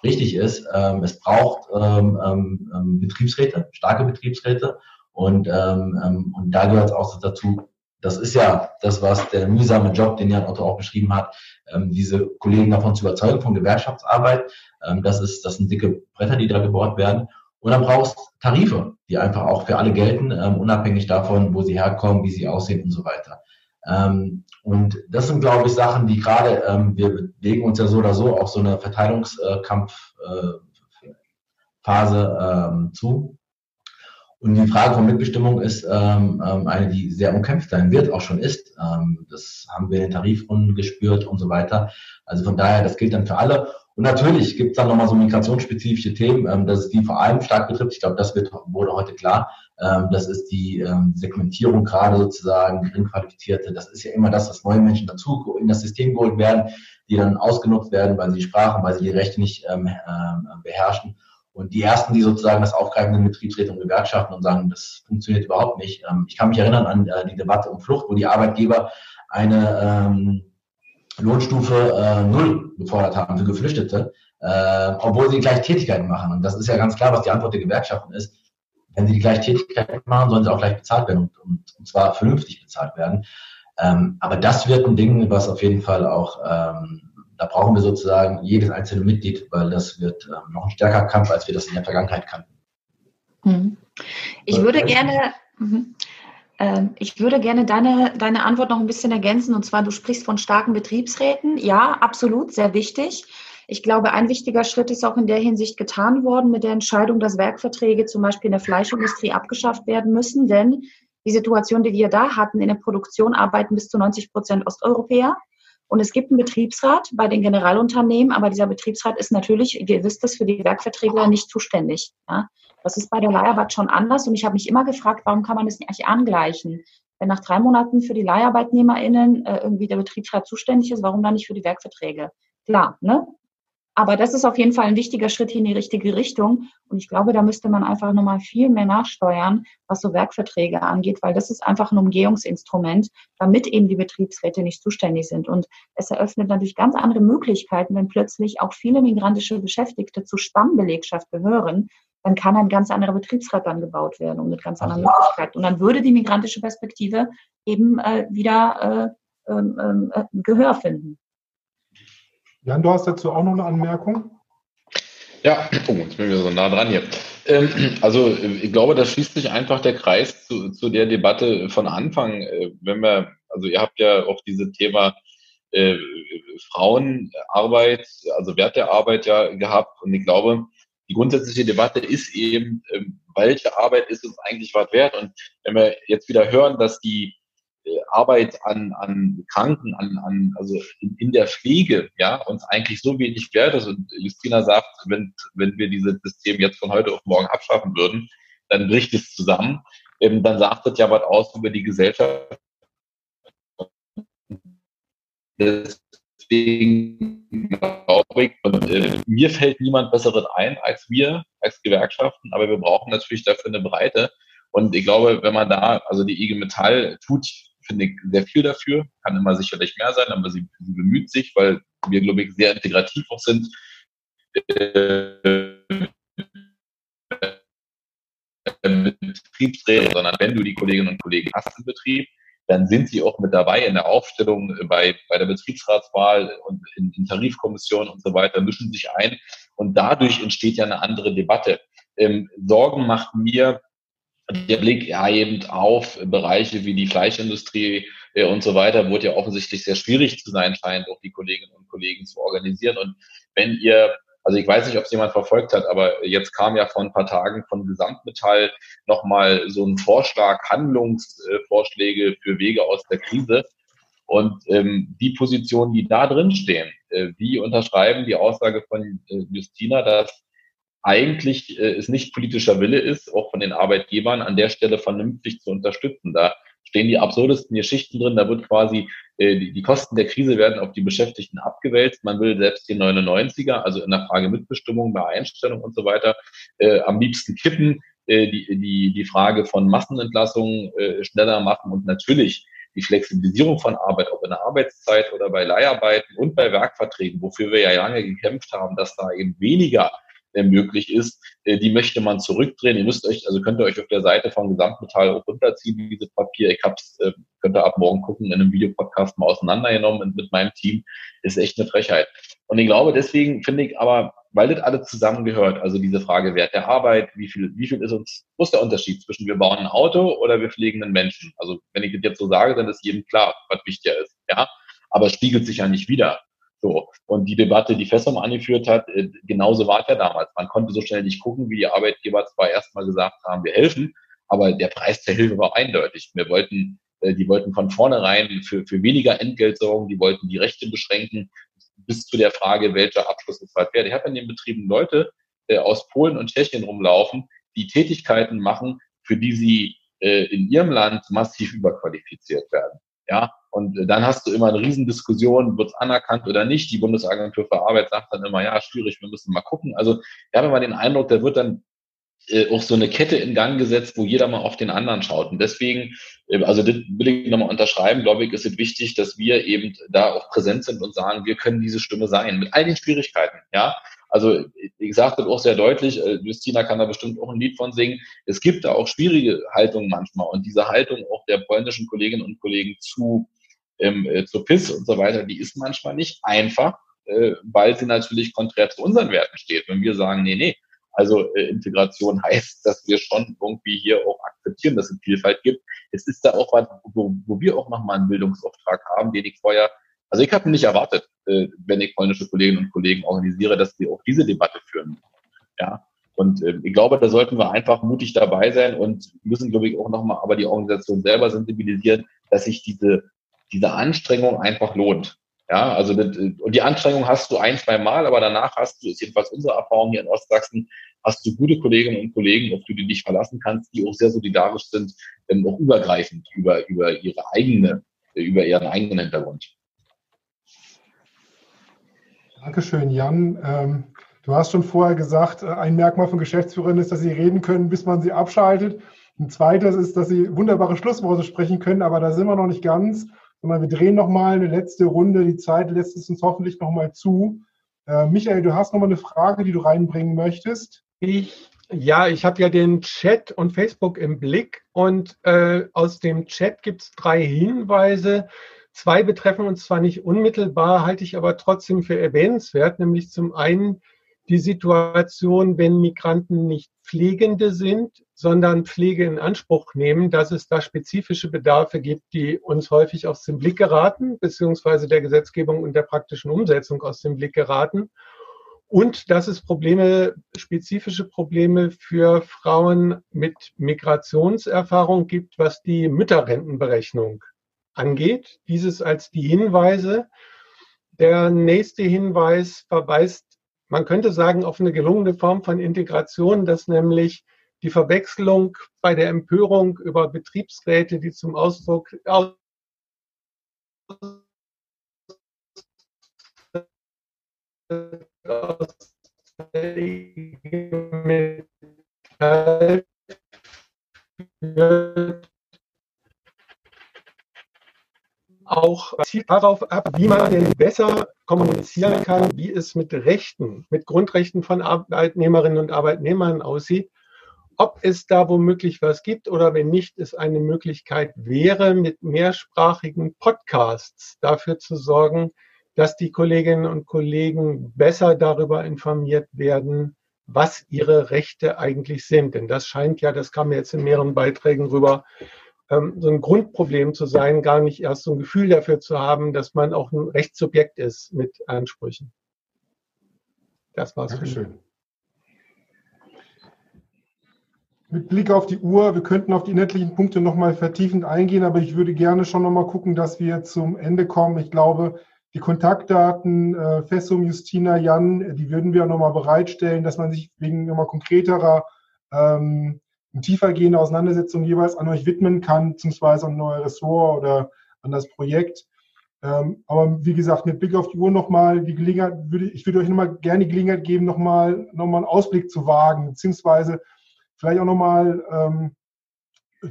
richtig ist. Ähm, es braucht ähm, ähm, ähm Betriebsräte, starke Betriebsräte. Und, ähm, ähm, und da gehört es auch dazu, das ist ja das, was der mühsame Job, den Jan Otto auch beschrieben hat, diese Kollegen davon zu überzeugen von Gewerkschaftsarbeit. Das ist, das sind dicke Bretter, die da gebohrt werden. Und dann brauchst Tarife, die einfach auch für alle gelten, ähm, unabhängig davon, wo sie herkommen, wie sie aussehen und so weiter. Ähm, und das sind, glaube ich, Sachen, die gerade, ähm, wir bewegen uns ja so oder so auf so eine Verteilungskampfphase äh, ähm, zu. Und die Frage von Mitbestimmung ist ähm, ähm, eine, die sehr umkämpft sein wird, auch schon ist. Das haben wir in den Tarifrunden gespürt und so weiter. Also von daher, das gilt dann für alle. Und natürlich gibt es dann nochmal so migrationsspezifische Themen, ähm, dass es die vor allem stark betrifft. Ich glaube, das wird, wurde heute klar. Ähm, das ist die ähm, Segmentierung gerade sozusagen, geringqualifizierte. Das ist ja immer das, dass neue Menschen dazu in das System geholt werden, die dann ausgenutzt werden, weil sie Sprachen, weil sie die Rechte nicht ähm, ähm, beherrschen. Und die ersten, die sozusagen das aufgreifen, sind Betriebsräte und Gewerkschaften und sagen, das funktioniert überhaupt nicht. Ähm, ich kann mich erinnern an äh, die Debatte um Flucht, wo die Arbeitgeber eine ähm, Lohnstufe äh, Null gefordert haben für Geflüchtete, äh, obwohl sie gleich Tätigkeiten machen. Und das ist ja ganz klar, was die Antwort der Gewerkschaften ist. Wenn sie die gleich Tätigkeiten machen, sollen sie auch gleich bezahlt werden und, und, und zwar vernünftig bezahlt werden. Ähm, aber das wird ein Ding, was auf jeden Fall auch ähm, da brauchen wir sozusagen jedes einzelne Mitglied, weil das wird ähm, noch ein stärkerer Kampf, als wir das in der Vergangenheit kannten. Mhm. Ich würde gerne, ich würde gerne deine, deine Antwort noch ein bisschen ergänzen. Und zwar, du sprichst von starken Betriebsräten. Ja, absolut, sehr wichtig. Ich glaube, ein wichtiger Schritt ist auch in der Hinsicht getan worden mit der Entscheidung, dass Werkverträge zum Beispiel in der Fleischindustrie abgeschafft werden müssen. Denn die Situation, die wir da hatten, in der Produktion arbeiten bis zu 90 Prozent Osteuropäer. Und es gibt einen Betriebsrat bei den Generalunternehmen, aber dieser Betriebsrat ist natürlich, ihr wisst es, für die Werkverträge nicht zuständig. Ja? Das ist bei der Leiharbeit schon anders und ich habe mich immer gefragt, warum kann man das nicht angleichen? Wenn nach drei Monaten für die LeiharbeitnehmerInnen äh, irgendwie der Betriebsrat zuständig ist, warum dann nicht für die Werkverträge? Klar, ne? Aber das ist auf jeden Fall ein wichtiger Schritt in die richtige Richtung. Und ich glaube, da müsste man einfach nochmal viel mehr nachsteuern, was so Werkverträge angeht, weil das ist einfach ein Umgehungsinstrument, damit eben die Betriebsräte nicht zuständig sind. Und es eröffnet natürlich ganz andere Möglichkeiten, wenn plötzlich auch viele migrantische Beschäftigte zur Stammbelegschaft gehören, dann kann ein ganz anderer Betriebsrat dann gebaut werden und mit ganz anderen Möglichkeiten. Und dann würde die migrantische Perspektive eben äh, wieder äh, ähm, äh, Gehör finden. Jan, du hast dazu auch noch eine Anmerkung? Ja, oh, jetzt bin ich wieder so nah dran hier. Ähm, also ich glaube, da schließt sich einfach der Kreis zu, zu der Debatte von Anfang. Äh, wenn wir, also ihr habt ja auch dieses Thema äh, Frauenarbeit, also Wert der Arbeit ja gehabt. Und ich glaube, die grundsätzliche Debatte ist eben, ähm, welche Arbeit ist uns eigentlich was wert? Und wenn wir jetzt wieder hören, dass die äh, Arbeit an, an Kranken, an, an, also in, der Pflege, ja, uns eigentlich so wenig wert ist. Und Justina sagt, wenn, wenn wir dieses System jetzt von heute auf morgen abschaffen würden, dann bricht es zusammen. Ähm, dann sagt das ja was aus über die Gesellschaft. Deswegen glaube ich, und äh, mir fällt niemand Besseres ein als wir, als Gewerkschaften, aber wir brauchen natürlich dafür eine Breite. Und ich glaube, wenn man da, also die IG Metall tut finde ich, sehr viel dafür. Kann immer sicherlich mehr sein, aber sie, sie bemüht sich, weil wir, glaube ich, sehr integrativ auch sind. Äh, Betriebsräte, sondern wenn du die Kolleginnen und Kollegen hast im Betrieb, dann sind sie auch mit dabei in der Aufstellung bei, bei der Betriebsratswahl und in, in Tarifkommissionen und so weiter, mischen sich ein und dadurch entsteht ja eine andere Debatte. Ähm, Sorgen macht mir der Blick ja eben auf Bereiche wie die Fleischindustrie äh, und so weiter, wurde ja offensichtlich sehr schwierig zu sein scheint, auch die Kolleginnen und Kollegen zu organisieren. Und wenn ihr, also ich weiß nicht, ob es jemand verfolgt hat, aber jetzt kam ja vor ein paar Tagen von Gesamtmetall nochmal so ein Vorschlag, Handlungsvorschläge für Wege aus der Krise. Und ähm, die Positionen, die da drin stehen, äh, die unterschreiben die Aussage von äh, Justina, dass eigentlich äh, es nicht politischer Wille ist, auch von den Arbeitgebern an der Stelle vernünftig zu unterstützen. Da stehen die absurdesten Geschichten drin. Da wird quasi äh, die, die Kosten der Krise werden auf die Beschäftigten abgewälzt. Man will selbst die 99er, also in der Frage Mitbestimmung, bei Einstellung und so weiter, äh, am liebsten kippen, äh, die, die, die Frage von Massenentlassungen äh, schneller machen und natürlich die Flexibilisierung von Arbeit, ob in der Arbeitszeit oder bei Leiharbeiten und bei Werkverträgen, wofür wir ja lange gekämpft haben, dass da eben weniger möglich ist, äh, die möchte man zurückdrehen. Ihr müsst euch, also könnt ihr euch auf der Seite von Gesamtmetall auch runterziehen, dieses Papier. Ich hab's, äh, könnt ihr ab morgen gucken, in einem Videopodcast mal auseinandergenommen mit meinem Team. Ist echt eine Frechheit. Und ich glaube, deswegen finde ich aber, weil das alles zusammengehört, also diese Frage Wert der Arbeit, wie viel, wie viel ist uns, wo ist der Unterschied zwischen wir bauen ein Auto oder wir pflegen einen Menschen? Also wenn ich das jetzt so sage, dann ist jedem klar, was wichtiger ist, ja. Aber es spiegelt sich ja nicht wieder. So. Und die Debatte, die Fessum angeführt hat, äh, genauso war es ja damals. Man konnte so schnell nicht gucken, wie die Arbeitgeber zwar erstmal gesagt haben, wir helfen, aber der Preis der Hilfe war eindeutig. Wir wollten, äh, die wollten von vornherein für, für weniger Entgelt sorgen, die wollten die Rechte beschränken, bis zu der Frage, welcher Abschluss halt wert. Ich habe in den Betrieben Leute äh, aus Polen und Tschechien rumlaufen, die Tätigkeiten machen, für die sie in ihrem Land massiv überqualifiziert werden. Ja, und äh, dann hast du immer eine Riesendiskussion, wird es anerkannt oder nicht. Die Bundesagentur für Arbeit sagt dann immer, ja, schwierig, wir müssen mal gucken. Also ich habe immer den Eindruck, da wird dann äh, auch so eine Kette in Gang gesetzt, wo jeder mal auf den anderen schaut. Und deswegen, äh, also das will ich nochmal unterschreiben, glaube ich, ist es wichtig, dass wir eben da auch präsent sind und sagen, wir können diese Stimme sein, mit all den Schwierigkeiten, ja. Also ich sage das auch sehr deutlich, äh, Justina kann da bestimmt auch ein Lied von singen. Es gibt da auch schwierige Haltungen manchmal und diese Haltung auch der polnischen Kolleginnen und Kollegen zu ähm, äh, zur PIS und so weiter, die ist manchmal nicht einfach, äh, weil sie natürlich konträr zu unseren Werten steht. Wenn wir sagen, nee, nee, also äh, Integration (laughs) heißt, dass wir schon irgendwie hier auch akzeptieren, dass es Vielfalt gibt. Es ist da auch was, wo, wo wir auch nochmal einen Bildungsauftrag haben, den ich vorher, also ich habe nicht erwartet, äh, wenn ich polnische Kolleginnen und Kollegen organisiere, dass wir auch diese Debatte führen. Ja, und äh, ich glaube, da sollten wir einfach mutig dabei sein und müssen, glaube ich, auch nochmal aber die Organisation selber sensibilisieren, dass sich diese diese Anstrengung einfach lohnt. Ja, also das, und die Anstrengung hast du ein, zwei Mal, aber danach hast du, ist jedenfalls unsere Erfahrung hier in Ostsachsen, hast du gute Kolleginnen und Kollegen, auf die du dich verlassen kannst, die auch sehr solidarisch sind, auch übergreifend über, über ihre eigene, über ihren eigenen Hintergrund. Dankeschön, Jan. Ähm, du hast schon vorher gesagt, äh, ein Merkmal von Geschäftsführern ist, dass sie reden können, bis man sie abschaltet. Ein zweites ist, dass sie wunderbare Schlussworte sprechen können, aber da sind wir noch nicht ganz, sondern wir drehen nochmal eine letzte Runde. Die Zeit lässt es uns hoffentlich nochmal zu. Äh, Michael, du hast nochmal eine Frage, die du reinbringen möchtest. Ich, ja, ich habe ja den Chat und Facebook im Blick und äh, aus dem Chat gibt es drei Hinweise. Zwei betreffen uns zwar nicht unmittelbar, halte ich aber trotzdem für erwähnenswert, nämlich zum einen die Situation, wenn Migranten nicht Pflegende sind, sondern Pflege in Anspruch nehmen, dass es da spezifische Bedarfe gibt, die uns häufig aus dem Blick geraten, beziehungsweise der Gesetzgebung und der praktischen Umsetzung aus dem Blick geraten. Und dass es Probleme, spezifische Probleme für Frauen mit Migrationserfahrung gibt, was die Mütterrentenberechnung angeht. Dieses als die Hinweise. Der nächste Hinweis verweist, man könnte sagen, auf eine gelungene Form von Integration, dass nämlich die Verwechslung bei der Empörung über Betriebsräte, die zum Ausdruck aus auch zielt darauf ab, wie man denn besser kommunizieren kann, wie es mit Rechten, mit Grundrechten von Arbeitnehmerinnen und Arbeitnehmern aussieht. Ob es da womöglich was gibt oder wenn nicht, es eine Möglichkeit wäre, mit mehrsprachigen Podcasts dafür zu sorgen, dass die Kolleginnen und Kollegen besser darüber informiert werden, was ihre Rechte eigentlich sind. Denn das scheint ja, das kam jetzt in mehreren Beiträgen rüber, ähm, so ein Grundproblem zu sein, gar nicht erst so ein Gefühl dafür zu haben, dass man auch ein Rechtssubjekt ist mit Ansprüchen. Das war's. Dankeschön. Mit Blick auf die Uhr, wir könnten auf die inhaltlichen Punkte nochmal vertiefend eingehen, aber ich würde gerne schon nochmal gucken, dass wir zum Ende kommen. Ich glaube, die Kontaktdaten äh, Fessum, Justina, Jan, die würden wir nochmal bereitstellen, dass man sich wegen nochmal konkreterer ähm, tiefergehende Auseinandersetzung jeweils an euch widmen kann, beziehungsweise an euer Ressort oder an das Projekt. Ähm, aber wie gesagt, mit Blick auf die Uhr nochmal die Gelegenheit, würde, ich würde euch nochmal gerne die Gelegenheit geben, nochmal noch mal einen Ausblick zu wagen, beziehungsweise vielleicht auch nochmal ähm,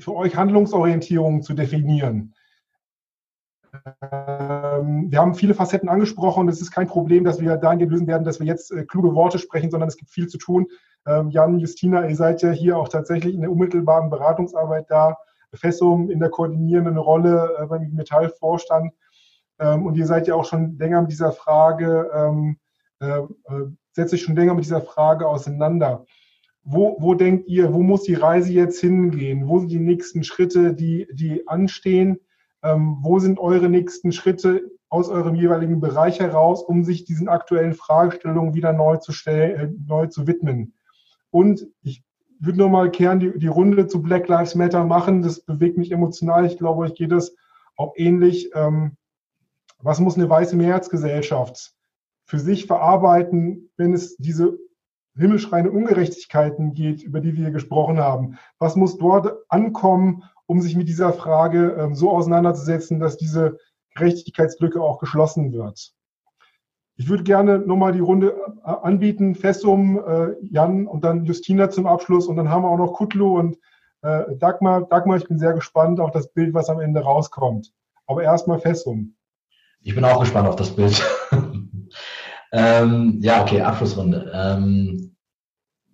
für euch Handlungsorientierungen zu definieren. Ähm, wir haben viele Facetten angesprochen. Es ist kein Problem, dass wir dahingehend lösen werden, dass wir jetzt äh, kluge Worte sprechen, sondern es gibt viel zu tun. Ähm, Jan, Justina, ihr seid ja hier auch tatsächlich in der unmittelbaren Beratungsarbeit da. Fessum in der koordinierenden Rolle äh, beim Metallvorstand. Ähm, und ihr seid ja auch schon länger mit dieser Frage, ähm, äh, äh, setzt euch schon länger mit dieser Frage auseinander. Wo, wo denkt ihr, wo muss die Reise jetzt hingehen? Wo sind die nächsten Schritte, die, die anstehen? Ähm, wo sind eure nächsten Schritte aus eurem jeweiligen Bereich heraus, um sich diesen aktuellen Fragestellungen wieder neu zu, stellen, äh, neu zu widmen? Und ich würde nur mal gern die, die Runde zu Black Lives Matter machen. Das bewegt mich emotional. Ich glaube, euch geht das auch ähnlich. Ähm, was muss eine weiße Mehrheitsgesellschaft für sich verarbeiten, wenn es diese himmelschreiende Ungerechtigkeiten geht, über die wir gesprochen haben? Was muss dort ankommen, um sich mit dieser Frage ähm, so auseinanderzusetzen, dass diese Gerechtigkeitslücke auch geschlossen wird. Ich würde gerne nochmal die Runde äh, anbieten, Fessum, äh, Jan und dann Justina zum Abschluss und dann haben wir auch noch Kutlu und äh, Dagmar. Dagmar, ich bin sehr gespannt auf das Bild, was am Ende rauskommt. Aber erstmal Fessum. Ich bin auch gespannt auf das Bild. Ähm, ja, okay, Abschlussrunde. Ähm,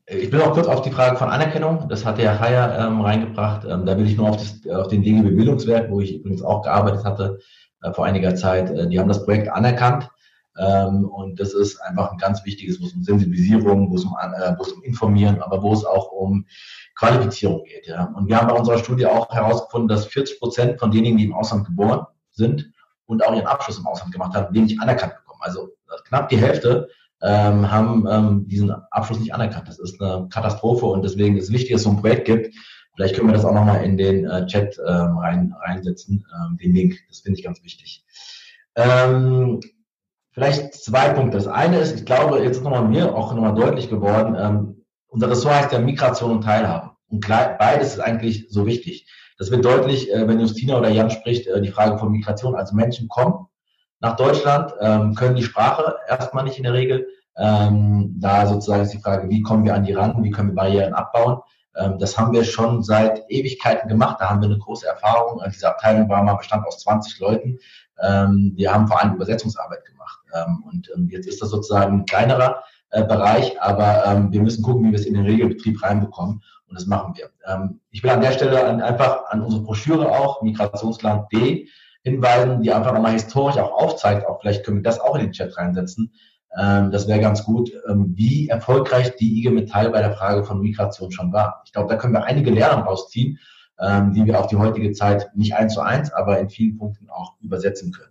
ich bin auch kurz auf die Frage von Anerkennung. Das hat der Haier ähm, reingebracht. Ähm, da will ich nur auf, das, auf den DGB Bildungswerk, wo ich übrigens auch gearbeitet hatte äh, vor einiger Zeit. Äh, die haben das Projekt anerkannt. Ähm, und das ist einfach ein ganz wichtiges, wo es um Sensibilisierung, wo es um, äh, wo es um Informieren, aber wo es auch um Qualifizierung geht. Ja. Und wir haben bei unserer Studie auch herausgefunden, dass 40 Prozent von denjenigen, die im Ausland geboren sind und auch ihren Abschluss im Ausland gemacht haben, wenig anerkannt. Also knapp die Hälfte ähm, haben ähm, diesen Abschluss nicht anerkannt. Das ist eine Katastrophe und deswegen ist es wichtig, dass es so ein Projekt gibt. Vielleicht können wir das auch nochmal in den äh, Chat ähm, rein, reinsetzen, ähm, den Link. Das finde ich ganz wichtig. Ähm, vielleicht zwei Punkte. Das eine ist, ich glaube, jetzt ist nochmal mir auch nochmal deutlich geworden, ähm, unser Ressort heißt ja Migration und Teilhabe. Und beides ist eigentlich so wichtig. Das wird deutlich, äh, wenn Justina oder Jan spricht, äh, die Frage von Migration. Also Menschen kommen nach Deutschland, ähm, können die Sprache erstmal nicht in der Regel. Ähm, da sozusagen ist die Frage, wie kommen wir an die ran, wie können wir Barrieren abbauen. Ähm, das haben wir schon seit Ewigkeiten gemacht. Da haben wir eine große Erfahrung. Diese Abteilung war mal bestand aus 20 Leuten. Ähm, wir haben vor allem Übersetzungsarbeit gemacht. Ähm, und ähm, jetzt ist das sozusagen ein kleinerer äh, Bereich, aber ähm, wir müssen gucken, wie wir es in den Regelbetrieb reinbekommen. Und das machen wir. Ich will an der Stelle an, einfach an unsere Broschüre auch, Migrationsland D, hinweisen, die einfach nochmal historisch auch aufzeigt, auch vielleicht können wir das auch in den Chat reinsetzen. Ähm, das wäre ganz gut, ähm, wie erfolgreich die IG Metall bei der Frage von Migration schon war. Ich glaube, da können wir einige Lehren rausziehen, ähm, die wir auf die heutige Zeit nicht eins zu eins, aber in vielen Punkten auch übersetzen können.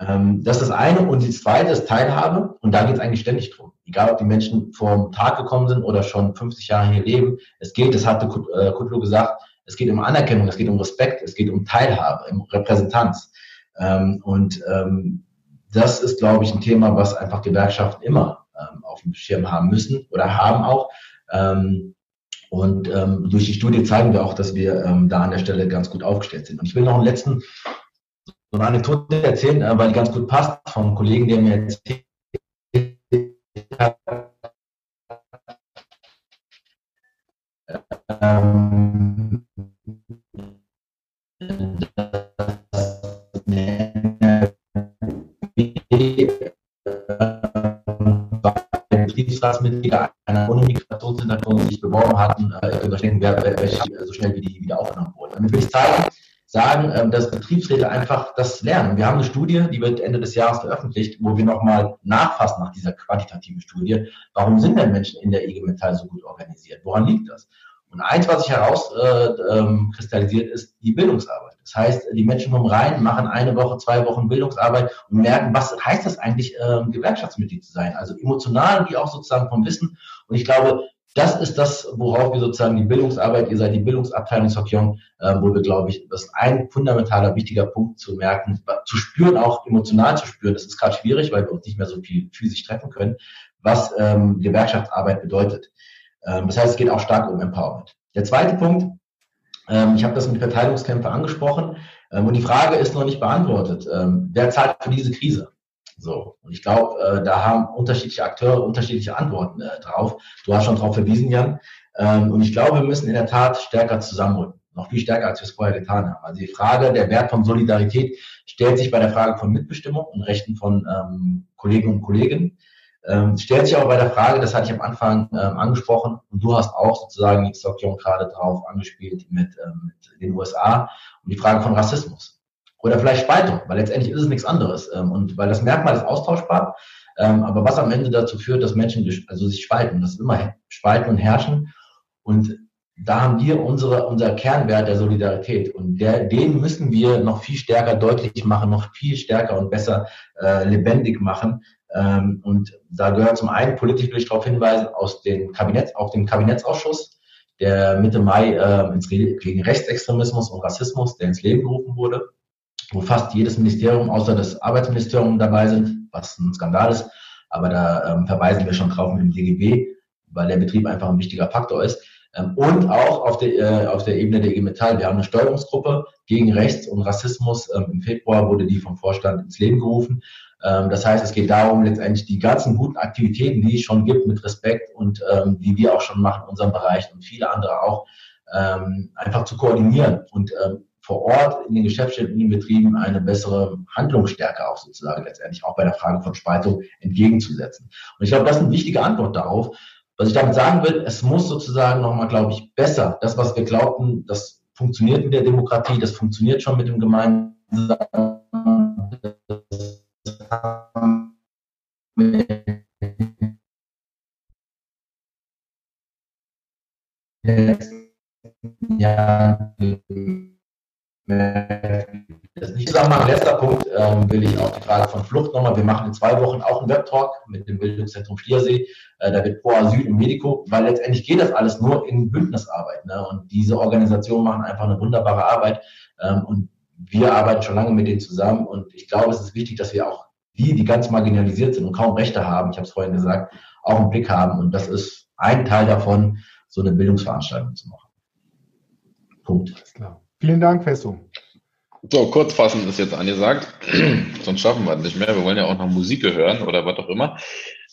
Ähm, das ist das eine. Und die zweite ist Teilhabe. Und da geht es eigentlich ständig drum. Egal, ob die Menschen vor Tag gekommen sind oder schon 50 Jahre hier leben. Es geht, das hatte äh, Kutlo gesagt, es geht um Anerkennung, es geht um Respekt, es geht um Teilhabe, um Repräsentanz. Ähm, und ähm, das ist, glaube ich, ein Thema, was einfach Gewerkschaften immer auf dem Schirm haben müssen oder haben auch. und durch die Studie zeigen wir auch, dass wir da an der Stelle ganz gut aufgestellt sind. Und ich will noch einen letzten so eine Anekdote erzählen, äh, weil die ganz gut passt, vom Kollegen, der mir erzählt hat, ähm, Betriebsratsmitglieder einer ohne sich beworben hatten, äh, welche so schnell wie die wieder aufgenommen wurden. Damit will ich zeigen, sagen, ähm, dass Betriebsräte einfach das lernen. Wir haben eine Studie, die wird Ende des Jahres veröffentlicht, wo wir nochmal nachfassen nach dieser quantitativen Studie. Warum sind denn Menschen in der IG Metall so gut organisiert? Woran liegt das? Und eins, was sich herauskristallisiert, äh, ähm, ist die Bildungsarbeit. Das heißt, die Menschen kommen rein, machen eine Woche, zwei Wochen Bildungsarbeit und merken, was heißt das eigentlich, ähm, Gewerkschaftsmitglied zu sein? Also emotional wie auch sozusagen vom Wissen. Und ich glaube, das ist das, worauf wir sozusagen die Bildungsarbeit, ihr seid die Bildungsabteilung Sokion, äh, wo wir, glaube ich, das ist ein fundamentaler, wichtiger Punkt zu merken, zu spüren, auch emotional zu spüren. Das ist gerade schwierig, weil wir uns nicht mehr so viel physisch treffen können, was ähm, Gewerkschaftsarbeit bedeutet. Ähm, das heißt, es geht auch stark um Empowerment. Der zweite Punkt, ähm, ich habe das mit Verteilungskämpfe angesprochen, ähm, und die Frage ist noch nicht beantwortet. Wer zahlt für diese Krise? So. Und ich glaube, äh, da haben unterschiedliche Akteure unterschiedliche Antworten äh, drauf. Du hast schon darauf verwiesen, Jan. Und ich glaube, wir müssen in der Tat stärker zusammenrücken. Noch viel stärker, als wir es vorher getan haben. Also die Frage, der Wert von Solidarität stellt sich bei der Frage von Mitbestimmung und Rechten von Kollegen und Kolleginnen. Ähm, stellt sich aber bei der Frage, das hatte ich am Anfang ähm, angesprochen, und du hast auch sozusagen die Sokjon gerade drauf angespielt mit, ähm, mit den USA, um die Frage von Rassismus. Oder vielleicht Spaltung, weil letztendlich ist es nichts anderes. Ähm, und weil das Merkmal ist austauschbar, ähm, aber was am Ende dazu führt, dass Menschen also sich spalten, das ist immer spalten und herrschen. Und da haben wir unsere, unser Kernwert der Solidarität. Und der, den müssen wir noch viel stärker deutlich machen, noch viel stärker und besser äh, lebendig machen. Ähm, und da gehört zum einen, politisch will ich darauf hinweisen, aus dem Kabinett, auf dem Kabinettsausschuss, der Mitte Mai äh, ins, gegen Rechtsextremismus und Rassismus, der ins Leben gerufen wurde wo fast jedes Ministerium außer das Arbeitsministerium dabei sind, was ein Skandal ist. Aber da ähm, verweisen wir schon drauf mit dem DGB, weil der Betrieb einfach ein wichtiger Faktor ist. Ähm, und auch auf der, äh, auf der Ebene der IG Metall. Wir haben eine Steuerungsgruppe gegen Rechts- und Rassismus. Ähm, Im Februar wurde die vom Vorstand ins Leben gerufen. Ähm, das heißt, es geht darum, letztendlich die ganzen guten Aktivitäten, die es schon gibt, mit Respekt und ähm, die wir auch schon machen in unserem Bereich und viele andere auch, ähm, einfach zu koordinieren und ähm, vor Ort in den Geschäftsstellen, in den Betrieben eine bessere Handlungsstärke auch sozusagen letztendlich auch bei der Frage von Spaltung entgegenzusetzen. Und ich glaube, das ist eine wichtige Antwort darauf. Was ich damit sagen will, es muss sozusagen nochmal, glaube ich, besser, das, was wir glaubten, das funktioniert mit der Demokratie, das funktioniert schon mit dem gemeinsamen ja, das nicht sagen, letzter Punkt ähm, will ich auch die Frage von Flucht nochmal. Wir machen in zwei Wochen auch einen Webtalk mit dem Bildungszentrum Schliersee. Äh, da wird Pro Asyl und Medico, weil letztendlich geht das alles nur in Bündnisarbeit. Ne? Und diese Organisationen machen einfach eine wunderbare Arbeit. Ähm, und wir arbeiten schon lange mit denen zusammen. Und ich glaube, es ist wichtig, dass wir auch die, die ganz marginalisiert sind und kaum Rechte haben, ich habe es vorhin gesagt, auch einen Blick haben. Und das ist ein Teil davon, so eine Bildungsveranstaltung zu machen. Punkt. Alles klar. Vielen Dank, Fesso. So, kurzfassend ist jetzt angesagt, (clears throat) sonst schaffen wir es nicht mehr. Wir wollen ja auch noch Musik hören oder was auch immer.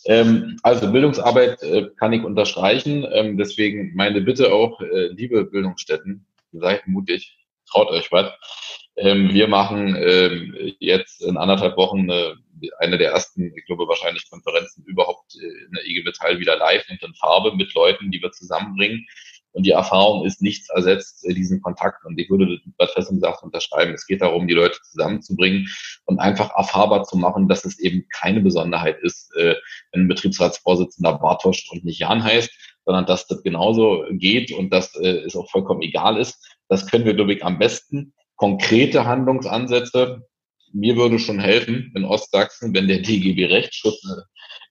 Ähm, also Bildungsarbeit äh, kann ich unterstreichen. Ähm, deswegen meine Bitte auch, äh, liebe Bildungsstätten, seid mutig, traut euch was. Ähm, wir machen ähm, jetzt in anderthalb Wochen eine, eine der ersten, ich glaube wahrscheinlich Konferenzen überhaupt äh, in der IG Metall wieder live und in Farbe mit Leuten, die wir zusammenbringen und die Erfahrung ist nichts ersetzt diesen Kontakt. Und ich würde, was Fessum sagt, unterschreiben. Es geht darum, die Leute zusammenzubringen und einfach erfahrbar zu machen, dass es eben keine Besonderheit ist, äh, wenn ein Betriebsratsvorsitzender Bartosch und nicht Jan heißt, sondern dass das genauso geht und dass äh, es auch vollkommen egal ist. Das können wir, glaube ich, am besten. Konkrete Handlungsansätze, mir würde schon helfen in Ostsachsen, wenn der DGB Rechtsschutz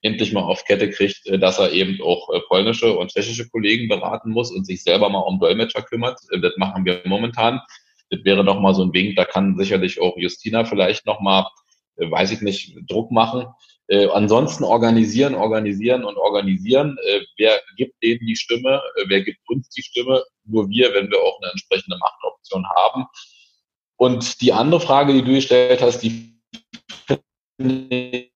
endlich mal auf Kette kriegt, äh, dass er eben auch äh, polnische und tschechische Kollegen beraten muss und sich selber mal um Dolmetscher kümmert. Äh, das machen wir momentan. Das wäre noch mal so ein Wink. Da kann sicherlich auch Justina vielleicht noch mal, weiß ich nicht, Druck machen. Äh, ansonsten organisieren, organisieren und organisieren. Äh, wer gibt denen die Stimme? Äh, wer gibt uns die Stimme? Nur wir, wenn wir auch eine entsprechende Machtoption haben. Und die andere Frage, die du gestellt hast, die finde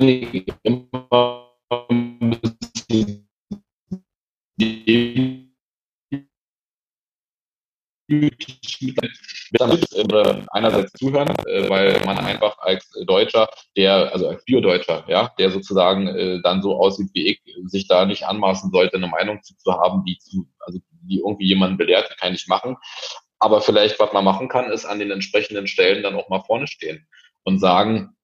ich immer ein bisschen einerseits zuhören, äh, weil man einfach als Deutscher, der, also als Bio-Deutscher, ja, der sozusagen äh, dann so aussieht wie ich, sich da nicht anmaßen sollte, eine Meinung zu, zu haben, die zu, also die irgendwie jemanden belehrt, kann ich machen. Aber vielleicht, was man machen kann, ist an den entsprechenden Stellen dann auch mal vorne stehen und sagen,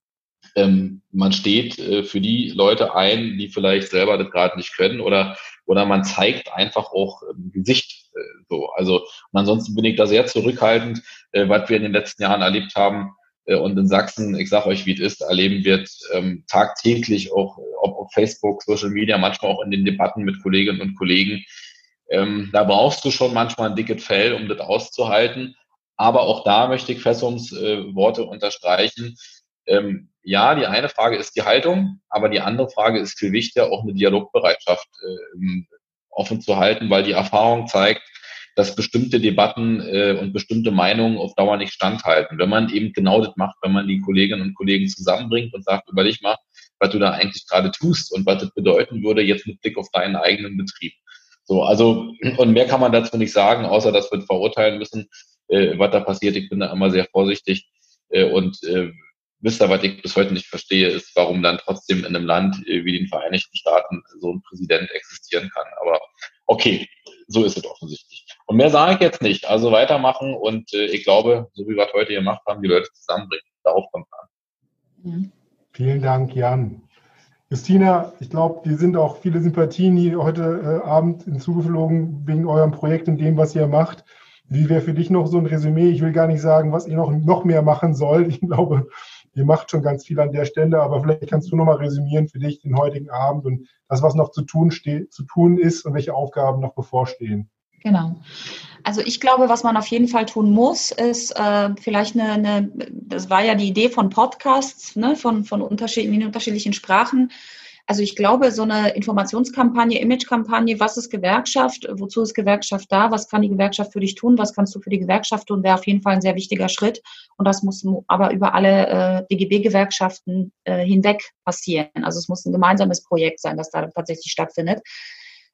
ähm, man steht äh, für die Leute ein, die vielleicht selber das gerade nicht können oder oder man zeigt einfach auch ähm, Gesicht äh, so. Also und ansonsten bin ich da sehr zurückhaltend, äh, was wir in den letzten Jahren erlebt haben. Äh, und in Sachsen, ich sage euch, wie es ist, erleben wird ähm, tagtäglich auch ob auf Facebook, Social Media, manchmal auch in den Debatten mit Kolleginnen und Kollegen. Ähm, da brauchst du schon manchmal ein dickes Fell, um das auszuhalten. Aber auch da möchte ich Fessums äh, Worte unterstreichen. Ähm, ja, die eine Frage ist die Haltung, aber die andere Frage ist viel wichtiger, auch eine Dialogbereitschaft äh, offen zu halten, weil die Erfahrung zeigt, dass bestimmte Debatten äh, und bestimmte Meinungen auf Dauer nicht standhalten. Wenn man eben genau das macht, wenn man die Kolleginnen und Kollegen zusammenbringt und sagt, überleg mal, was du da eigentlich gerade tust und was das bedeuten würde, jetzt mit Blick auf deinen eigenen Betrieb. So, also, und mehr kann man dazu nicht sagen, außer dass wir verurteilen müssen, äh, was da passiert. Ich bin da immer sehr vorsichtig äh, und äh, wisst ihr, was ich bis heute nicht verstehe, ist, warum dann trotzdem in einem Land wie den Vereinigten Staaten so ein Präsident existieren kann. Aber okay, so ist es offensichtlich. Und mehr sage ich jetzt nicht. Also weitermachen und äh, ich glaube, so wie wir es heute gemacht haben, die Leute zusammenbringen. Darauf kommt es an. Vielen Dank, Jan. Justina, ich glaube, dir sind auch viele Sympathien hier heute äh, Abend hinzugeflogen wegen eurem Projekt und dem, was ihr macht. Wie wäre für dich noch so ein Resümee? Ich will gar nicht sagen, was ihr noch, noch mehr machen sollt. Ich glaube, ihr macht schon ganz viel an der Stelle, aber vielleicht kannst du nochmal resümieren für dich den heutigen Abend und das, was noch zu tun, steht, zu tun ist und welche Aufgaben noch bevorstehen. Genau. Also ich glaube, was man auf jeden Fall tun muss, ist äh, vielleicht eine, eine, das war ja die Idee von Podcasts, ne, von, von unterschiedlichen, unterschiedlichen Sprachen, also ich glaube, so eine Informationskampagne, Imagekampagne, was ist Gewerkschaft, wozu ist Gewerkschaft da, was kann die Gewerkschaft für dich tun, was kannst du für die Gewerkschaft tun, wäre auf jeden Fall ein sehr wichtiger Schritt. Und das muss aber über alle äh, DGB-Gewerkschaften äh, hinweg passieren. Also es muss ein gemeinsames Projekt sein, das da tatsächlich stattfindet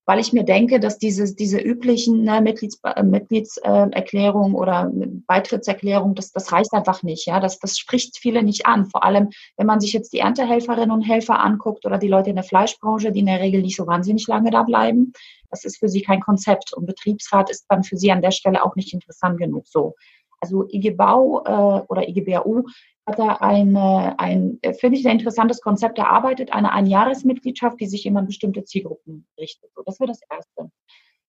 weil ich mir denke, dass diese, diese üblichen ne, Mitglieds, äh, Mitgliedserklärungen oder Beitrittserklärungen, das, das reicht einfach nicht. Ja? Das, das spricht viele nicht an. Vor allem, wenn man sich jetzt die Erntehelferinnen und Helfer anguckt oder die Leute in der Fleischbranche, die in der Regel nicht so wahnsinnig lange da bleiben. Das ist für sie kein Konzept. Und Betriebsrat ist dann für sie an der Stelle auch nicht interessant genug so. Also IG Bau äh, oder IG BAU hat er eine, ein, finde ich, ein interessantes Konzept erarbeitet, eine Einjahresmitgliedschaft, die sich immer an bestimmte Zielgruppen richtet. So, das wäre das Erste.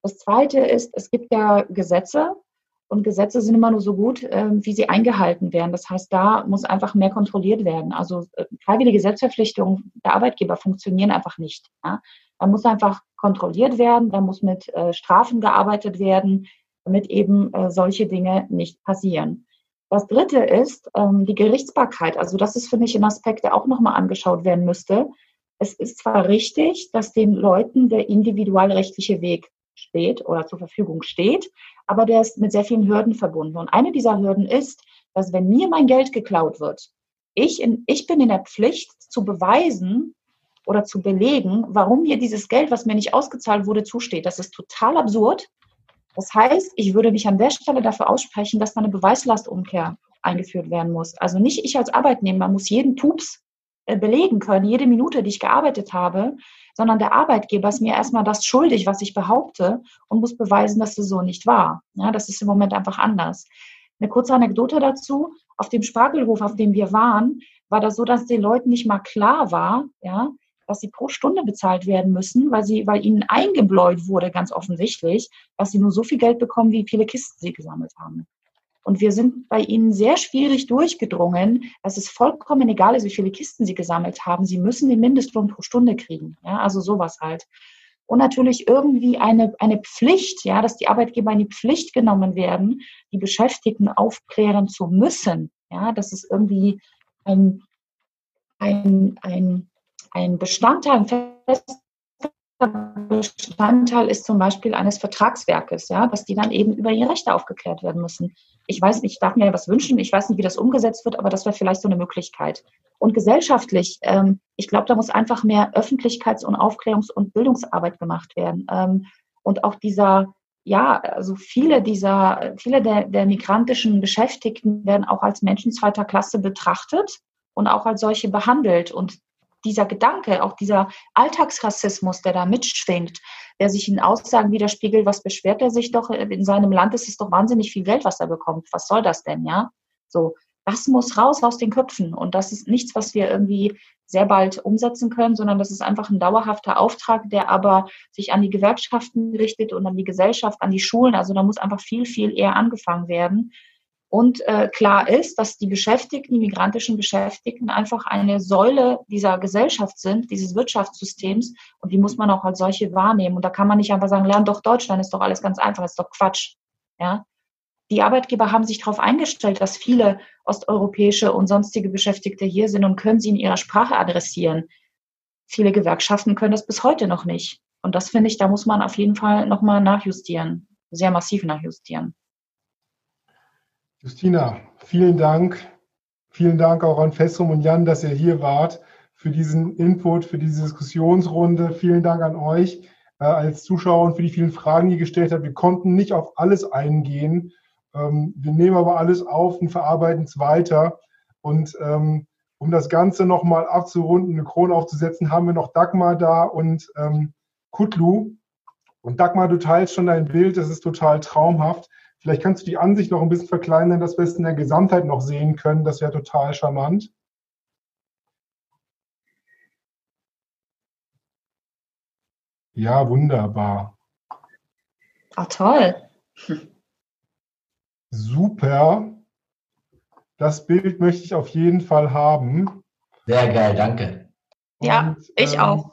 Das Zweite ist, es gibt ja Gesetze und Gesetze sind immer nur so gut, äh, wie sie eingehalten werden. Das heißt, da muss einfach mehr kontrolliert werden. Also äh, freiwillige Gesetzverpflichtungen der Arbeitgeber funktionieren einfach nicht. Ja? Da muss einfach kontrolliert werden, da muss mit äh, Strafen gearbeitet werden, damit eben äh, solche Dinge nicht passieren. Das dritte ist ähm, die Gerichtsbarkeit. Also das ist für mich ein Aspekt, der auch nochmal angeschaut werden müsste. Es ist zwar richtig, dass den Leuten der individualrechtliche Weg steht oder zur Verfügung steht, aber der ist mit sehr vielen Hürden verbunden. Und eine dieser Hürden ist, dass wenn mir mein Geld geklaut wird, ich, in, ich bin in der Pflicht zu beweisen oder zu belegen, warum mir dieses Geld, was mir nicht ausgezahlt wurde, zusteht. Das ist total absurd. Das heißt, ich würde mich an der Stelle dafür aussprechen, dass da eine Beweislastumkehr eingeführt werden muss. Also nicht ich als Arbeitnehmer muss jeden Pups äh, belegen können, jede Minute, die ich gearbeitet habe, sondern der Arbeitgeber ist mir erstmal das schuldig, was ich behaupte und muss beweisen, dass es so nicht war. Ja, das ist im Moment einfach anders. Eine kurze Anekdote dazu. Auf dem Spargelhof, auf dem wir waren, war das so, dass den Leuten nicht mal klar war, ja, dass sie pro Stunde bezahlt werden müssen, weil sie, weil ihnen eingebläut wurde, ganz offensichtlich, dass sie nur so viel Geld bekommen, wie viele Kisten sie gesammelt haben. Und wir sind bei ihnen sehr schwierig durchgedrungen, dass es vollkommen egal ist, wie viele Kisten sie gesammelt haben. Sie müssen den Mindestlohn pro Stunde kriegen. Ja, also sowas halt. Und natürlich irgendwie eine, eine Pflicht, ja, dass die Arbeitgeber in die Pflicht genommen werden, die Beschäftigten aufklären zu müssen. Ja, das ist irgendwie ein, ein, ein ein Bestandteil, ein fester Bestandteil ist zum Beispiel eines Vertragswerkes, ja, dass die dann eben über ihre Rechte aufgeklärt werden müssen. Ich weiß nicht, ich darf mir was wünschen, ich weiß nicht, wie das umgesetzt wird, aber das wäre vielleicht so eine Möglichkeit. Und gesellschaftlich, ähm, ich glaube, da muss einfach mehr Öffentlichkeits- und Aufklärungs- und Bildungsarbeit gemacht werden. Ähm, und auch dieser, ja, also viele dieser, viele der, der migrantischen Beschäftigten werden auch als Menschen zweiter Klasse betrachtet und auch als solche behandelt. Und dieser Gedanke, auch dieser Alltagsrassismus, der da mitschwingt, der sich in Aussagen widerspiegelt, was beschwert er sich doch, in seinem Land ist es doch wahnsinnig viel Geld, was er bekommt. Was soll das denn, ja? So, das muss raus aus den Köpfen. Und das ist nichts, was wir irgendwie sehr bald umsetzen können, sondern das ist einfach ein dauerhafter Auftrag, der aber sich an die Gewerkschaften richtet und an die Gesellschaft, an die Schulen. Also da muss einfach viel, viel eher angefangen werden. Und äh, klar ist, dass die Beschäftigten, die migrantischen Beschäftigten einfach eine Säule dieser Gesellschaft sind, dieses Wirtschaftssystems. Und die muss man auch als solche wahrnehmen. Und da kann man nicht einfach sagen, lern doch Deutsch, dann ist doch alles ganz einfach, ist doch Quatsch. Ja? Die Arbeitgeber haben sich darauf eingestellt, dass viele osteuropäische und sonstige Beschäftigte hier sind und können sie in ihrer Sprache adressieren. Viele Gewerkschaften können das bis heute noch nicht. Und das finde ich, da muss man auf jeden Fall nochmal nachjustieren, sehr massiv nachjustieren. Justina, vielen Dank. Vielen Dank auch an Fessum und Jan, dass ihr hier wart für diesen Input, für diese Diskussionsrunde. Vielen Dank an euch äh, als Zuschauer und für die vielen Fragen, die ihr gestellt habt. Wir konnten nicht auf alles eingehen. Ähm, wir nehmen aber alles auf und verarbeiten es weiter. Und ähm, um das Ganze nochmal abzurunden, eine Krone aufzusetzen, haben wir noch Dagmar da und ähm, Kutlu. Und Dagmar, du teilst schon dein Bild, das ist total traumhaft. Vielleicht kannst du die Ansicht noch ein bisschen verkleinern, dass wir es in der Gesamtheit noch sehen können. Das wäre total charmant. Ja, wunderbar. Ah, toll. Super. Das Bild möchte ich auf jeden Fall haben. Sehr geil, danke. ja, ich ähm, auch.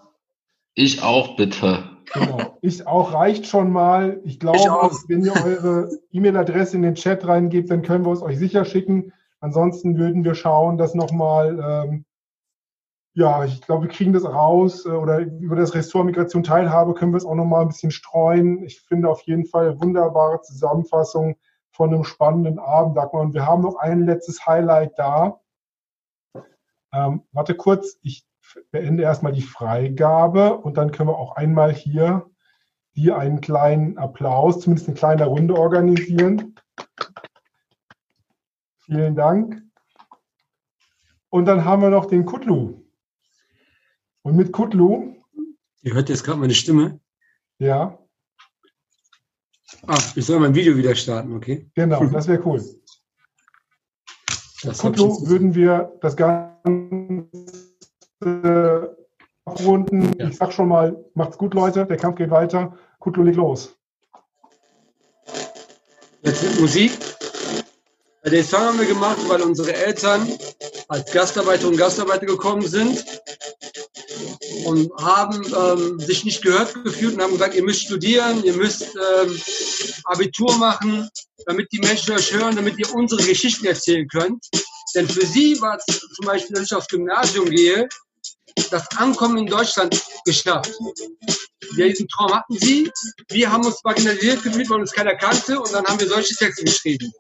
Ich auch, bitte. Genau. Ich auch reicht schon mal. Ich glaube, ich wenn ihr eure E-Mail-Adresse in den Chat reingebt, dann können wir es euch sicher schicken. Ansonsten würden wir schauen, dass nochmal, ähm, ja, ich glaube, wir kriegen das raus äh, oder über das Ressort Migration Teilhabe können wir es auch nochmal ein bisschen streuen. Ich finde auf jeden Fall eine wunderbare Zusammenfassung von einem spannenden Abend, Dagmar. Und wir haben noch ein letztes Highlight da. Ähm, warte kurz, ich beende erstmal die Freigabe und dann können wir auch einmal hier, hier einen kleinen Applaus, zumindest eine kleine Runde organisieren. Vielen Dank. Und dann haben wir noch den Kutlu. Und mit Kutlu. Ihr hört jetzt gerade meine Stimme. Ja. Ah, ich soll mein Video wieder starten, okay? Genau, das wäre cool. Das Kutlu würden wir das Ganze äh, abrunden. Ja. Ich sag schon mal, macht's gut, Leute. Der Kampf geht weiter. Kutlo, leg los. Jetzt mit Musik. Den Song haben wir gemacht, weil unsere Eltern als Gastarbeiterinnen und Gastarbeiter gekommen sind und haben ähm, sich nicht gehört gefühlt und haben gesagt, ihr müsst studieren, ihr müsst ähm, Abitur machen, damit die Menschen euch hören, damit ihr unsere Geschichten erzählen könnt. Denn für sie war es zum Beispiel, wenn ich aufs Gymnasium gehe, das Ankommen in Deutschland geschafft. Diesen Traum hatten sie. Wir haben uns marginalisiert gefühlt, weil uns keiner kannte und dann haben wir solche Texte geschrieben.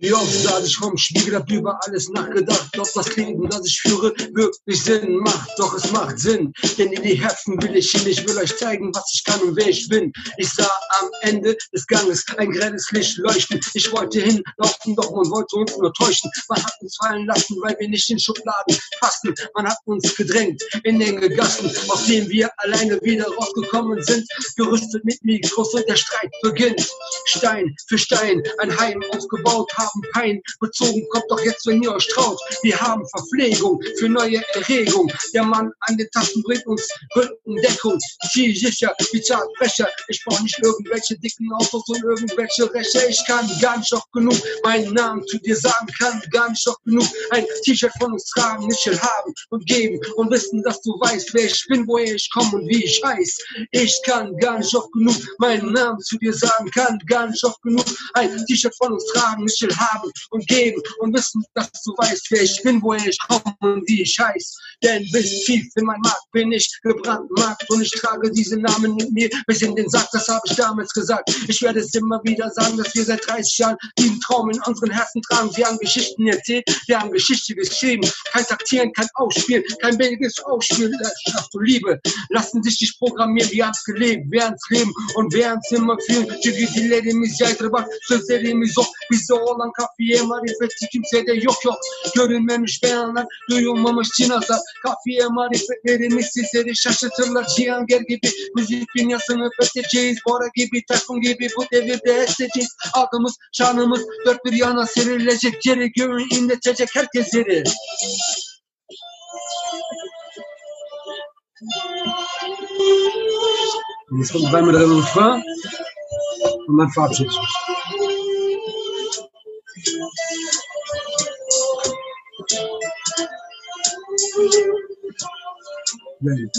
Wie oft saß ich vom Spiegel, hab über alles nachgedacht, ob das Leben, das ich führe, wirklich Sinn macht. Doch es macht Sinn, denn in die Herzen will ich hin. Ich will euch zeigen, was ich kann und wer ich bin. Ich sah am Ende des Ganges ein grelles Licht leuchten. Ich wollte hinlaufen, doch man wollte uns nur täuschen. Man hat uns fallen lassen, weil wir nicht in Schubladen passen. Man hat uns gedrängt in enge Gassen, aus denen wir alleine wieder rausgekommen sind. Gerüstet mit Mikros und der Streit beginnt. Stein für Stein ein Heim aufgebaut haben haben Pein bezogen, kommt doch jetzt, wenn ihr euch traut. Wir haben Verpflegung für neue Erregung. Der Mann an den Tasten bringt uns Rückendeckung. Ziel sicher wie Zartbrecher. Ich brauche nicht irgendwelche dicken Autos und irgendwelche Recher. Ich kann gar nicht oft genug meinen Namen zu dir sagen, kann gar nicht oft genug ein T-Shirt von uns tragen, Michel haben und geben und wissen, dass du weißt, wer ich bin, woher ich komme und wie ich heiß. Ich kann gar nicht oft genug meinen Namen zu dir sagen, kann gar nicht oft genug ein T-Shirt von uns tragen, Michel haben und geben und wissen, dass du weißt, wer ich bin, woher ich komme und wie ich heiß. Denn bis tief in mein Markt bin ich gebrandmarkt und ich trage diesen Namen mit mir bis in den Sack, das habe ich damals gesagt. Ich werde es immer wieder sagen, dass wir seit 30 Jahren diesen Traum in unseren Herzen tragen. Wir haben Geschichten erzählt, wir haben Geschichte geschrieben. Kein Taktieren, kein Ausspielen, kein billiges Ausspielen. Leidenschaft und Liebe lassen sich nicht programmieren, wir haben es gelebt, wir haben es leben und wir haben es immer fühlen. Kafiye marifeti kimsede yok yok. Görülmemiş beyanlar duyulmamış cinazlar. Kafiye marifetlerimiz sizleri şaşırtırlar. Cihanger gibi müzik dünyasını fethedeceğiz Bora gibi takım gibi bu devirde eseceğiz. Adımız şanımız dört bir yana serilecek. Yeri göğü inletecek herkes yeri. Jetzt kommt dreimal der Refrain und dann. Ready.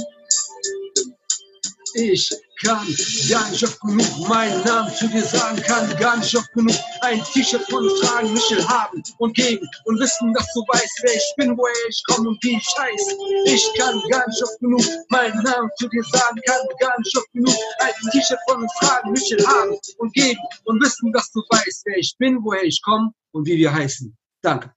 Ich kann gar nicht oft genug meinen Namen zu dir sagen, kann gar nicht oft genug ein T-Shirt von uns tragen, Michel haben und geben und wissen, dass du weißt, wer ich bin, woher ich komme und wie ich heiße. Ich kann gar nicht oft genug meinen Namen zu dir sagen, kann gar nicht oft genug ein T-Shirt von uns tragen, Michel haben und geben und wissen, dass du weißt, wer ich bin, woher ich komme und wie wir heißen. Danke.